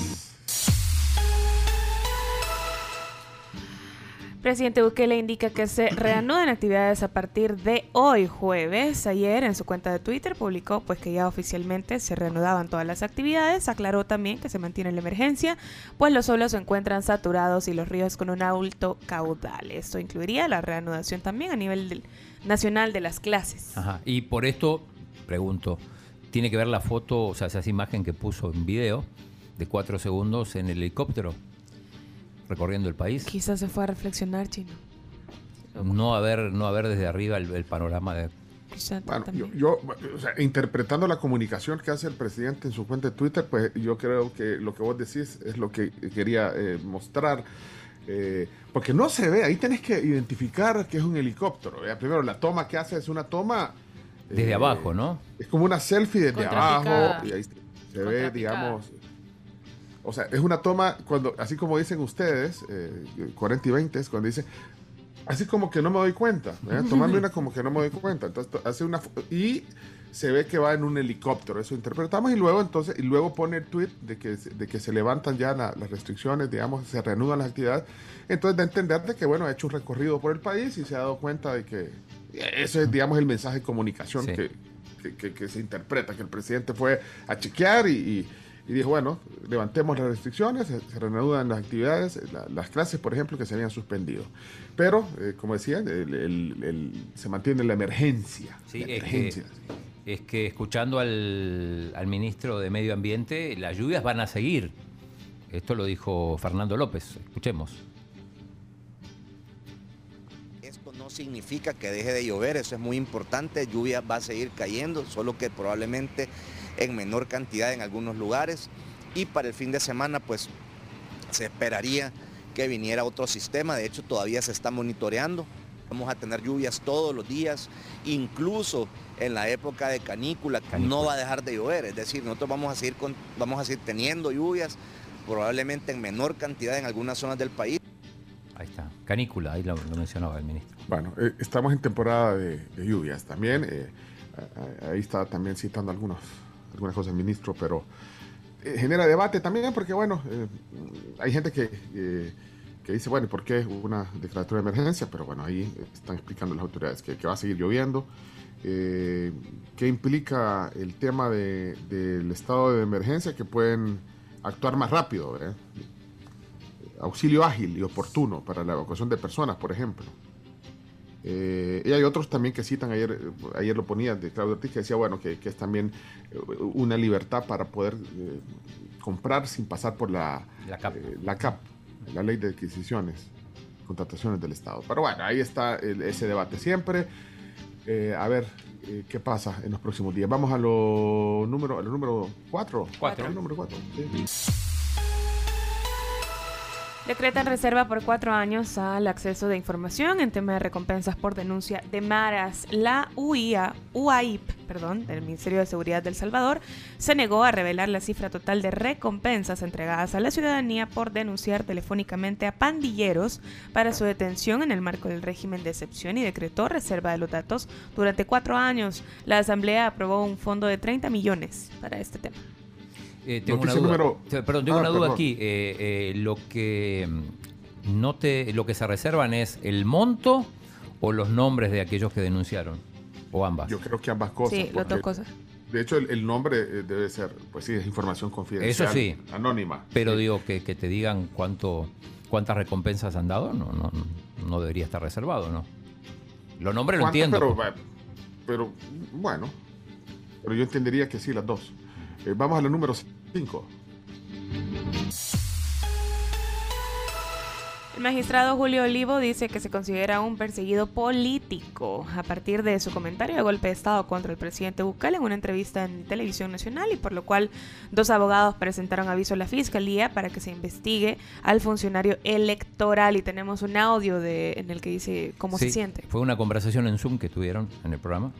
Presidente Bukele indica que se reanudan actividades a partir de hoy jueves. Ayer en su cuenta de Twitter publicó pues que ya oficialmente se reanudaban todas las actividades. Aclaró también que se mantiene la emergencia, pues los suelos se encuentran saturados y los ríos con un alto caudal. Esto incluiría la reanudación también a nivel del- nacional de las clases. Ajá. Y por esto, pregunto, ¿tiene que ver la foto, o sea, esa imagen que puso en video de cuatro segundos en el helicóptero recorriendo el país? Quizás se fue a reflexionar, chino. No haber, no haber desde arriba el, el panorama de... Bueno, yo, también. yo, o sea, interpretando la comunicación que hace el presidente en su cuenta de Twitter, pues yo creo que lo que vos decís es lo que quería eh, mostrar. eh, porque no se ve, ahí tenés que identificar que es un helicóptero. Primero, la toma que hace es una toma. Desde eh, abajo, ¿no? Es como una selfie desde abajo y ahí se ve, digamos. O sea, es una toma cuando, así como dicen ustedes, eh, 40 y 20, es cuando dice, así como que no me doy cuenta, ¿verdad? tomando una como que no me doy cuenta. Entonces to- hace una y se ve que va en un helicóptero, eso interpretamos y luego entonces y luego pone el tweet de que de que se levantan ya la- las restricciones, digamos, se reanudan las actividades. Entonces da a entender de que bueno, ha hecho un recorrido por el país y se ha dado cuenta de que eso es digamos el mensaje de comunicación Sí. que, que, que- que se interpreta, que el presidente fue a chequear y, y- y dijo, bueno, levantemos las restricciones, se, se reanudan las actividades, la- las clases, por ejemplo, que se habían suspendido. Pero, eh, como decía, el- el- el- se mantiene la emergencia. Sí, la es emergencia. que, es que escuchando al, al ministro de Medio Ambiente, las lluvias van a seguir. Esto lo dijo Fernando López. Escuchemos. Esto no significa que deje de llover, eso es muy importante, lluvia va a seguir cayendo, solo que probablemente en menor cantidad en algunos lugares. Y para el fin de semana, pues se esperaría que viniera otro sistema, de hecho todavía se está monitoreando. Vamos a tener lluvias todos los días, incluso en la época de canícula, no va a dejar de llover, es decir, nosotros vamos a seguir, con- vamos a seguir teniendo lluvias, probablemente en menor cantidad en algunas zonas del país. Ahí está. Canícula, ahí lo, lo mencionaba el ministro. Bueno, eh, estamos en temporada de, de lluvias también. eh, ahí está también citando algunos, algunas cosas el ministro, pero eh, genera debate también porque, bueno, eh, hay gente que, eh, que dice, bueno, ¿por qué una declaratoria de emergencia? Pero bueno, ahí están explicando las autoridades que, va a seguir lloviendo. ¿Qué implica el tema de- del estado de emergencia? Que pueden actuar más rápido, auxilio ágil y oportuno para la evacuación de personas, por ejemplo. Eh, y hay otros también que citan, ayer, ayer lo ponía de Claudio Ortiz, que decía, bueno, que, que es también eh, una libertad para poder eh, comprar sin pasar por la, La CAP. eh, la CAP, la ley de adquisiciones, contrataciones del Estado. Pero bueno, ahí está el- ese debate siempre. A ver qué pasa en los próximos días. Vamos a lo número, a lo número 4. Cuatro. número 4. Decretan reserva por cuatro años al acceso de información en tema de recompensas por denuncia de maras. La UIA, UAIP, perdón, del Ministerio de Seguridad del Salvador, se negó a revelar la cifra total de recompensas entregadas a la ciudadanía por denunciar telefónicamente a pandilleros para su detención en el marco del régimen de excepción y decretó reserva de los datos durante cuatro años. La Asamblea aprobó un fondo de 30 millones para este tema. Eh, tengo una Noticia duda. número- Perdón, tengo Ah, una duda perdón. aquí. Eh, eh, lo que mm, no te, lo que se reservan es el monto o los nombres de aquellos que denunciaron o ambas. Yo creo que ambas cosas. Sí, las porque, dos cosas. De hecho, el, el nombre eh, debe ser, pues sí, es información confidencial. Eso sí. Anónima. Pero digo que, que te digan cuánto ¿Cuántas recompensas han dado? No, no, no debería estar reservado, ¿no? Lo nombre lo entiendo. Pero, pero, bueno, pero yo entendería que sí, las dos. Eh, vamos a la número 5. El magistrado Julio Olivo dice que se considera un perseguido político a partir de su comentario de golpe de Estado contra el presidente Bukele en una entrevista en Televisión Nacional y por lo cual dos abogados presentaron aviso a la Fiscalía para que se investigue al funcionario electoral y tenemos un audio de, en el que dice cómo Sí, se siente. Fue una conversación en Zoom que tuvieron en el programa.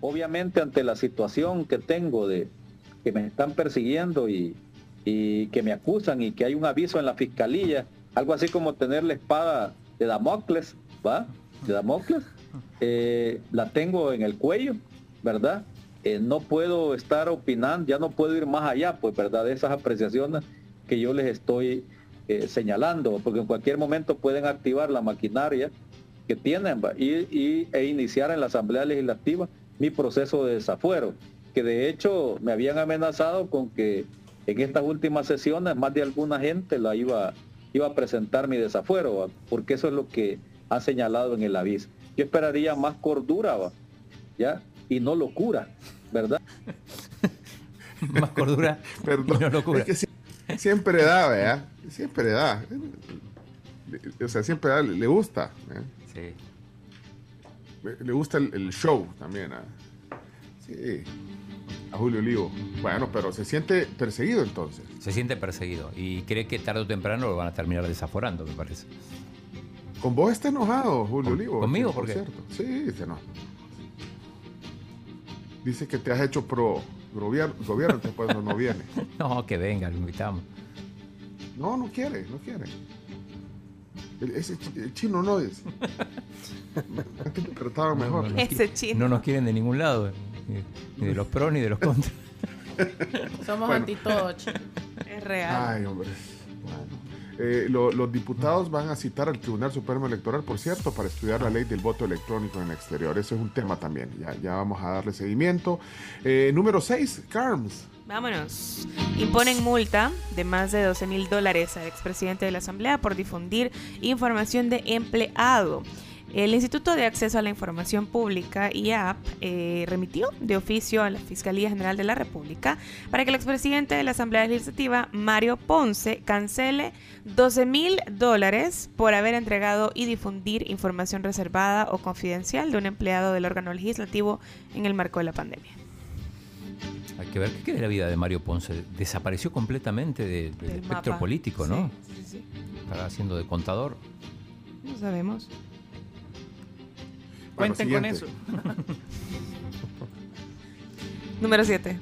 Obviamente ante la situación que tengo de que me están persiguiendo y, y que me acusan y que hay un aviso en la fiscalía, algo así como tener la espada de Damocles, ¿va? De Damocles, eh, la tengo en el cuello, ¿verdad? Eh, no puedo estar opinando, ya no puedo ir más allá, pues, ¿verdad? De esas apreciaciones que yo les estoy eh, señalando, porque en cualquier momento pueden activar la maquinaria que tienen y, y- e iniciar en la Asamblea Legislativa mi proceso de desafuero, que de hecho me habían amenazado con que en estas últimas sesiones más de alguna gente la iba, iba a presentar mi desafuero, ¿va? porque eso es lo que han señalado en el aviso. Yo esperaría más cordura, ¿va? ¿ya? Y no locura, ¿verdad? Más cordura Perdón, y no locura. es que si- siempre da, ¿verdad? Siempre da. O sea, siempre da, le gusta. ¿eh? Le- Le gusta el, el show también. ¿ah? Sí. A Julio Olivo. Bueno, pero se siente perseguido entonces. Se siente perseguido y cree que tarde o temprano lo van a terminar desaforando, me parece. Con vos está enojado, Julio Olivo. ¿Conmigo? sí, ¿Por qué? cierto. Sí, se enoja. Dice que te has hecho pro gobierno, gobierno eso no viene. No, que venga, lo invitamos. No, no quiere, no quiere. El- ese el chino no es. Antes mejor. No, nos qui- No nos quieren de ningún lado, ni, ni de los pros ni de los contras. Somos Bueno. anti todo. Es real. Ay, hombre. Bueno. Eh, lo- los diputados van a citar al Tribunal Supremo Electoral, por cierto, para estudiar la ley del voto electrónico en el exterior. Ese es un tema también. Ya, ya vamos a darle seguimiento. Eh, número 6, CARMS. Vámonos. Imponen multa de más de 12 mil dólares al expresidente de la Asamblea por difundir información de empleado. El Instituto de Acceso a la Información Pública, IAP, eh, remitió de oficio a la Fiscalía General de la República para que el expresidente de la Asamblea Legislativa, Mario Ponce, cancele 12 mil dólares por haber entregado y difundir información reservada o confidencial de un empleado del órgano legislativo en el marco de la pandemia. Hay que ver qué queda de la vida de Mario Ponce. Desapareció completamente de- del Del espectro mapa. político, ¿no? Sí, sí, sí. Estará haciendo de contador. No sabemos. Cuenten con eso. Número 7.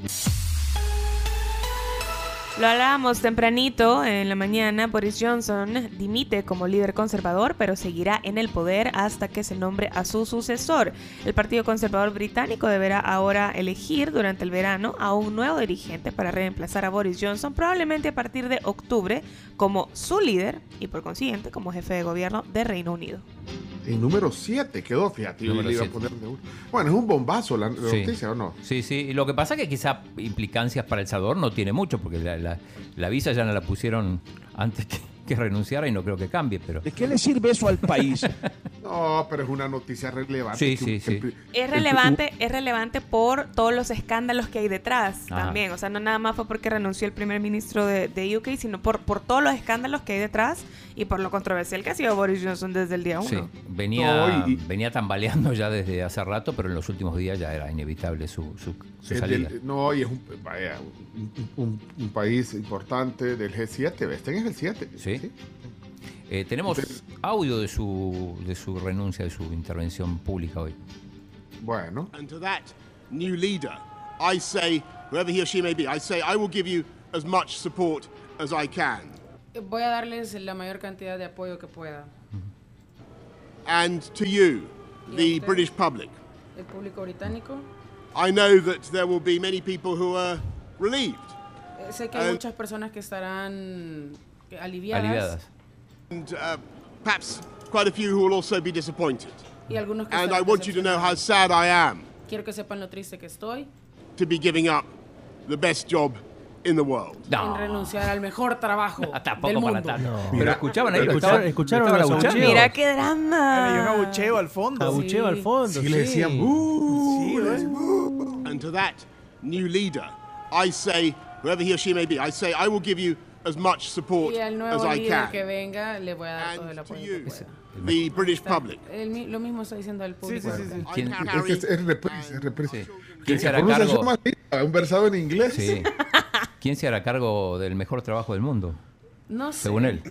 Lo hablábamos tempranito en la mañana. Boris Johnson dimite como líder conservador, pero seguirá en el poder hasta que se nombre a su sucesor. El Partido Conservador Británico deberá ahora elegir durante el verano a un nuevo dirigente para reemplazar a Boris Johnson, probablemente a partir de octubre, como su líder y por consiguiente como jefe de gobierno de Reino Unido. En número 7 quedó, fíjate. yo le iba a siete. poner de uno. Bueno, es un bombazo la, la Sí. noticia, ¿o no? Sí, sí. Y lo que pasa es que quizá implicancias para El Salvador no tiene mucho, porque la, la- la visa ya no la pusieron antes que, que renunciara y no creo que cambie, pero... ¿De qué le sirve eso al país? No, pero es una noticia relevante. Sí, que sí, sí. Es el- relevante, es relevante por todos los escándalos que hay detrás Ajá. también. O sea, no nada más fue porque renunció el primer ministro de, de UK, sino por, por todos los escándalos que hay detrás y por lo controversial que ha sido Boris Johnson desde el día uno. Sí, venía, No, y- venía tambaleando ya desde hace rato, pero en los últimos días ya era inevitable su, su- salida. del- no, y es un, vaya, un, un- un país importante del G7. Este es el 7. Sí. Eh, tenemos audio de su, de su renuncia, de su intervención pública hoy. Bueno. And to that new leader, I say, whoever he or she may be, I say, I will give you as much support as I can. Voy a darles la mayor cantidad de apoyo que pueda. And to you, the British public, El público británico. I know that there will be many people who are relieved. Eh, Sé que hay Eh, muchas personas que estarán aliviadas, Aliviadas. And uh, perhaps quite a few who will also be disappointed. y algunos que And I want you to know how sad I am Quiero que sepan lo triste que estoy, to be giving up the best job in the world. En renunciar al mejor trabajo Tampoco del para mundo. tanto. Pero escuchaban ahí, Escucharon- escucharon abucheando. abucheos. Mira qué drama. Hay un abucheo al fondo. Abucheo al fondo. Sí, le decían, Sí, ¿ves? And to that new leader, I say, whoever he or she may be, I say, I will give you as much support Y al as nuevo I líder can. que venga le voy a dar todo el apoyo que pueda. The British public. El lo mismo está diciendo el público. ¿Quién, Es que es, es reprise, es reprise. ¿Quién se hará cargo? Un versado en inglés. Sí. ¿Quién se hará cargo del mejor trabajo del mundo? No sé. Según él.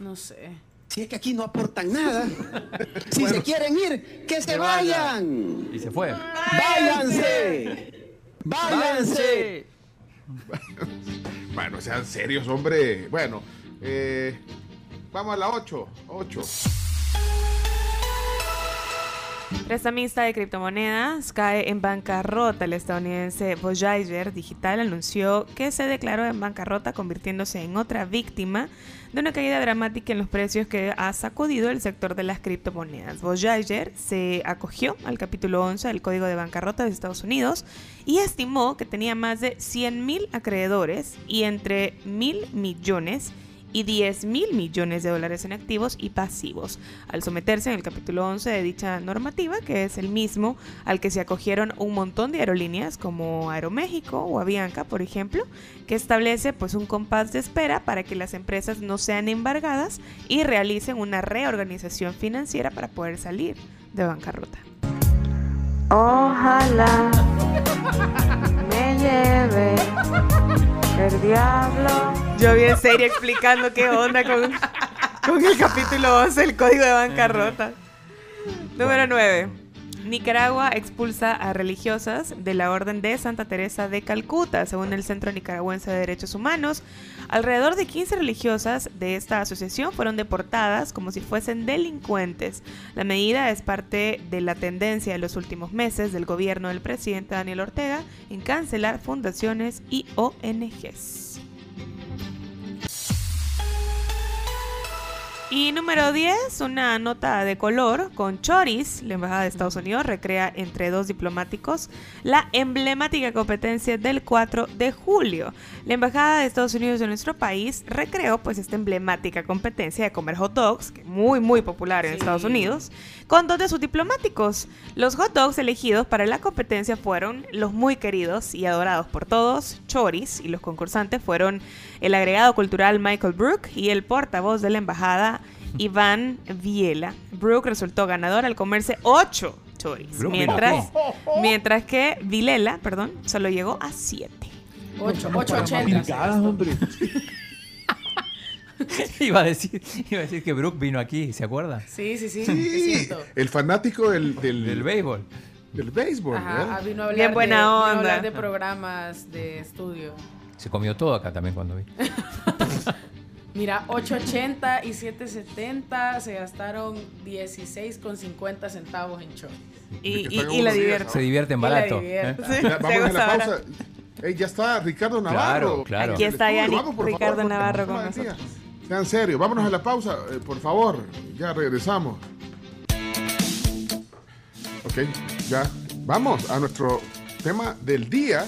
No sé. Si es que aquí no aportan nada. Si se quieren ir, que se vayan. Y se fue. Váyanse. Váyanse. Bueno, sean serios, hombre. Bueno, eh, vamos a la 8. 8. Prestamista de criptomonedas cae en bancarrota. El estadounidense Voyager Digital anunció que se declaró en bancarrota convirtiéndose en otra víctima de una caída dramática en los precios que ha sacudido el sector de las criptomonedas. Voyager se acogió al capítulo 11 del Código de Bancarrota de Estados Unidos y estimó que tenía más de 100 mil acreedores y entre mil millones y 10 mil millones de dólares en activos y pasivos, al someterse en el capítulo 11 de dicha normativa, que es el mismo al que se acogieron un montón de aerolíneas como Aeroméxico o Avianca, por ejemplo, que establece pues un compás de espera para que las empresas no sean embargadas y realicen una reorganización financiera para poder salir de bancarrota. Ojalá me lleve el diablo. Yo vi en serio explicando qué onda con, con el capítulo 11 del Código de Bancarrota. Número 9. Nicaragua expulsa a religiosas de la Orden de Santa Teresa de Calcuta, según el Centro Nicaragüense de Derechos Humanos. Alrededor de 15 religiosas de esta asociación fueron deportadas como si fuesen delincuentes. La medida es parte de la tendencia de los últimos meses del gobierno del presidente Daniel Ortega en cancelar fundaciones y ONGs. Y número 10, una nota de color con Choris. La Embajada de Estados Unidos recrea entre dos diplomáticos la emblemática competencia del 4 de julio. La Embajada de Estados Unidos de nuestro país recreó pues esta emblemática competencia de comer hot dogs, que es muy muy popular en Estados Unidos, con dos de sus diplomáticos. Los hot dogs elegidos para la competencia fueron los muy queridos y adorados por todos, Choris, y los concursantes fueron el agregado cultural Michael Brook y el portavoz de la embajada Iván Viela. Brook resultó ganador al comerse 8 choris, Brook mientras, mientras que Vilela, perdón, solo llegó a 7. 8, Para 880. picadas, hombre. iba, a decir, iba a decir que Brooke vino aquí, ¿se acuerda? Sí, sí, sí. es Sí, cierto. el fanático del, del, Del béisbol. del béisbol. Ajá, vino a hablar, Bien buena de, vino a onda. hablar de programas de estudio. Se comió todo acá también cuando vi. Mira, 880 y 770 se gastaron 16,50 centavos en choris. Y, y- y la unos días, divierte. Se divierten barato. divierte. ¿eh? Sí, Ya, vamos a la pausa. Ey, ya está Ricardo Navarro. Claro, claro. Aquí está por Ricardo favor, Navarro con nosotros. Sean serios, vámonos a la pausa, eh, por favor. Ya regresamos. Ok, ya. Vamos a nuestro tema del día.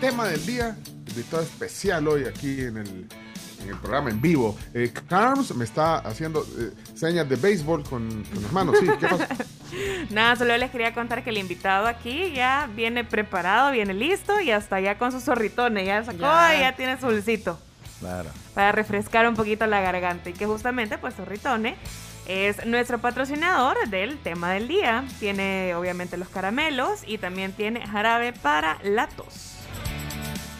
Tema del día. Invitado especial hoy aquí en el, en el programa en vivo. Eh, Carms me está haciendo eh, señas de béisbol con, con las manos. Sí, ¿qué pasa? Nada, solo les quería contar que el invitado aquí ya viene preparado, viene listo y hasta ya con sus zorritones. Ya sacó Ya. y ya tiene su dulcito. Claro. para refrescar un poquito la garganta y que justamente pues Zorritone es nuestro patrocinador del tema del día. Tiene obviamente los caramelos y también tiene jarabe para la tos.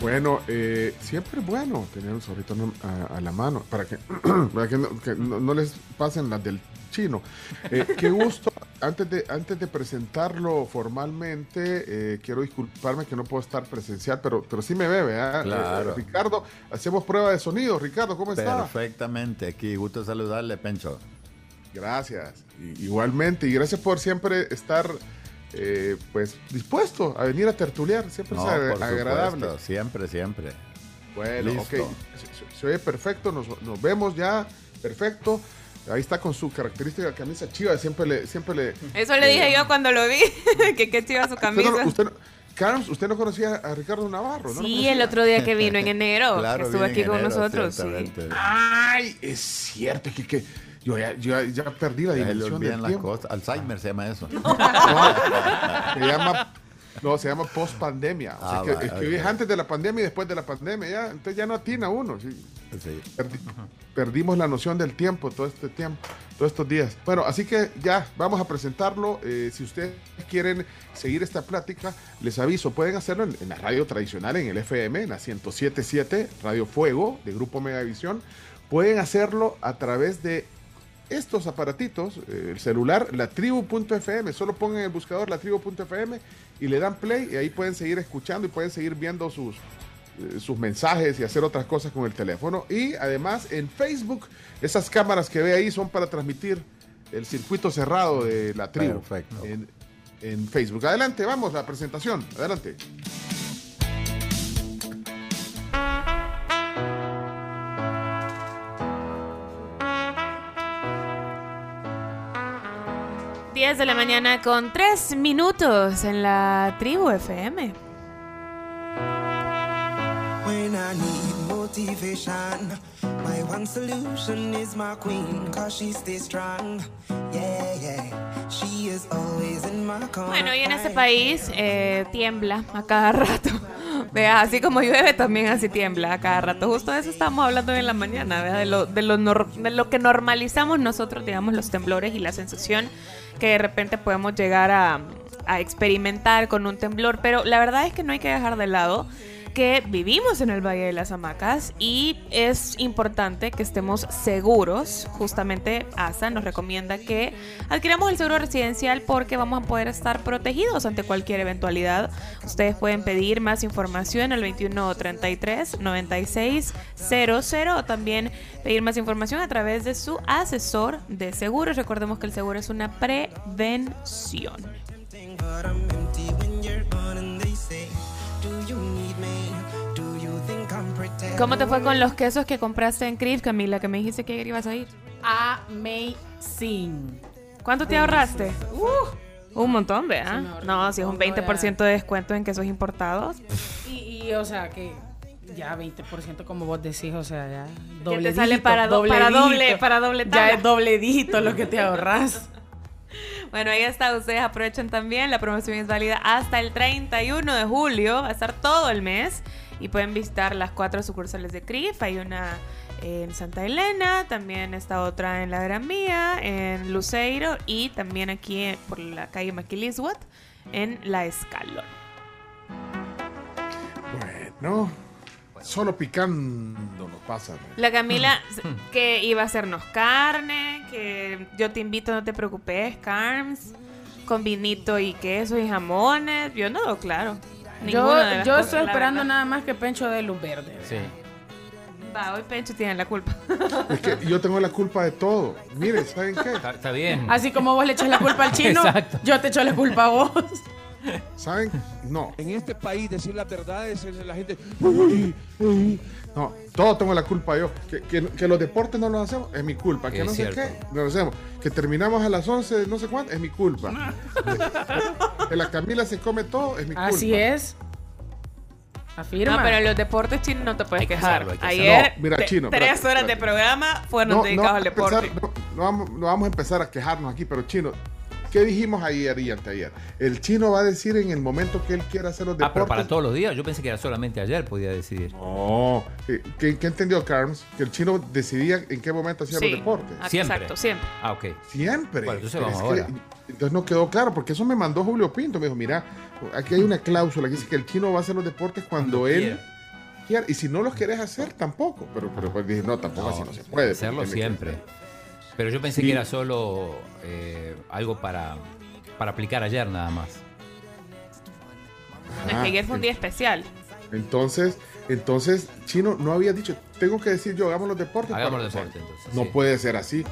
Bueno, eh, siempre es bueno tener un zorrito a, a la mano para que, para que, no, que no- no les pasen las del chino. Eh, qué gusto. Antes de, antes de presentarlo formalmente, eh, quiero disculparme que no puedo estar presencial, pero, pero sí me ve, ¿verdad? Claro. Eh, Ricardo, hacemos prueba de sonido. Ricardo, ¿cómo está? Perfectamente. Aquí, gusto saludarle, Pencho. Gracias. Y- igualmente, y gracias por siempre estar eh, pues dispuesto a venir a tertuliar. Siempre No, es ag- por agradable. supuesto, siempre, siempre. Bueno, Listo. ok. Se, se oye perfecto, nos, nos vemos ya. Perfecto. Ahí está con su característica camisa chiva. Siempre le. Siempre le Eso le dije yo cuando lo vi, que qué chiva su Usted camisa. no, usted no- Carms, usted no conocía a Ricardo Navarro, ¿no? Sí, el otro día que vino en enero, Claro, que estuvo aquí con enero, nosotros. sí. Ay, es cierto que, que yo ya, yo ya- perdí la dimensión olvidan del las tiempo. cosas. Alzheimer se llama eso. Se llama, no, se llama post pandemia. O sea, Ah, que, va, es que ok. es antes de la pandemia y después de la pandemia. Ya, entonces ya no atina uno. sí. Sí. Perdi- perdimos la noción del tiempo todo este tiempo, todos estos días. Bueno, así que ya vamos a presentarlo. Eh, si ustedes quieren seguir esta plática, les aviso, pueden hacerlo en, en la radio tradicional, en el FM, en la 1077, Radio Fuego, de Grupo Megavisión. Pueden hacerlo a través de estos aparatitos, eh, el celular, la tribu.fm, solo pongan en el buscador la tribu.fm y le dan play y ahí pueden seguir escuchando y pueden seguir viendo sus, eh, sus mensajes y hacer otras cosas con el teléfono. Y además en Facebook, esas cámaras que ve ahí son para transmitir el circuito cerrado de la tribu Perfecto. en, en Facebook. Adelante, vamos, la presentación. Adelante. Diez de la mañana con 3 minutos en la tribu FM. When I need motivation, my one solution is my queen, cause she stays strong. Yeah, yeah. She is always in my corner. Bueno, y en este país eh, tiembla a cada rato. Vea, así como llueve, también así tiembla a cada rato. Justo de eso estábamos hablando hoy en la mañana, ¿vea? De, lo, de, lo nor- de lo que normalizamos nosotros, digamos, los temblores y la sensación que de repente podemos llegar a, a experimentar con un temblor. Pero la verdad es que no hay que dejar de lado que vivimos en el Valle de las Hamacas y es importante que estemos seguros. Justamente ASA nos recomienda que adquiramos el seguro residencial porque vamos a poder estar protegidos ante cualquier eventualidad. Ustedes pueden pedir más información al 2133 9600 o también pedir más información a través de su asesor de seguros. Recordemos que el seguro es una prevención. ¿Cómo te fue con los quesos que compraste en Crib, Camila? Que me dijiste que ibas a ir. Amazing. ¿Cuánto te ahorraste? un montón, me ahorré no, un si es un montón, 20% de descuento en quesos importados. Y, y, o sea, que ya 20% como vos decís, o sea, ya doble te sale para, do- para doble, para doble Ya tabla. es doble dígito lo que te ahorras. Bueno, ahí está, ustedes aprovechen también. La promoción es válida hasta el 31 de julio, va a estar todo el mes. Y pueden visitar las cuatro sucursales de CRIF. Hay una en Santa Elena, también está otra en la Gran Vía, en Luceiro y también aquí eh, por la calle Maquiliswat en La Escalón. Bueno, solo picando nos pasa. ¿no? La Camila que iba a hacernos carne, que yo te invito, no te preocupes, Carms, con vinito y queso y jamones. Yo no, claro. Yo, ninguna yo estoy esperando nada más que Pencho de luz verde. Sí. Va, hoy Pencho tiene la culpa. Es que yo tengo la culpa de todo. Miren, ¿saben qué? Está, está bien. Así como vos le echas la culpa al chino, Exacto. yo te echo la culpa a vos. ¿Saben? No. En este país decir las verdades, es la gente... No, todo tengo la culpa yo. Que, que- que los deportes no los hacemos, es mi culpa. Que Es no sé qué, no lo hacemos. Que terminamos a las 11, no sé cuánto, es mi culpa. que la Camila se come todo, es mi culpa. Así es. Afirma. No, pero en los deportes chinos no te puedes Hay que quejar. hacerlo, hay que Ayer. No, mira, te- chino, tres espérate, horas de programa fueron No, dedicados no, al deporte. empezar- no vamos, no vamos a empezar a quejarnos aquí, pero chino, ¿qué dijimos ayer y anteayer? El chino va a decir en el momento que él quiera hacer los Ah, pero deportes. para todos los días. Yo pensé que era solamente ayer podía decidir. No. Eh, ¿Qué, qué entendió Carms? Que el chino decidía en qué momento hacía Sí. los deportes. Ah, Siempre. Exacto, siempre. Ah, ok. Siempre. Bueno, entonces vamos que- entonces no quedó claro, porque eso me mandó Julio Pinto. Me dijo, mira, aquí hay una cláusula que dice que el chino va a hacer los deportes cuando, Cuando él quiera. Y si no los querés hacer, tampoco. Pero, pero pues dije, no, tampoco así no se puede. Hacerlo siempre. Pero yo pensé Sí. que era solo eh, algo para, para aplicar ayer nada más. No, es que ayer fue un día especial. Entonces, entonces, Chino no había dicho, tengo que decir yo, hagamos los deportes. Hagamos los deportes, entonces, No sí. puede ser así.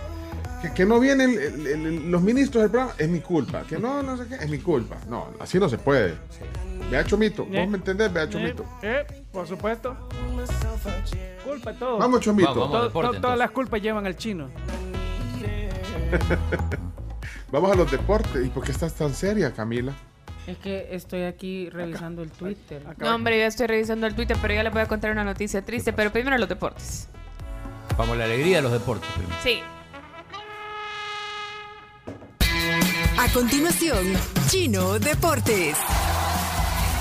Que, que no vienen el- el- el- los ministros del programa, es mi culpa. Que no, no sé qué, es mi culpa. No, así no se puede. Vea Chomito, Eh. vos me entendés, vea Chomito. Eh, eh, por supuesto. Culpa todo. Vamos, Chomito. Vamos, vamos, To- deporte, to- entonces. todas las culpas llevan al chino. Vamos a los deportes. ¿Y por qué estás tan seria, Camila? Es que estoy aquí revisando el Twitter. No, hombre, yo estoy revisando el Twitter, pero ya les voy a contar una noticia triste. Pero primero los deportes. Vamos a la alegría de los deportes. primero. Sí. A continuación, Chino Deportes.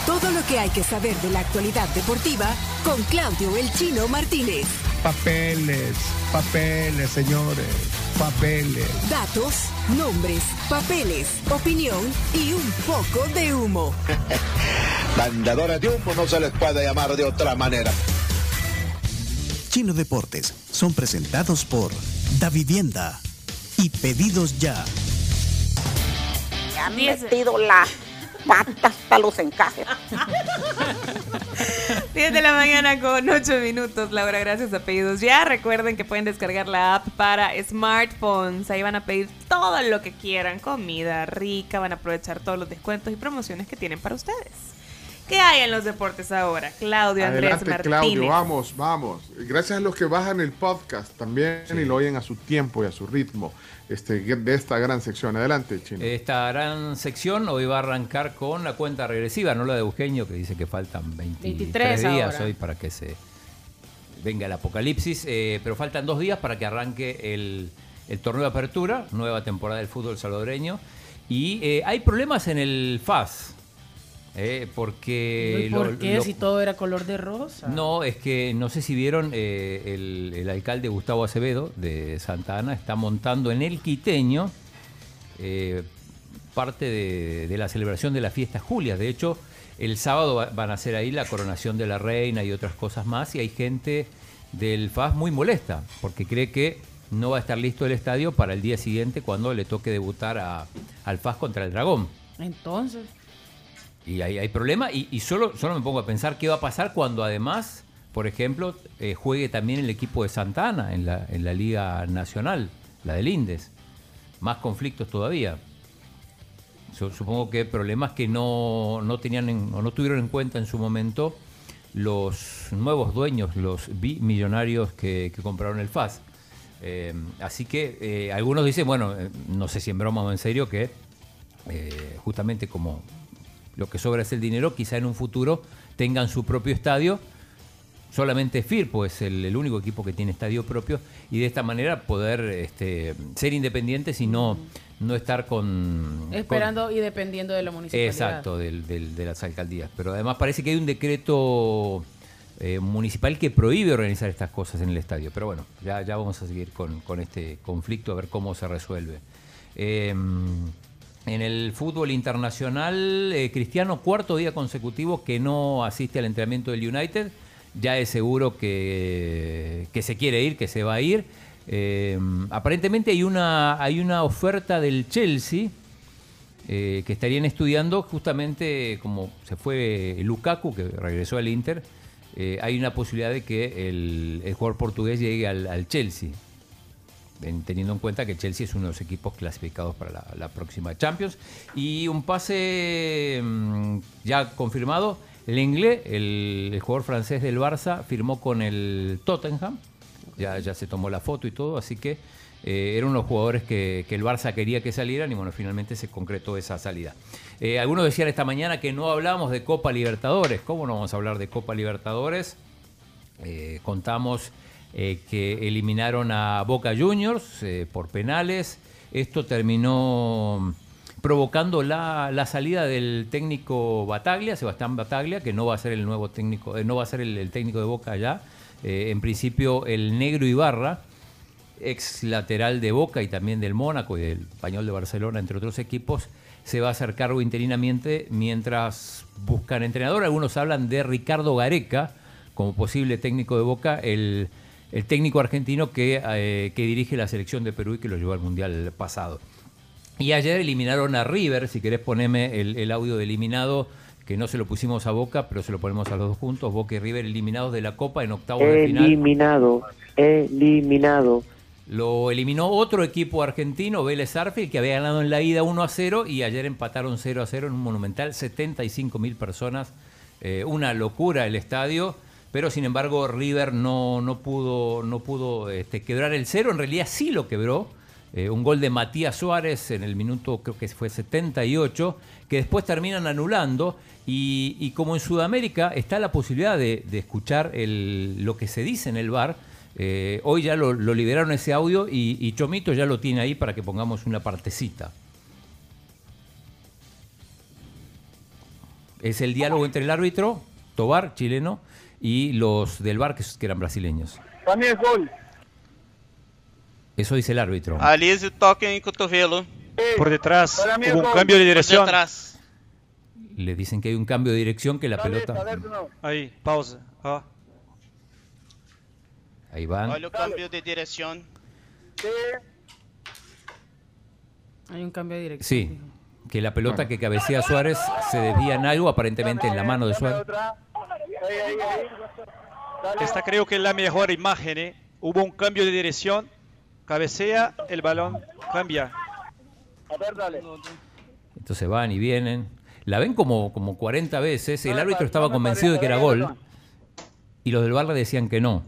Todo lo que hay que saber de la actualidad deportiva con Claudio El Chino Martínez. Papeles, papeles, señores, papeles. Datos, nombres, papeles, opinión y un poco de humo. Mandadores de humo no se les puede llamar de otra manera. Chino Deportes son presentados por Da Vivienda y Pedidos Ya. Me han metido la pata hasta los encajes. 10 de la mañana con 8 minutos, Laura, gracias a Pedidos Ya. Recuerden que pueden descargar la app para smartphones. Ahí van a pedir todo lo que quieran, comida rica, van a aprovechar todos los descuentos y promociones que tienen para ustedes. ¿Qué hay en los deportes ahora? Claudio Andrés Martínez. Claudio, vamos, vamos. Gracias a los que bajan el podcast también y lo oyen a su tiempo y a su ritmo este, de esta gran sección. Adelante, Chino. Esta gran sección hoy va a arrancar con la cuenta regresiva, no la de Eugenio, que dice que faltan 23, 23 días ahora. hoy para que se venga el apocalipsis, eh, pero faltan dos días para que arranque el, el torneo de apertura, nueva temporada del fútbol salvadoreño. Y eh, hay problemas en el FAS, eh, porque... ¿Y ¿Por lo- qué lo- si todo era color de rosa? no, es que no sé si vieron, eh, el, el alcalde Gustavo Acevedo de Santa Ana está montando en el Quiteño eh, parte de, de la celebración de las fiestas Julias. De hecho, el sábado va- van a hacer ahí la coronación de la reina y otras cosas más. Y hay gente del FAS muy molesta porque cree que no va a estar listo el estadio para el día siguiente cuando le toque debutar a- al FAS contra el Dragón. Entonces, Y hay, hay problema y, solo, solo me pongo a pensar qué va a pasar cuando además, por ejemplo, eh, juegue también el equipo de Santa Ana en la, en la Liga Nacional, la del Indes. Más conflictos todavía. Su- Supongo que problemas que no, no tenían en- no tuvieron en cuenta en su momento los nuevos dueños, los bimillonarios que, compraron el FAS. Eh, así que eh, algunos dicen, bueno, no sé si en broma o en serio, que justamente como lo que sobra es el dinero, quizá en un futuro tengan su propio estadio. Solamente Firpo es el, el único equipo que tiene estadio propio y de esta manera poder este, ser independientes y no, no estar con... con- esperando y dependiendo de la municipalidad. Exacto, del- del- de las alcaldías. Pero además parece que hay un decreto eh, municipal que prohíbe organizar estas cosas en el estadio. Pero bueno, ya, ya vamos a seguir con, con este conflicto a ver cómo se resuelve. Eh, en el fútbol internacional, eh, Cristiano, cuarto día consecutivo que no asiste al entrenamiento del United. Ya es seguro que, que se quiere ir, que se va a ir. Eh, aparentemente hay una, hay una oferta del Chelsea eh, que estarían estudiando justamente como se fue Lukaku, que regresó al Inter, hay una posibilidad de que el, jugador portugués llegue al Chelsea, en- teniendo en cuenta que Chelsea es uno de los equipos clasificados para la, la próxima Champions. Y un pase mm, ya confirmado, Lenglet, el, el jugador francés del Barça, firmó con el Tottenham, ya, ya se tomó la foto y todo, así que eh, eran los jugadores que, que el Barça quería que salieran y bueno, finalmente se concretó esa salida. Eh, algunos decían esta mañana que no hablamos de Copa Libertadores. ¿Cómo no vamos a hablar de Copa Libertadores? Eh, contamos eh, que eliminaron a Boca Juniors eh, por penales. Esto terminó provocando la, la salida del técnico Bataglia, Sebastián Bataglia, que no va a ser el nuevo técnico, eh, no va a ser el, técnico de Boca ya. En principio el negro Ibarra, ex lateral de Boca y también del Mónaco y del Español de Barcelona, entre otros equipos, se va a hacer cargo interinamente mientras buscan entrenador. Algunos hablan de Ricardo Gareca como posible técnico de Boca, el, el técnico argentino que, eh, que dirige la selección de Perú y que lo llevó al Mundial pasado. Y ayer eliminaron a River, si querés ponerme el, el audio de eliminado, que no se lo pusimos a Boca, pero se lo ponemos a los dos juntos, Boca y River eliminados de la Copa en octavos de final. Eliminado, eliminado. Lo eliminó otro equipo argentino, Vélez Arfield, que había ganado en la ida 1 a 0 y ayer empataron 0 a 0 en un monumental, 75 mil personas, eh, una locura el estadio, pero sin embargo River no, no pudo, no pudo este, quebrar el cero, en realidad sí lo quebró, eh, un gol de Matías Suárez en el minuto, creo que fue 78, que después terminan anulando. Y, como en Sudamérica está la posibilidad de, escuchar lo que se dice en el bar, eh, hoy ya lo, lo liberaron ese audio y, y Chomito ya lo tiene ahí para que pongamos una partecita. Es el diálogo entre el árbitro, Tobar, chileno, y los del bar, que, que eran brasileños. Pra mim é gol. Eso dice el árbitro. Alise toca em cotovelo. Por detrás. Para mí es Hubo un cambio de Por dirección. detrás. Le dicen que hay un cambio de dirección, que la pelota... Aí, pausa. Ó. Ahí van. Olha cambio de direção. Hay un cambio de dirección. Sí, que la pelota que cabecea Suárez se desvía en algo, aparentemente en la mano de Suárez. Esta creo que es la mejor imagen. ¿eh? Hubo un cambio de dirección. Cabecea, el balón cambia. A ver, dale. Entonces van y vienen. La ven como, como 40 veces. El árbitro estaba convencido de que era gol. Y los del bar le decían que no.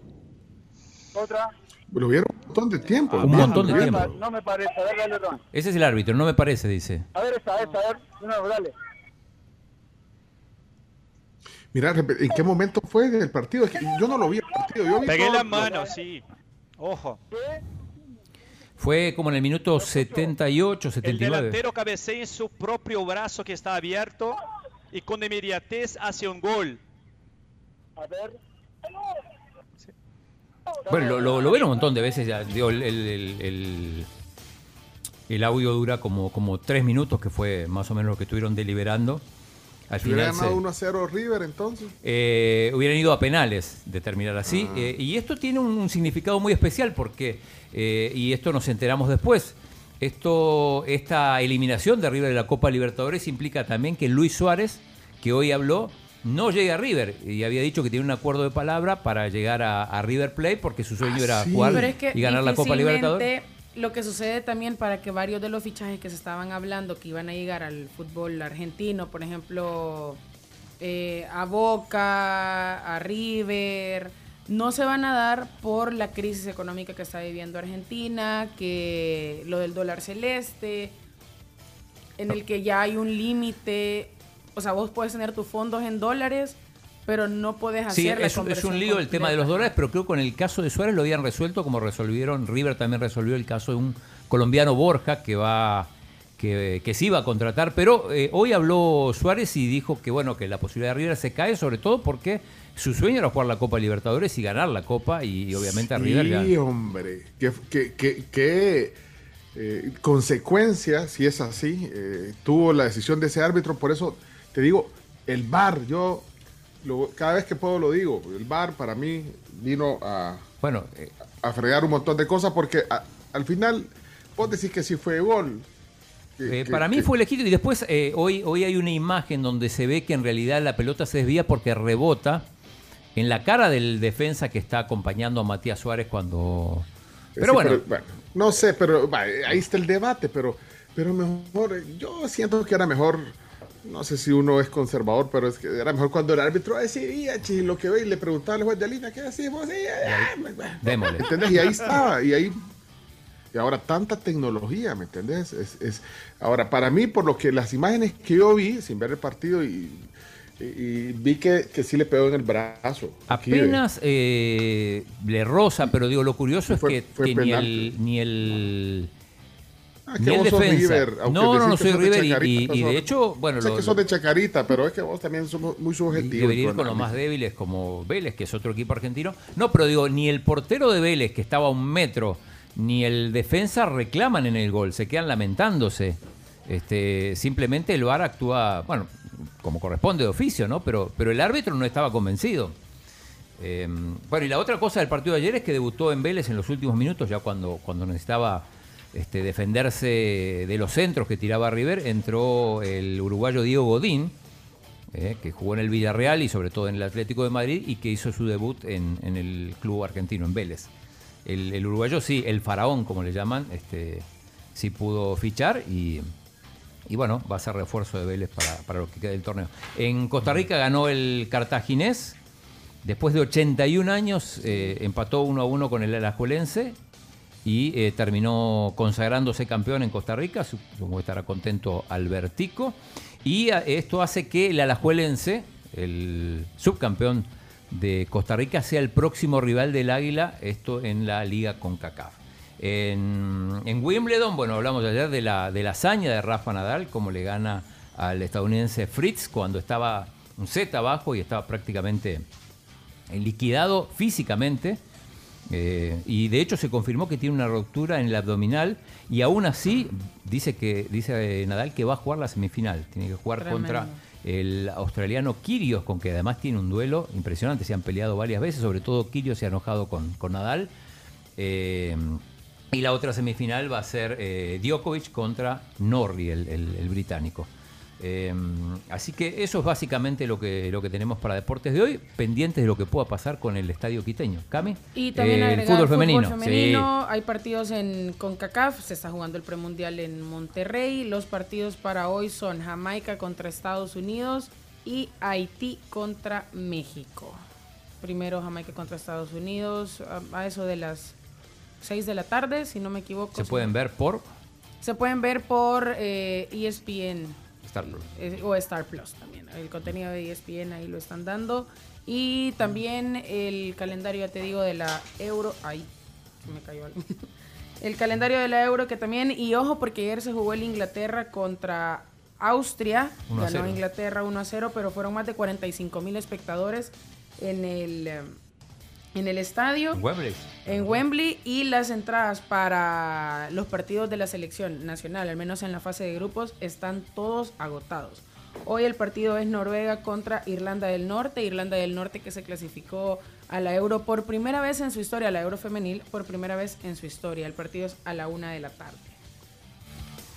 Otra. Lo vieron un montón de tiempo. Un montón de No tiempo. No me parece. A ver, dale, Ron. Ese es el árbitro, no me parece, dice. A ver, esta, esta, a ver. Nuevo, dale. Mira, ¿en qué momento fue del partido? Es que yo no lo vi el partido. Yo vi Pegué todo- la mano, sí. Ojo. Fue como en el minuto 78, El 79. delantero cabecea en su propio brazo que está abierto y con inmediatez hace un gol. A ver. Bueno, lo, lo, lo ven un montón de veces ya. Digo, el, el- el- el- el audio dura como, como tres minutos, que fue más o menos lo que estuvieron deliberando. Al Si hubiera final ganado se- 1 a 0 River, entonces. eh, hubieran ido a penales de terminar así. Ah. Eh, y esto tiene un, un significado muy especial porque, eh, y esto nos enteramos después, esto, esta eliminación de River de la Copa Libertadores implica también que Luis Suárez, que hoy habló, no llegue a River. Y había dicho que tiene un acuerdo de palabra para llegar a, a River Plate porque su sueño era jugar Pero es que y ganar la Copa Libertadores. Lo que sucede también para que varios de los fichajes que se estaban hablando que iban a llegar al fútbol argentino, por ejemplo, eh, a Boca, a River, no se van a dar por la crisis económica que está viviendo Argentina, que lo del dólar celeste, en el que ya hay un límite, o sea, vos puedes tener tus fondos en dólares, pero no puedes hacer Sí, la es, un- es conversión un lío el tema de los dólares, pero creo que con el caso de Suárez lo habían resuelto como resolvieron, River también resolvió el caso de un colombiano Borja que va que, que se iba a contratar, pero eh, hoy habló Suárez y dijo que bueno, que la posibilidad de River se cae sobre todo porque su sueño era jugar la Copa Libertadores y ganar la Copa y, obviamente a River ya. Sí, hombre. ¿Qué, qué- qué- qué, eh, consecuencia, si es así, eh, tuvo la decisión de ese árbitro? Por eso te digo, el VAR, yo lo- cada vez que puedo lo digo, el VAR para mí vino a, bueno, a fregar un montón de cosas porque a- al final vos decís que sí fue gol. Que- Eh, que- para mí que- fue legítimo. Y después eh, hoy, hoy hay una imagen donde se ve que en realidad la pelota se desvía porque rebota en la cara del defensa que está acompañando a Matías Suárez cuando... Pero Sí, bueno, no sé, pero ahí está el debate, pero, pero mejor, eh, yo siento que era mejor, no sé si uno es conservador, pero es que era mejor cuando el árbitro decidía, chi, lo que ve y le preguntaba al juez de línea, ¿qué decimos? Sí, ah, démosle. ¿Entendés? Y ahí estaba, y ahí, y ahora tanta tecnología, ¿me entendés? Es, es, ahora, para mí, por lo que las imágenes que yo vi, sin ver el partido, y, y- y vi que, que sí le pegó en el brazo. eh. apenas eh, le roza, pero digo, lo curioso es que, que ni el... Ni el Ah, que ni vos sos. River, aunque no, no, no soy River y, de hecho, bueno, sé lo- que sos de Chacarita, pero es que vos también sos muy subjetivo. debería ir tu con los más débiles como Vélez, que es otro equipo argentino. No, pero digo, ni el portero de Vélez, que estaba a un metro, ni el defensa reclaman en el gol, se quedan lamentándose. Este, simplemente el VAR actúa, bueno, como corresponde de oficio, ¿no? Pero, pero el árbitro no estaba convencido. Eh, bueno, y la otra cosa del partido de ayer es que debutó en Vélez en los últimos minutos, ya cuando, cuando necesitaba este, defenderse de los centros que tiraba River, entró el uruguayo Diego Godín, eh, que jugó en el Villarreal y sobre todo en el Atlético de Madrid y que hizo su debut en, el club argentino, en Vélez. El, el uruguayo sí, el faraón, como le llaman, este, sí pudo fichar y, y bueno, va a ser refuerzo de Vélez para, para lo que queda del torneo. En Costa Rica ganó el cartaginés, después de 81 años eh, empató 1 a 1 con el alajuelense y eh, terminó consagrándose campeón en Costa Rica. Supongo que estará contento Albertico. Y a- esto hace que el Alajuelense, el subcampeón de Costa Rica, sea el próximo rival del Águila, esto en la Liga CONCACAF. En, en Wimbledon, bueno, hablamos ayer de la, de la hazaña de Rafa Nadal, como le gana al estadounidense Fritz cuando estaba un set abajo y estaba prácticamente liquidado físicamente. Eh, y de hecho se confirmó que tiene una ruptura en el abdominal y aún así dice que dice eh, Nadal que va a jugar la semifinal. Tiene que jugar Tremendo. contra el australiano Kirios, con que además tiene un duelo impresionante. Se han peleado varias veces, sobre todo Kirios se ha enojado con, con Nadal. Eh, y la otra semifinal va a ser eh, Djokovic contra Norrie, el, el- el británico. Eh, así que eso es básicamente lo que, lo que tenemos para deportes de hoy, pendientes de lo que pueda pasar con el estadio quiteño. ¿Cami? Y también Eh, el fútbol femenino. Hay partidos en CONCACAF, se está jugando el premundial en Monterrey. Los partidos para hoy son Jamaica contra Estados Unidos y Haití contra México. Primero Jamaica contra Estados Unidos a, a eso de las 6 de la tarde, si no me equivoco. Se pueden ver por Se pueden ver por eh, ESPN Star Plus. o Star Plus también. El contenido de ESPN ahí lo están dando. Y también el calendario, ya te digo, de la Euro. Ay, me cayó algo. El calendario de la Euro que también, y ojo porque ayer se jugó el Inglaterra contra Austria, 1 a ganó 0. Inglaterra 1 a 0, pero fueron más de 45 mil espectadores en el, eh, en el estadio Wembley. en Wembley y las entradas para los partidos de la selección nacional, al menos en la fase de grupos, están todos agotados. Hoy el partido es Noruega contra Irlanda del Norte, Irlanda del Norte que se clasificó a la Euro por primera vez en su historia, a la Euro femenil por primera vez en su historia. El partido es a la una de la tarde.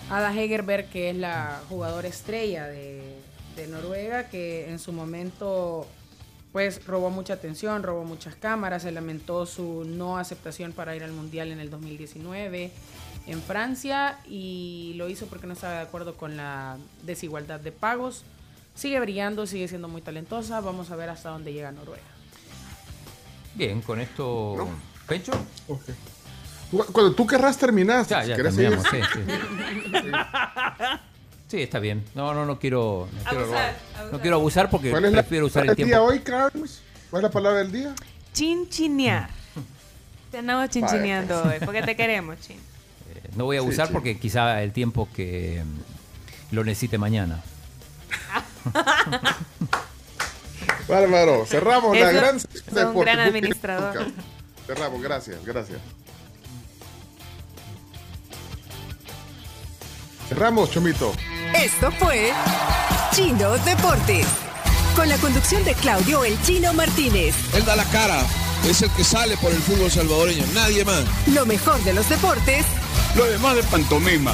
Ada Hegerberg, que es la jugadora estrella de, de Noruega, que en su momento pues robó mucha atención, robó muchas cámaras, se lamentó su no aceptación para ir al Mundial en el 2019 en Francia y lo hizo porque no estaba de acuerdo con la desigualdad de pagos. Sigue brillando, sigue siendo muy talentosa, vamos a ver hasta dónde llega Noruega. Bien, con esto. ¿Pencho? Tú- Cuando tú querrás terminar, Ya, si ya querés terminamos, seguir. sí, sí. Sí, está bien. No, no, no quiero. No quiero, Abusar, robar. abusar. No quiero abusar porque ¿Cuál es la prefiero usar palabra el del día tiempo. hoy, Carlos? ¿Cuál es la palabra del día? Chinchinear. Te andamos chinchineando hoy, porque te queremos, chin. Eh, No voy a abusar porque quizá el tiempo que mm, lo necesite mañana. Bárbaro, cerramos la gran un gran administrador. Cerramos, gracias, gracias. Cerramos, Chomito. Esto fue Chino Deportes. Con la conducción de Claudio El Chino Martínez. Él da la cara, es el que sale por el fútbol salvadoreño, nadie más. Lo mejor de los deportes Lo demás de pantomima.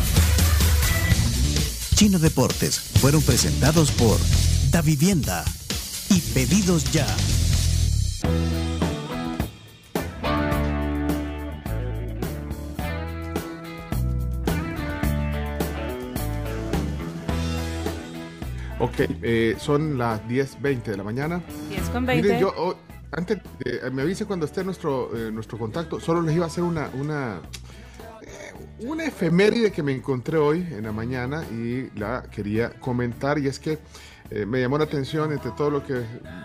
Chino Deportes fueron presentados por Da Vivienda y Pedidos Ya. Ok, eh, son las 10.20 de la mañana. 10 con Miren, 20. yo oh, antes, eh, me avise cuando esté nuestro, eh, nuestro contacto, solo les iba a hacer una, una, eh, una efeméride que me encontré hoy en la mañana y la quería comentar y es que me llamó la atención entre todo lo que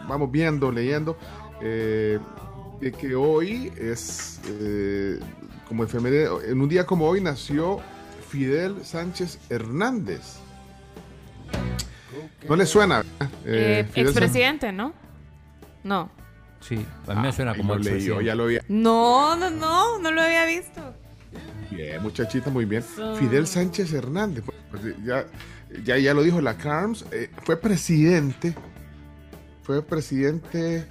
vamos viendo, leyendo, de que hoy es como efeméride, en un día como hoy nació Fidel Sánchez Hernández. ¿No le suena? ¿verdad? Eh, expresidente, ¿no? No. Sí, a mí me suena como lo leí, yo expresidente. ya lo vi. No, no, no, no lo había visto. Bien, muchachita, muy bien. Fidel Sánchez Hernández, pues, ya, ya, ya lo dijo la Carms, eh, fue presidente, fue presidente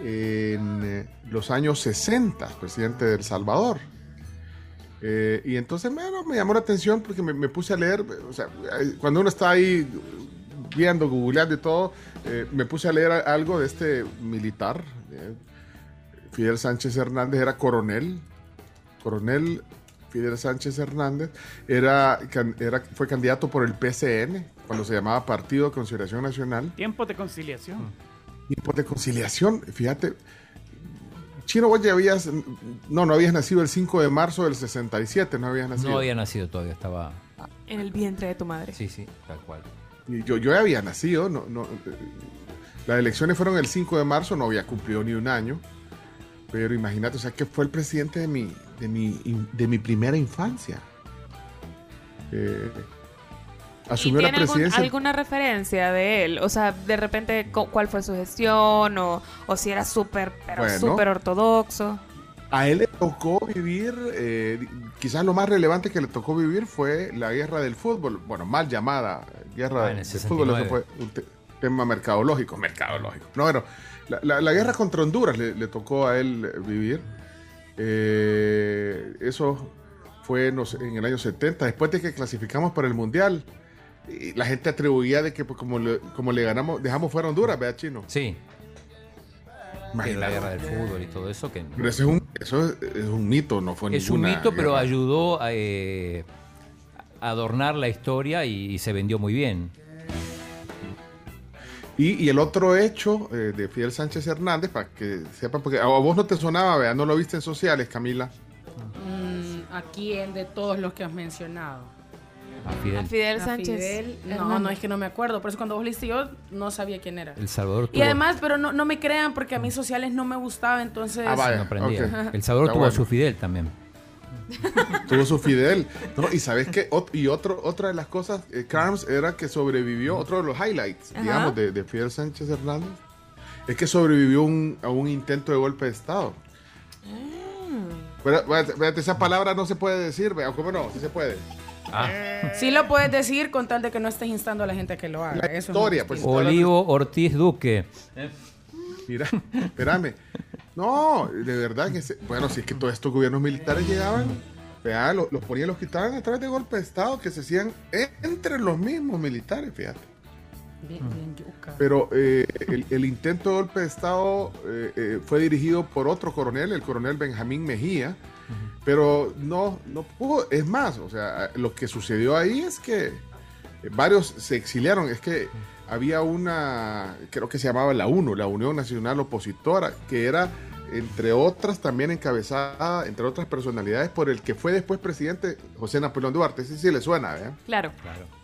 en eh, los años 60, presidente de El Salvador. Eh, y entonces, bueno, me llamó la atención porque me, me puse a leer, o sea, cuando uno está ahí viendo, googleando y todo, eh, me puse a leer algo de este militar. eh, Fidel Sánchez Hernández era coronel, coronel Fidel Sánchez Hernández, era, era, fue candidato por el PCN, cuando se llamaba Partido de Conciliación Nacional. Tiempos de conciliación. Por de conciliación, fíjate, Chino, vos ya habías, no, no habías nacido el 5 de marzo del 67, no habías nacido. No había nacido todavía, estaba. En el vientre de tu madre. Sí, sí, tal cual. Y Yo, yo había nacido, no, no, las elecciones fueron el 5 de marzo, no había cumplido ni un año. Pero imagínate, o sea, que fue el presidente de mi, de mi, de mi primera infancia. Eh, ¿Y asumió la tiene algún- presidencia. alguna referencia de él? O sea, de repente, cu- ¿cuál fue su gestión? O, o si era súper, pero Bueno. súper ortodoxo. A él le tocó vivir, eh, quizás lo más relevante que le tocó vivir fue la guerra del fútbol, bueno, mal llamada guerra Ah, del el fútbol, eso 69. fue un te- tema mercadológico, mercadológico. No, bueno, la, la- la guerra contra Honduras le, le tocó a él vivir. Eh, eso fue no sé, en el año 70, después de que clasificamos para el Mundial. Y la gente atribuía de que pues, como, le, como le ganamos, dejamos fuera a Honduras, ¿verdad, Chino? Sí. Que la guerra del fútbol y todo eso. Que Pero eso es un, eso es, es un mito, no fue es un mito, pero guerra. ayudó a eh, adornar la historia y, y se vendió muy bien. Y, y el otro hecho eh, de Fidel Sánchez Hernández, para que sepan, porque a vos no te sonaba, ¿verdad? No lo viste en sociales, Camila. Mm, ¿A quién de todos los que has mencionado? A Fidel. A Fidel A Sánchez. Fidel, no, no, es que no me acuerdo. Por eso cuando vos leíste yo no sabía quién era. El Salvador Y tuvo, además, pero no, no me crean porque a mí sociales no me gustaba, entonces... Ah, vaya. no aprendía. ok. El Salvador Está tuvo bueno. su Fidel también. Tuvo su Fidel. No, y sabes qué, Ot- y otro, otra de las cosas, eh, Carms, era que sobrevivió, otro de los highlights, Ajá. digamos, de, de Fidel Sánchez Hernández, es que sobrevivió un- a un intento de golpe de Estado. Pero, espérate, espérate, esa palabra no se puede decir. ¿cómo no? Sí se puede. Sí lo puedes decir con tal de que no estés instando a la gente a que lo haga. La Eso es historia, pues. Olivo Ortiz Duque. Mira, espérame. No, de verdad que se- bueno, si es que todos estos gobiernos militares llegaban, vea, lo- los, ponían, los quitaban a través de golpe de Estado que se hacían en- entre los mismos militares, fíjate. Bien, bien, yuca. Pero eh, el, el intento de golpe de Estado eh, eh, fue dirigido por otro coronel, el coronel Benjamín Mejía, pero no, no pudo. Es más, o sea, lo que sucedió ahí es que eh, varios se exiliaron. Es que había una, creo que se llamaba la UNO, la Unión Nacional Opositora, que era, entre otras, también encabezada, entre otras personalidades, por el que fue después presidente José Napoleón Duarte. Ese sí le suena, ¿eh? Claro.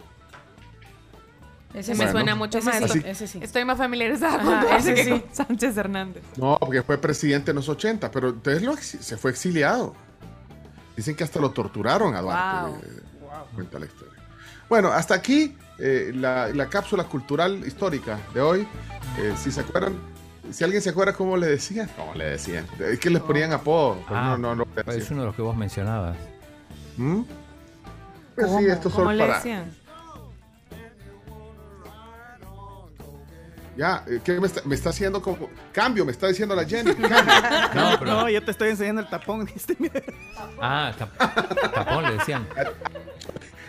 Ese me. Bueno. suena mucho Ese más. sí, Así- ese sí. Estoy más familiarizada con ese que sí. con Sánchez Hernández. No, porque fue presidente en los 80, pero entonces lo se fue exiliado. Dicen que hasta lo torturaron a Duarte. Wow. eh, Cuenta la historia. Bueno, hasta aquí eh, la, la cápsula cultural histórica de hoy. Eh, si se acuerdan, si alguien se acuerda cómo le decían, no le decían. Es que les ponían apodo. Ah, no, no, no. le es uno de los que vos mencionabas. ¿Mm? Pues ¿Cómo? sí, estos ¿Cómo son le para. decían? Ya, eh, ¿qué me está, me está haciendo como. Cambio, me está diciendo la Jenny. Cambio. No, pero- No, yo te estoy enseñando el tapón. Este. Ah, tap- tapón le decían.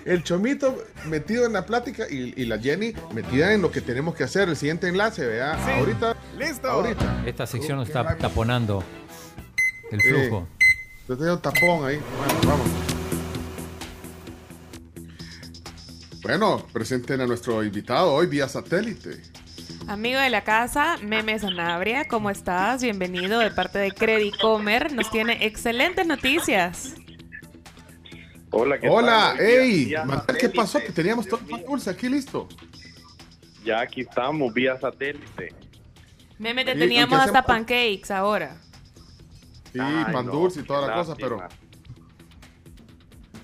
El chomito metido en la plática y, y la Jenny metida en lo que tenemos que hacer. El siguiente enlace, vea. Sí. Ahorita. Listo. Ahorita. Esta sección está taponando el flujo. Yo tengo tapón ahí. Bueno, vamos. Bueno, presenten a nuestro invitado hoy vía satélite. Amigo de la casa, Meme Sanabria, ¿cómo estás? Bienvenido de parte de Credicomer. Nos tiene excelentes noticias. Hola, ¿qué Hola, tal? hey, Vía Manuel, ¿qué satélite. pasó? Que teníamos todo el dulce aquí listo. Ya aquí estamos, vía satélite. Meme, te ¿Y- y teníamos hasta hacemos? pancakes ahora. Sí, Ay, pan no, dulce y toda la cosa, pero.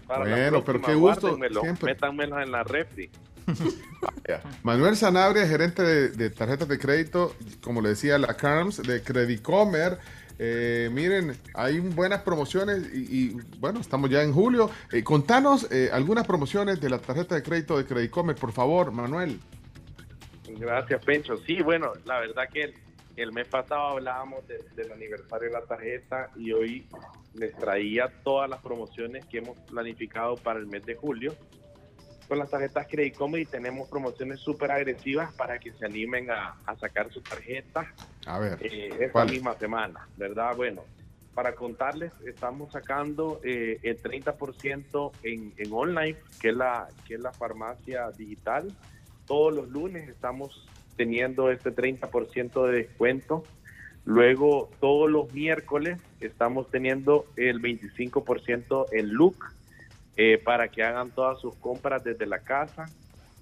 Para la Bueno, pero qué gusto, siempre. Métanmelos en la refri. Manuel Sanabria, gerente de, de tarjetas de crédito, como le decía, la CARMS de Credicomer. Eh, miren, hay buenas promociones y, y, bueno, estamos ya en julio. Eh, contanos eh, algunas promociones de la tarjeta de crédito de Credicomer, por favor, Manuel. Gracias, Pencho. Sí, bueno, la verdad que el, el mes pasado hablábamos de- del aniversario de la tarjeta y hoy les traía todas las promociones que hemos planificado para el mes de julio. Con las tarjetas Credit Comedy tenemos promociones súper agresivas para que se animen a, a sacar su tarjeta A ver, eh, esta ¿cuáles? misma semana, ¿verdad? Bueno, para contarles, estamos sacando eh, el 30% en, en online, que es, la, que es la farmacia digital. Todos los lunes estamos teniendo este 30% de descuento Luego, todos los miércoles estamos teniendo el 25% en Look eh, para que hagan todas sus compras desde la casa.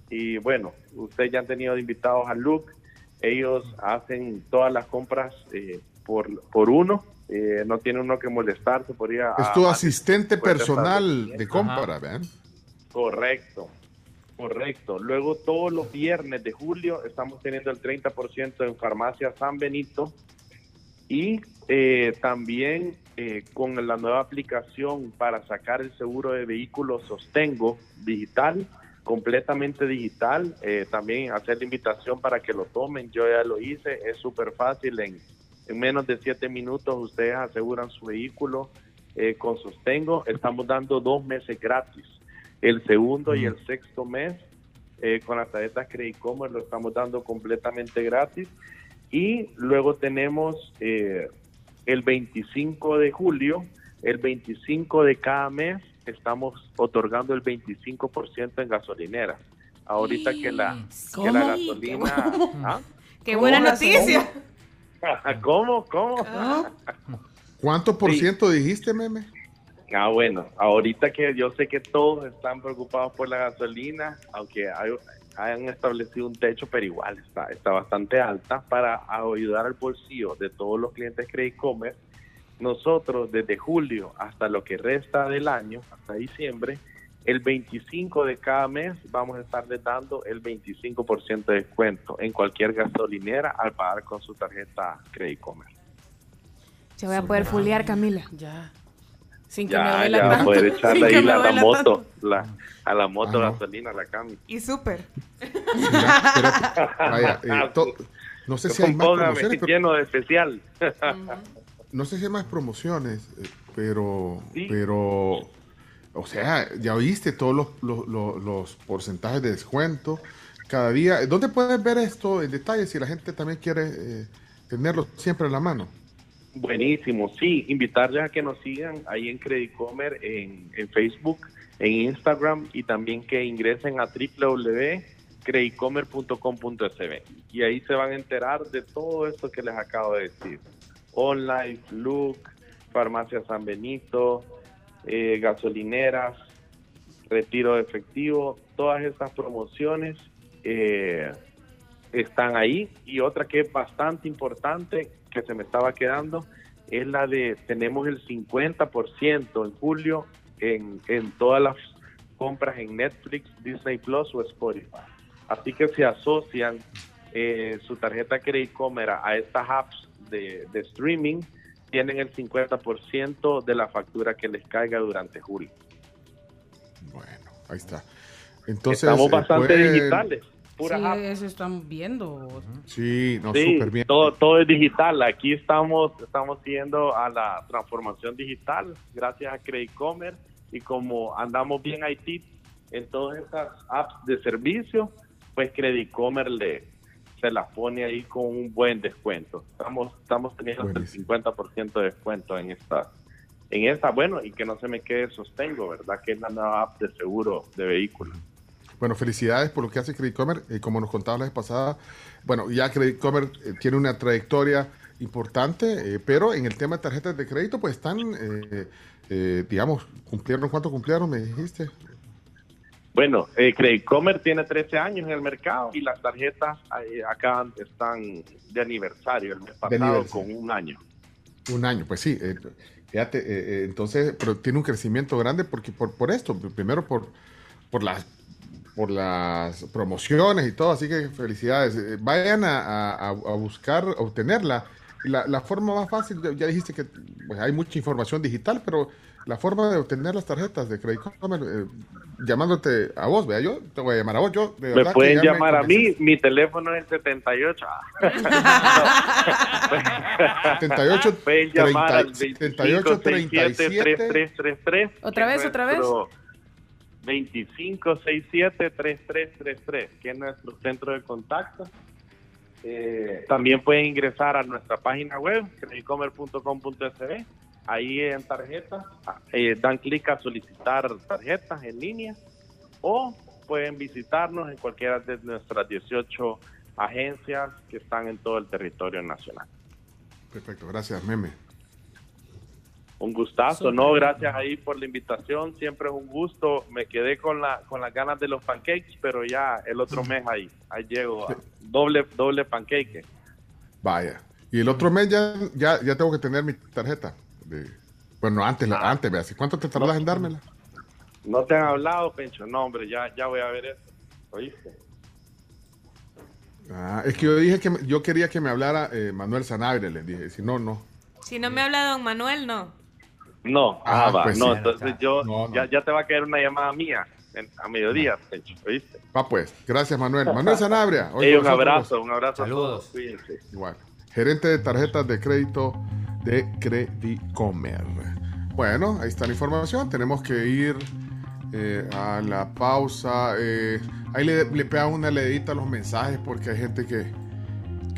Y bueno, ustedes ya han tenido invitados a Look. Ellos hacen todas las compras eh, por, por uno. Eh, no tiene uno que molestarse por ir a... Es tu asistente personal de compra, ¿vean? Correcto, correcto. Luego todos los viernes de julio estamos teniendo el 30% en Farmacia San Benito y eh, también eh, con la nueva aplicación para sacar el seguro de vehículos Sostengo digital, completamente digital. eh, también hacer la invitación para que lo tomen. Yo ya lo hice, es súper fácil. En, en menos de siete minutos ustedes aseguran su vehículo eh, con Sostengo. Estamos dando dos meses gratis. El segundo y el sexto mes eh, con las tarjetas Credit Commerce lo estamos dando completamente gratis. Y luego tenemos eh, el 25 de julio, el 25 de cada mes, estamos otorgando el 25% en gasolineras. Ahorita que la, que la ¿Cómo? gasolina... ¿Ah? Qué buena noticia. ¿Cómo? ¿Cómo? ¿Cuánto por ciento dijiste, meme? Ah, bueno, ahorita que yo sé que todos están preocupados por la gasolina, aunque hay- hayan establecido un techo, pero igual está, está bastante alta para ayudar al bolsillo de todos los clientes Credit Commerce. Nosotros desde julio hasta lo que resta del año, hasta diciembre, el 25 de cada mes vamos a estarles dando el 25% de descuento en cualquier gasolinera al pagar con su tarjeta Credit Commerce. Se voy a poder fulear, Camila. Ya. Sin que Ya, me duela ya tanto. poder echarle ahí la, moto, la, a la moto Ah, gasolina, la cami. Y súper. Eh, no sé si hay más promociones, pero- lleno de especial. No sé si hay más promociones, eh, pero, pero, o sea, ya oíste todos los, los, los- los porcentajes de descuento cada día. ¿Dónde puedes ver esto en detalle si la gente también quiere eh, tenerlo siempre en la mano? Buenísimo, sí, invitarles a que nos sigan ahí en Credit Comer, en, en Facebook, en Instagram y también que ingresen a www.creditcomer.com.sb y ahí se van a enterar de todo esto que les acabo de decir. Online, Look, Farmacia San Benito, eh, gasolineras, retiro de efectivo, todas estas promociones eh, están ahí. Y otra que es bastante importante, que se me estaba quedando, es la de tenemos el 50% en julio en, en todas las compras en Netflix, Disney Plus o Spotify. Así que se asocian eh, su tarjeta Credit Comer a estas apps de, de streaming, tienen el 50% de la factura que les caiga durante julio. Ahí está. Entonces, Estamos eh, bastante pueden- digitales, pura Sí, app. eso están viendo. Sí, no, Sí, súper bien. Todo, todo es digital. Aquí estamos, estamos siguiendo a la transformación digital gracias a Credit Commerce y como andamos bien IT en todas esas apps de servicio, pues Credit Commerce le, se las pone ahí con un buen descuento. Estamos, estamos teniendo hasta el 50% de descuento en esta, en esta, bueno, y que no se me quede sostengo, ¿verdad? Que es la nueva app de seguro de vehículos. Bueno, felicidades por lo que hace Credit Commerce. Eh, como nos contaba la vez pasada, bueno, ya Credit Commerce eh, tiene una trayectoria importante, eh, pero en el tema de tarjetas de crédito, pues están, digamos, cumplieron, ¿cuánto cumplieron? Me dijiste. Bueno, Credit Commerce tiene 13 años en el mercado y las tarjetas acá están de aniversario el mes pasado aniversario. con un año. Un año, pues sí. fíjate, entonces, pero tiene un crecimiento grande porque por, por esto, primero por, por las por las promociones y todo, así que felicidades. Eh, vayan a, a- a- a buscar, a obtenerla. La, la forma más fácil, ya- dijiste que pues, hay mucha información digital, pero la forma de obtener las tarjetas de Credit Commerce, eh, llamándote a vos, vea, yo te voy a llamar a vos, yo de Me pueden llamar a mí, mi teléfono es el 78. 78, Pueden llamar al 78, 2567-3333. ¿Otra vez, otra vez? 2567-3333, que es nuestro centro de contacto. Eh, también pueden ingresar a nuestra página web, creditcomer.com.sb. Ahí en tarjetas, eh, dan clic a solicitar tarjetas en línea o pueden visitarnos en cualquiera de nuestras 18 agencias que están en todo el territorio nacional. Perfecto, gracias, meme. Un gustazo, no, gracias ahí por la invitación, siempre es un gusto. Me quedé con la con las ganas de los pancakes, pero ya el otro mes ahí, ahí llego, a doble doble pancake. Vaya. Y el otro mes ya, ya, ya tengo que tener mi tarjeta. de- bueno, antes, la- Ah. antes, veas. ¿Cuánto te tardas en dármela? No te han hablado, Pencho, no, hombre, ya ya voy a ver eso. ¿Oíste? Ah, es que yo dije que me- yo quería que me hablara eh, Manuel Sanabria, le dije. Si no, no. Si no me habla don Manuel, no. No, Ah, ah, va, pues no, sí. entonces yo Ya, ya te va a caer una llamada mía en- a mediodía, Pencho, ¿oíste? Va pues. Gracias, Manuel. Manuel Sanabria. hoy un abrazo, un abrazo a todos, cuídense. Igual. Gerente de tarjetas de crédito de Credicomer. Bueno, ahí está la información. Tenemos que ir eh, a la pausa. eh, ahí le, le pega una leedita a los mensajes porque hay gente que,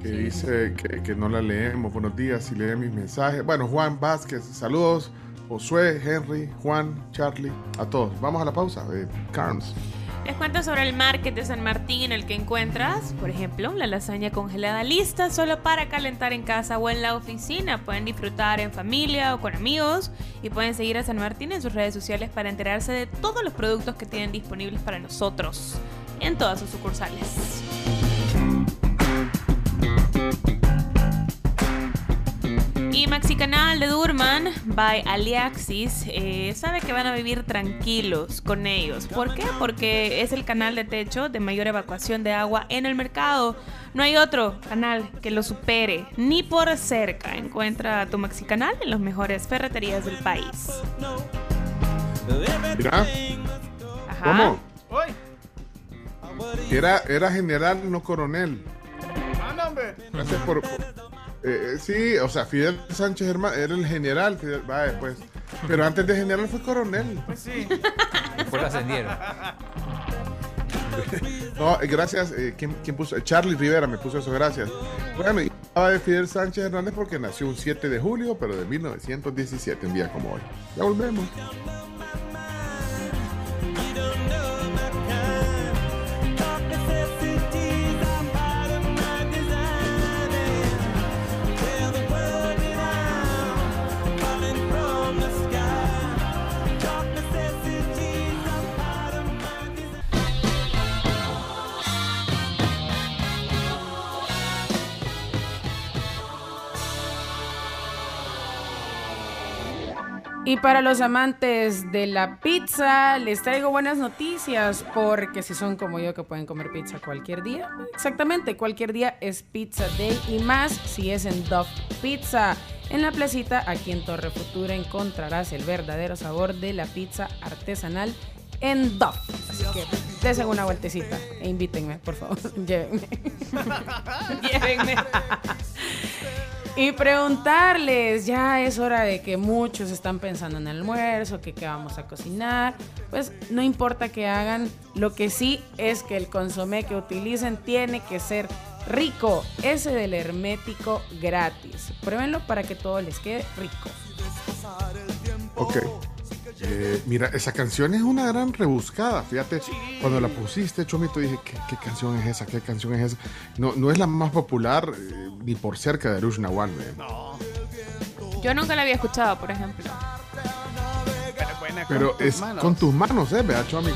que dice que, que no la leemos. Buenos días, si leen mis mensajes. Bueno, Juan Vázquez, saludos. Josué, Henry, Juan, Charlie, a todos. Vamos a la pausa. Eh, Carms. Les cuento sobre el market de San Martín en el que encuentras, por ejemplo, la lasaña congelada lista solo para calentar en casa o en la oficina. Pueden disfrutar en familia o con amigos y pueden seguir a San Martín en sus redes sociales para enterarse de todos los productos que tienen disponibles para nosotros en todas sus sucursales. Y Maxi Canal de Durman by Aliaxis eh, sabe que van a vivir tranquilos con ellos. ¿Por qué? Porque es el canal de techo de mayor evacuación de agua en el mercado. No hay otro canal que lo supere, ni por cerca. Encuentra tu Maxi Canal en las mejores ferreterías del país. Mira, Ajá. ¿cómo? Era, era general, no coronel. Gracias por. por- eh, sí, o sea, Fidel Sánchez Germán era el general. Fidel, vaya, pues. Pero antes de general fue coronel. Pues sí. Después lo ascendieron. No, eh, gracias. eh, ¿quién, quién puso? Charlie Rivera me puso eso, gracias. Bueno, y hablaba de Fidel Sánchez Hernández porque nació un 7 de julio, pero de 1917, un día como hoy. Ya volvemos. Y para los amantes de la pizza, les traigo buenas noticias porque si son como yo que pueden comer pizza cualquier día, exactamente, cualquier día es Pizza Day y más si es en Duff Pizza. En la placita, aquí en Torre Futura, encontrarás el verdadero sabor de la pizza artesanal en Duff. Así que desen una vueltecita e invítenme, por favor, llévenme. Llévenme. Y preguntarles, ya es hora de que muchos están pensando en el almuerzo, que qué vamos a cocinar. Pues no importa que hagan, lo que sí es que el consomé que utilicen tiene que ser rico, ese del hermético gratis. Pruébenlo para que todo les quede rico. Ok. Eh, mira, esa canción es una gran rebuscada. Fíjate, cuando la pusiste, Chomito, dije, ¿qué, qué canción es esa? ¿Qué canción es esa? No, no es la más popular eh, ni por cerca de Arush Nawal. eh. Yo nunca la había escuchado, por ejemplo. Pero es con tus manos, ¿eh? Vea, Chomi.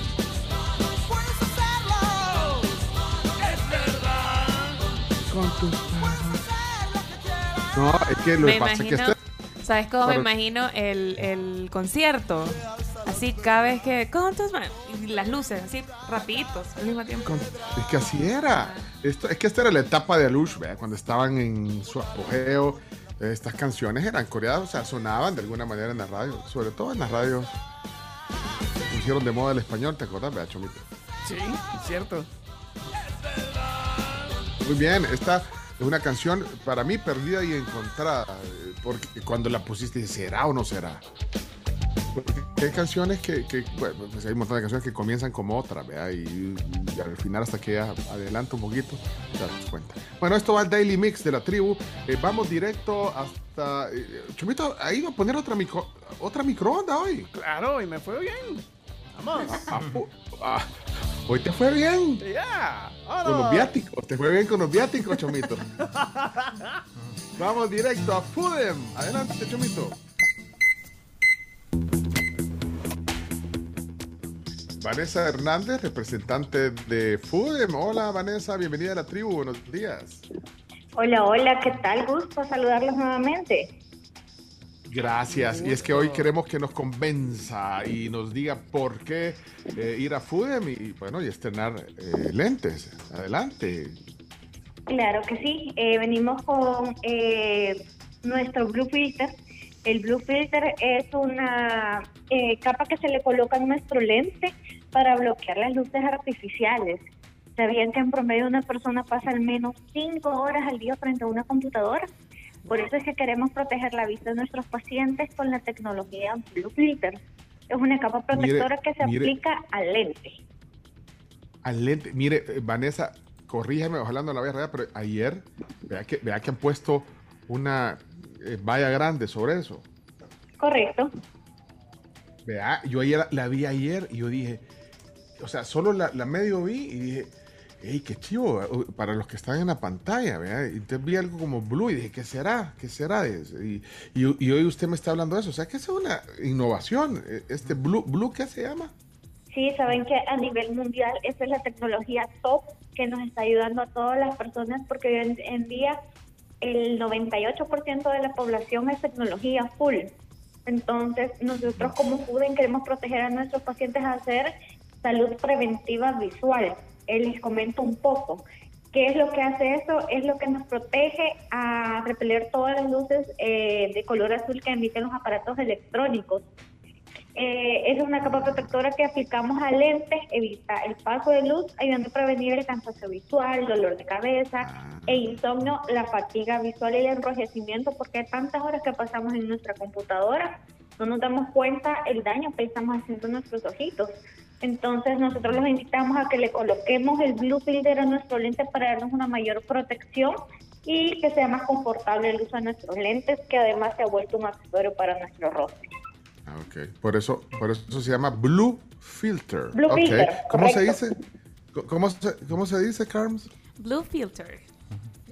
Con tus manos. No, es que lo me que pasa es que este- ¿sabes cómo Pero- me imagino el, el concierto? Así cada vez que, con tus manos, y las luces, así, rapiditos, al mismo tiempo. Es que así era. Esto, es que esta era la etapa de Alush, ¿vea? cuando estaban en su apogeo. Estas canciones eran coreanas, o sea, sonaban de alguna manera en la radio, sobre todo en las radios. Pusieron de moda el español, ¿te acordás, vea, Chomito? Sí, cierto. Muy bien, esta es una canción para mí perdida y encontrada, eh, porque cuando la pusiste, ¿será o no será? Porque hay canciones que, pues hay un montón de canciones que comienzan como otra, ¿vea? Y, al final hasta que adelanta un poquito, te das cuenta. Bueno, esto va al Daily Mix de la tribu. Eh, vamos directo hasta... eh, Chumito, ha ido a poner otra, micro, otra microonda hoy. Claro, y me fue bien. Vamos. Ah, ah, Hoy te fue bien. Ya. Con los viáticos. Te fue bien con los viáticos, Chomito. Vamos directo a Fudem. Adelante, Chomito. Vanessa Hernández, representante de Fudem. Hola, Vanessa. Bienvenida a la tribu. Buenos días. Hola, hola, ¿qué tal? Gusto saludarlos nuevamente. Gracias. Y es que hoy queremos que nos convenza y nos diga por qué eh, ir a Fudem y, bueno, y estrenar eh, lentes. Adelante. Claro que sí. Eh, venimos con eh, nuestro Blue Filter. El Blue Filter es una eh, capa que se le coloca en nuestro lente para bloquear las luces artificiales. ¿Sabían que en promedio una persona pasa al menos 5 horas al día frente a una computadora? Por eso es que queremos proteger la vista de nuestros pacientes con la tecnología Blue Filter. Es una capa protectora que se mire. aplica al lente. Al lente. Mire, eh, Vanessa, corrígeme, ojalá no la vaya a rayar, pero ayer, vea que, vea que han puesto una eh, valla grande sobre eso. Correcto. Vea, yo ayer la, la vi ayer y yo dije, o sea, solo la, la medio vi y dije, hey, qué chivo, para los que están en la pantalla, vea. Y vi algo como blue y dije, ¿qué será? ¿Qué será? Y, y- y hoy usted me está hablando de eso, o sea, que es una innovación. eh, Este blue, blue ¿qué se llama? Sí, saben que a nivel mundial esa es la tecnología top que nos está ayudando a todas las personas porque hoy en, en día el 98% de la población es tecnología full. Entonces, nosotros como FUDEN queremos proteger a nuestros pacientes a hacer salud preventiva visual. Eh, les comento un poco. ¿Qué es lo que hace eso? Es lo que nos protege a repeler todas las luces eh, de color azul que emiten los aparatos electrónicos. Eh, es una capa protectora que aplicamos a lentes, evita el paso de luz, ayudando a prevenir el cansancio visual, dolor de cabeza e insomnio, la fatiga visual y el enrojecimiento, porque hay tantas horas que pasamos en nuestra computadora, no nos damos cuenta el daño que estamos haciendo nuestros ojitos. Entonces nosotros los invitamos a que le coloquemos el Blue Filter a nuestro lente para darnos una mayor protección y que sea más confortable el uso de nuestros lentes, que además se ha vuelto un accesorio para nuestro rostro. Ah, ok. Por eso, por eso se llama Blue Filter. Blue. Filter, ¿Cómo se dice? ¿Cómo se, cómo se dice, Carms? Blue Filter.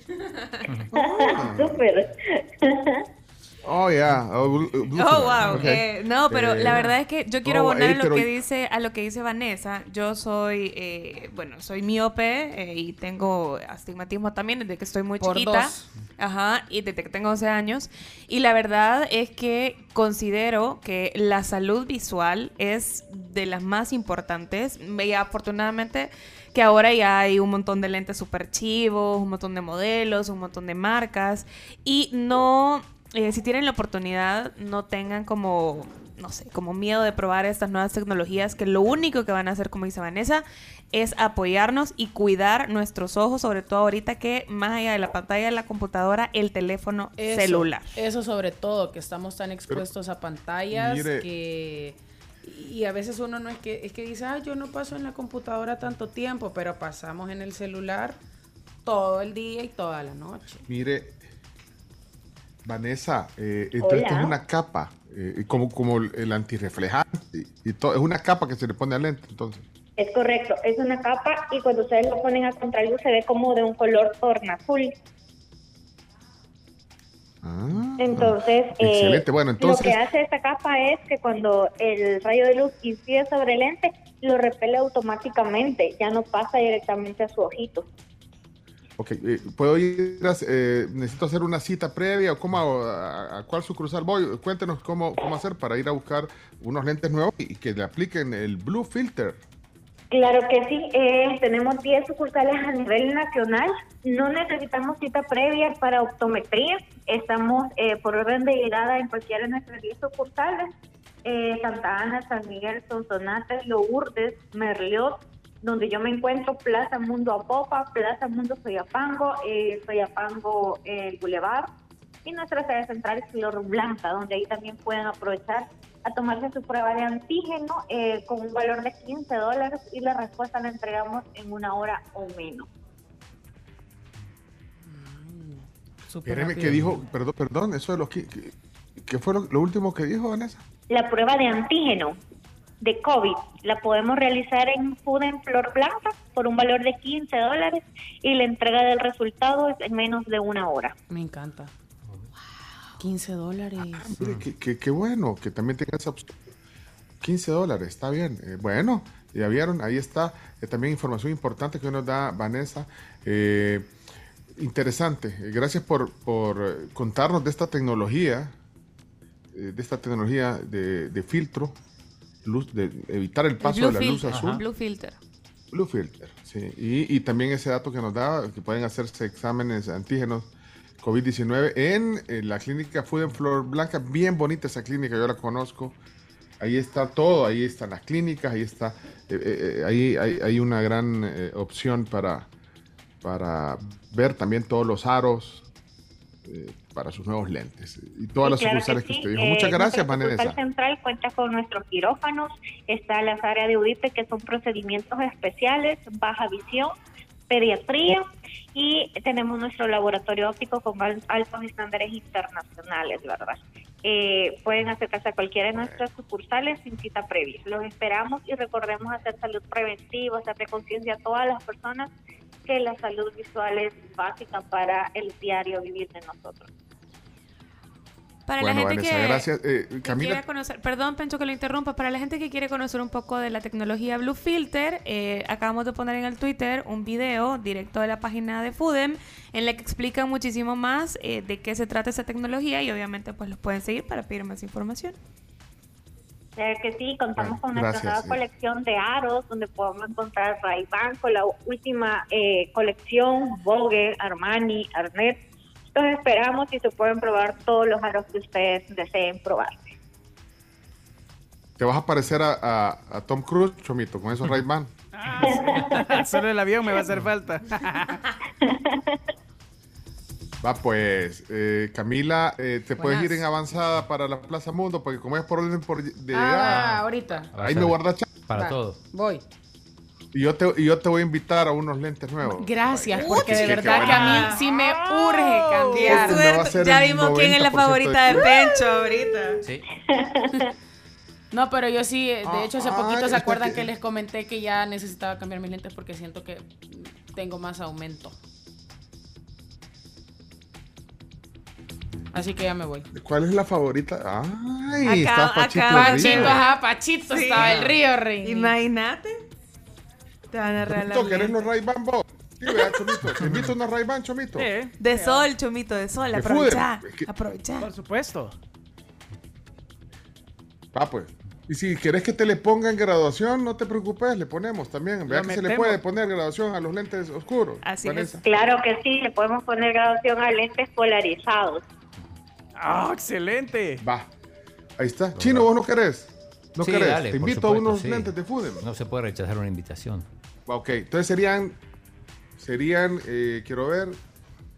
Súper. Oh, yeah. Oh, Blue, Blue Oh, wow. Eh, no, pero Eh, la verdad es que yo quiero oh, abonar a lo que dice a lo que dice Vanessa. Yo soy, eh, bueno, soy miope eh, y tengo astigmatismo también desde que estoy muy Por chiquita. dos. Ajá, y desde que tengo 12 años. Y la verdad es que considero que la salud visual es de las más importantes. Y afortunadamente que ahora ya hay un montón de lentes super chivos, un montón de modelos, un montón de marcas. Y no, eh, si tienen la oportunidad, no tengan como, no sé, como miedo de probar estas nuevas tecnologías que lo único que van a hacer, como dice Vanessa, es apoyarnos y cuidar nuestros ojos, sobre todo ahorita que más allá de la pantalla de la computadora, el teléfono Eso, celular. Eso sobre todo, que estamos tan expuestos a pantallas mire- que... Y a veces uno no es que, es que dice, ah, yo no paso en la computadora tanto tiempo, pero pasamos en el celular todo el día y toda la noche. Mire, Vanessa, eh, entonces esto es una capa, eh, como, como el- antirreflejante y todo. Es una capa que se le pone al lente, entonces. Es correcto, es una capa y cuando ustedes lo ponen a contraluz se ve como de un color tornazul. Entonces, eh, Ah, Excelente, bueno, lo que entonces- hace esta capa es que cuando el rayo de luz incide sobre el lente, lo repele automáticamente, ya no pasa directamente a su ojito. Ok, eh, ¿puedo ir? eh, ¿Necesito hacer una cita previa o cómo, a cuál sucursal voy? Cuéntenos cómo, cómo hacer para ir a buscar unos lentes nuevos y que le apliquen el Blue Filter. Claro que sí, eh, tenemos 10 sucursales a nivel nacional. No necesitamos cita previa para optometría. Estamos eh, por orden de llegada en cualquiera de nuestras 10 sucursales. Eh, Santa Ana, San Miguel, Sonsonate, Lourdes, Merliot, donde yo me encuentro, Plaza Mundo Apopa, Plaza Mundo Soyapango, eh, Soyapango eh, Boulevard y nuestra sede central es Flor Blanca, donde ahí también pueden aprovechar a tomarse su prueba de antígeno eh, con un valor de 15 dólares y la respuesta la entregamos en una hora o menos. Espéreme, que dijo, perdón, perdón, eso de los que, que- ¿qué fue lo, lo último que dijo Vanessa? La prueba de antígeno. De COVID. La podemos realizar en Food en Flor Blanca por un valor de 15 dólares y la entrega del resultado es en menos de una hora. Me encanta. 15 dólares. Mire, qué, qué- qué bueno que también tenga esa opción. 15 dólares, está bien. Eh, bueno, ya vieron, ahí está. Eh, también información importante que nos da Vanessa. Eh, interesante. Gracias por, por contarnos de esta tecnología, de esta tecnología de, de filtro, luz, de evitar el paso de la luz azul. Blue filter. Blue Filter, sí. Y, y también ese dato que nos da, que pueden hacerse exámenes antígenos COVID-19 en, eh, la clínica Food en Flor Blanca. Bien bonita esa clínica, yo la conozco. Ahí está todo, ahí están las clínicas, ahí está, eh, eh, eh, ahí hay, hay una gran eh, opción para, para ver también todos los aros eh, para sus nuevos lentes y todas Sí, las claro sucursales que, sí. usted dijo. Eh, Muchas gracias, Vanessa. central cuenta con nuestros quirófanos, está las áreas de UDIPE que son procedimientos especiales, baja visión, pediatría y tenemos nuestro laboratorio óptico con al- altos estándares internacionales, ¿verdad? Eh, pueden acercarse a cualquiera de nuestras sucursales sin cita previa. Los esperamos y recordemos hacer salud preventiva, hacer de conciencia a todas las personas que la salud visual es básica para el diario vivir de nosotros. Para Bueno, la gente Vanessa, que, gracias. Eh, que quiera conocer, perdón, Pencho que lo interrumpa, para la gente que quiere conocer un poco de la tecnología Blue Filter, eh, acabamos de poner en el Twitter un video directo de la página de Fudem en la que explica muchísimo más eh, de qué se trata esa tecnología y obviamente pues los pueden seguir para pedir más información. Claro que sí, contamos Bueno, con nuestra gracias, nueva sí. colección de aros, donde podemos encontrar Ray-Ban con la última eh, colección, Vogue, Armani, Arnett. Los esperamos y se pueden probar todos los aros que ustedes deseen probar. Te vas a parecer a, a- a Tom Cruise, Chomito, con esos Ray-Ban. Solo el avión me va a hacer falta. Va pues, eh, Camila, eh, te puedes ir en avanzada para la Plaza Mundo, porque como es por orden por de Ah, llegada, ahorita. ahí me guarda chat. Para Va, todo. Voy. Y yo, te, y yo te voy a invitar a unos lentes nuevos. Gracias, porque de verdad que a mí sí me urge cambiar. Este ser Ya vimos quién es la 90% favorita de de- Pencho ahorita. Sí. No, pero yo sí, de Ah, hecho hace ah, poquito se acuerdan que- que les comenté que ya necesitaba cambiar mis lentes porque siento que tengo más aumento. Así que ya me voy. ¿Cuál es la favorita? Ay, Acá- está Pachito acá- Río. Pachito, ajá, Pachito Sí. estaba el río, rey. Imagínate. Te van a regalar. Chomito, ¿querés los Ray-Ban vos? Sí, vea, Chomito. Te invito a unos Ray-Ban, Chomito. De sol, Chomito, de sol. Aprovecha. Es que- Aprovecha. Por supuesto. Va pues. Y si querés que te le pongan graduación, no te preocupes, le ponemos también. Vea Lo que se le puede poner graduación a los lentes oscuros. Así Vanessa. Claro que sí, le podemos poner graduación a lentes polarizados. ¡Ah, excelente! Va. Ahí está. Chino, ¿vos no querés? ¿No Sí, querés? dale, te invito a unos sí. lentes de Fudem. No se puede rechazar una invitación. Ok, entonces serían, serían, eh, quiero ver,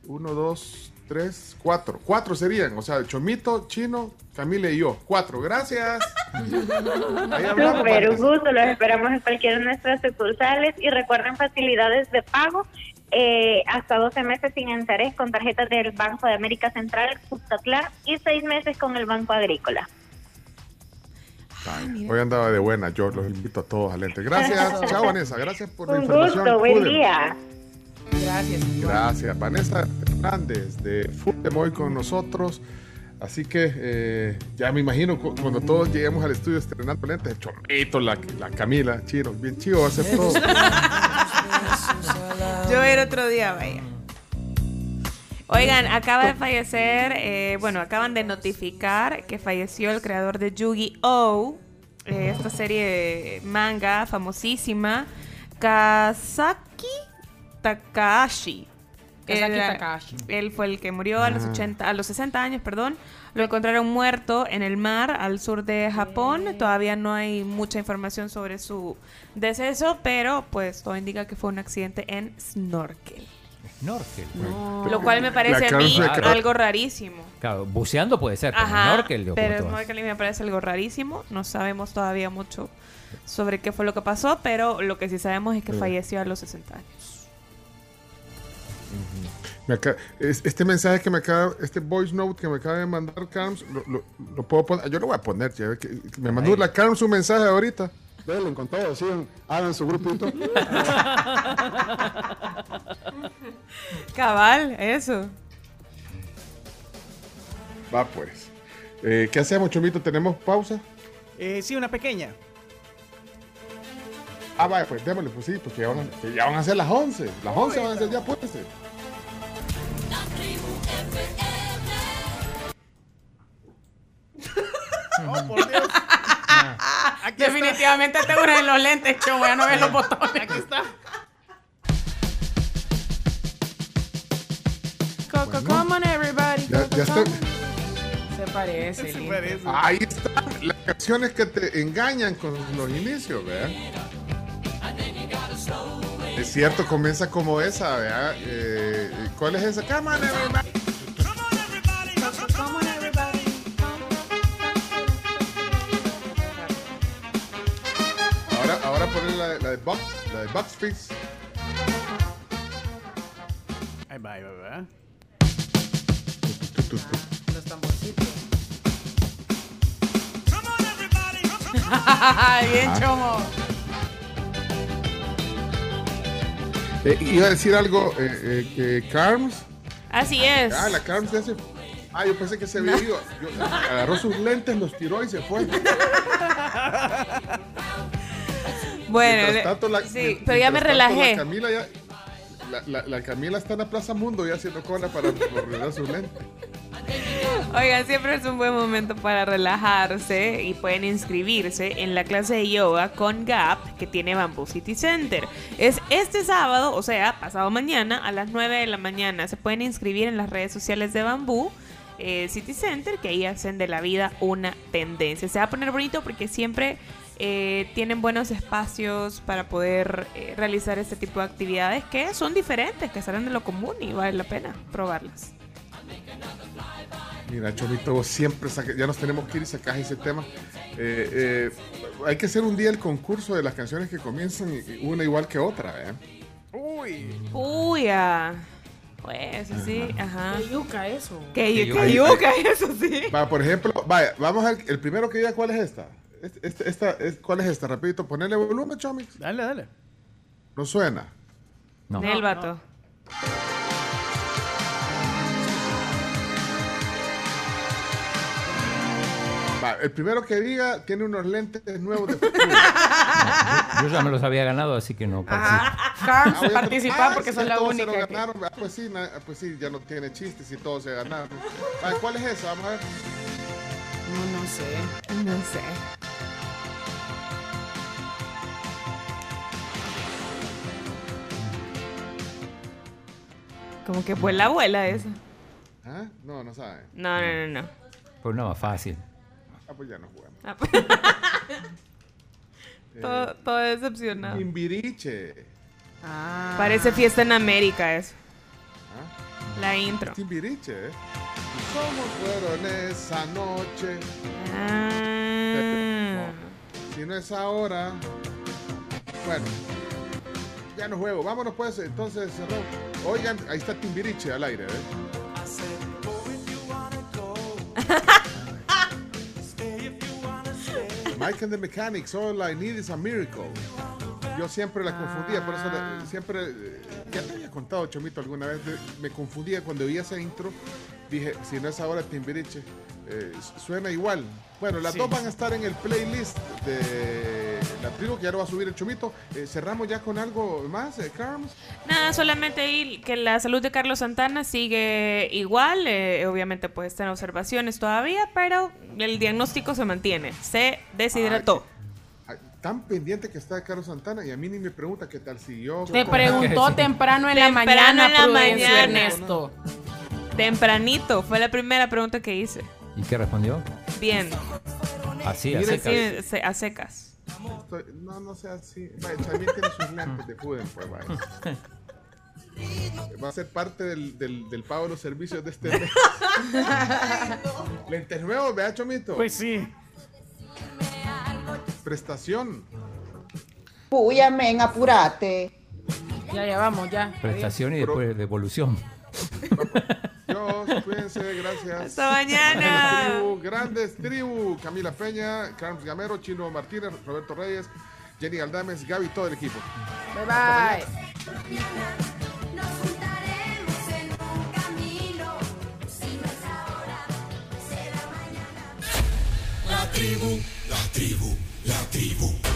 uno, dos, tres, cuatro. Cuatro serían, o sea, Chomito, Chino, Camila y yo. Cuatro, gracias. Súper, un gusto, los esperamos en cualquiera de nuestras sucursales y recuerden facilidades de pago eh, hasta 12 meses sin interés con tarjetas del Banco de América Central, Cuscatlán y 6 meses con el Banco Agrícola. Ay, Hoy andaba de buena, yo los invito a todos a lentes. Gracias, chao Vanessa, gracias por la Un información. gusto, buen día. Gracias. Gracias, Vanessa Hernández de Fudem hoy con nosotros. Así que eh, ya me imagino cu- cuando todos lleguemos al estudio estrenando lentes, el Chomito, la, la Camila, Chino, bien chido va a ser todo. Yo voy a ir otro día, vaya. Oigan, acaba de fallecer, eh, bueno, acaban de notificar que falleció el creador de Yu-Gi-Oh! eh, esta serie manga famosísima, Kazaki Takahashi. Kazaki Era- Takahashi. Él fue el que murió a los Ah. 80, a los 60 años, perdón. Lo encontraron muerto en el mar al sur de Japón. Todavía no hay mucha información sobre su deceso, pero pues todo indica que fue un accidente en snorkel. Snorkel. Lo cual me parece a mí algo rarísimo. Claro, buceando puede ser, pero Ajá, snorkel, digo, pero ¿cómo te vas? snorkel me parece algo rarísimo. No sabemos todavía mucho sobre qué fue lo que pasó, pero lo que sí sabemos es que Sí. falleció a los 60 años. Me acaba- es- este mensaje que me acaba, este voice note que me acaba de mandar Carms, lo, lo- lo puedo poner, yo lo voy a poner, ya ve que- que me mandó la Carms un mensaje ahorita. Denle con todo, sigan, hagan su grupito. Cabal, eso. Va pues. Eh, ¿Qué hacemos, Chomito? ¿Tenemos pausa? Eh, sí, una pequeña. Ah, vaya, pues démosle, pues sí, porque ya van, a, ya van a ser las 11. Las 11 van a ser ya, pues. Oh, por Dios. Definitivamente te unen los lentes, chomo, ya no ves los botones. Aquí está. Coco, come on everybody. Ya, Coco, ya estoy. come. Se parece. Ahí están las canciones que te engañan con los inicios, ¿verdad? Es cierto, comienza como esa, ¿verdad? Eh, ¿Cuál es esa? Come on, everybody. La, la de Box, la de Box Fix. Ahí va, ahí va, ¿verdad? Los tamborcitos. Bien, Ah. chomo. Eh, iba a decir algo, eh, eh, que Carms. Así es. Ah, la Carms de ese. Ah, yo pensé que se había ido. Yo- agarró sus lentes, los tiró y se fue. Bueno, tanto, la- sí, pero ya me relajé. La Camila, ya, la, la- la Camila está en la Plaza Mundo ya haciendo cola para arreglar sus lentes. Oigan, siempre es un buen momento para relajarse y pueden inscribirse en la clase de yoga con Gap que tiene Bamboo City Center. Es este sábado, o sea, pasado mañana a las 9 de la mañana. Se pueden inscribir en las redes sociales de Bamboo eh, City Center que ahí hacen de la vida una tendencia. Se va a poner bonito porque siempre eh, tienen buenos espacios para poder eh, realizar este tipo de actividades que son diferentes, que salen de lo común y vale la pena probarlas. Mira, Chomito, vos siempre saca- ya nos tenemos que ir y sacas ese tema. Eh, eh, hay que hacer un día el concurso de las canciones que comienzan una igual que otra, ¿eh? Uy. Uy, ah. Pues sí, ajá. Qué yuca eso. Qué yuca, yuca. eso sí. Va, por ejemplo, vaya, vamos al el primero que diga cuál es esta. Este- este- esta es- ¿Cuál es esta? Rapidito, ponerle volumen, Chomix. Dale, dale. No suena. No. Del vato. Va, el primero que diga tiene unos lentes nuevos de fútbol. Yo ya me los había ganado, así que no. Carms, Ah, participa Ah, porque sí, son la todos se única. que-. Ah, pues sí, na- pues sí, ya no tiene chistes y todos se ganaron. Va, ¿Cuál es esa? Vamos a ver. No, no sé. No sé. Como que fue la abuela esa. ¿Ah? No, no sabe. No, no, no, no. Pues no, más fácil. Ah, pues ya no jugamos. Ah, pues. todo, todo decepcionado. Timbiriche. Ah. Parece fiesta en América eso. ¿Ah? La intro. Timbiriche, ¿eh? ¿Cómo fueron esa noche? Ah. Si no es ahora. Bueno, ya no juego. Vámonos pues, entonces cerró. Oigan, ahí está Timbiriche al aire, ¿eh? Mike and the Mechanics, all I need is a miracle. Yo siempre la confundía, por eso Ah. la- siempre, eh, ya te había contado, Chomito, alguna vez, de- me confundía cuando oía esa intro, dije, si no es ahora Timbiriche, eh, suena igual. Bueno, las Sí. dos van a estar en el playlist de la tribu, que ya lo va a subir el Chomito. Eh, cerramos ya con algo más, eh, Carms. Nada, solamente ahí que la salud de Carlos Santana sigue igual. eh, obviamente pues está en observaciones todavía, pero el diagnóstico se mantiene. Se deshidrató. Ay, Tan pendiente que está Carlos Santana y a mí ni me pregunta qué tal si yo. Te preguntó temprano en la Temprano mañana, en la Prudencio mañana. Ernesto. Tempranito, fue la primera pregunta que hice. ¿Y qué respondió? Bien. Así, a secas. Sí, se- a secas. Estoy- no, no sea así. Vaya, también tiene sus lentes de fútbol, pues vaya. Va a ser parte del, del, del pago de los servicios de este mes. Lentes nuevos, vea, Chomito. Pues sí. Prestación. Puya, men, apurate. Ya, ya vamos, ya. Prestación y después devolución. Dios, cuídense, gracias. Hasta mañana. Grandes tribu, grandes tribu. Camila Peña, Carlos Gamero, Chino Martínez, Roberto Reyes, Jenny Aldames, Gaby, todo el equipo. Bye bye. Nos juntaremos en un camino. Si no es ahora, será mañana. La tribu, la tribu, la tribu.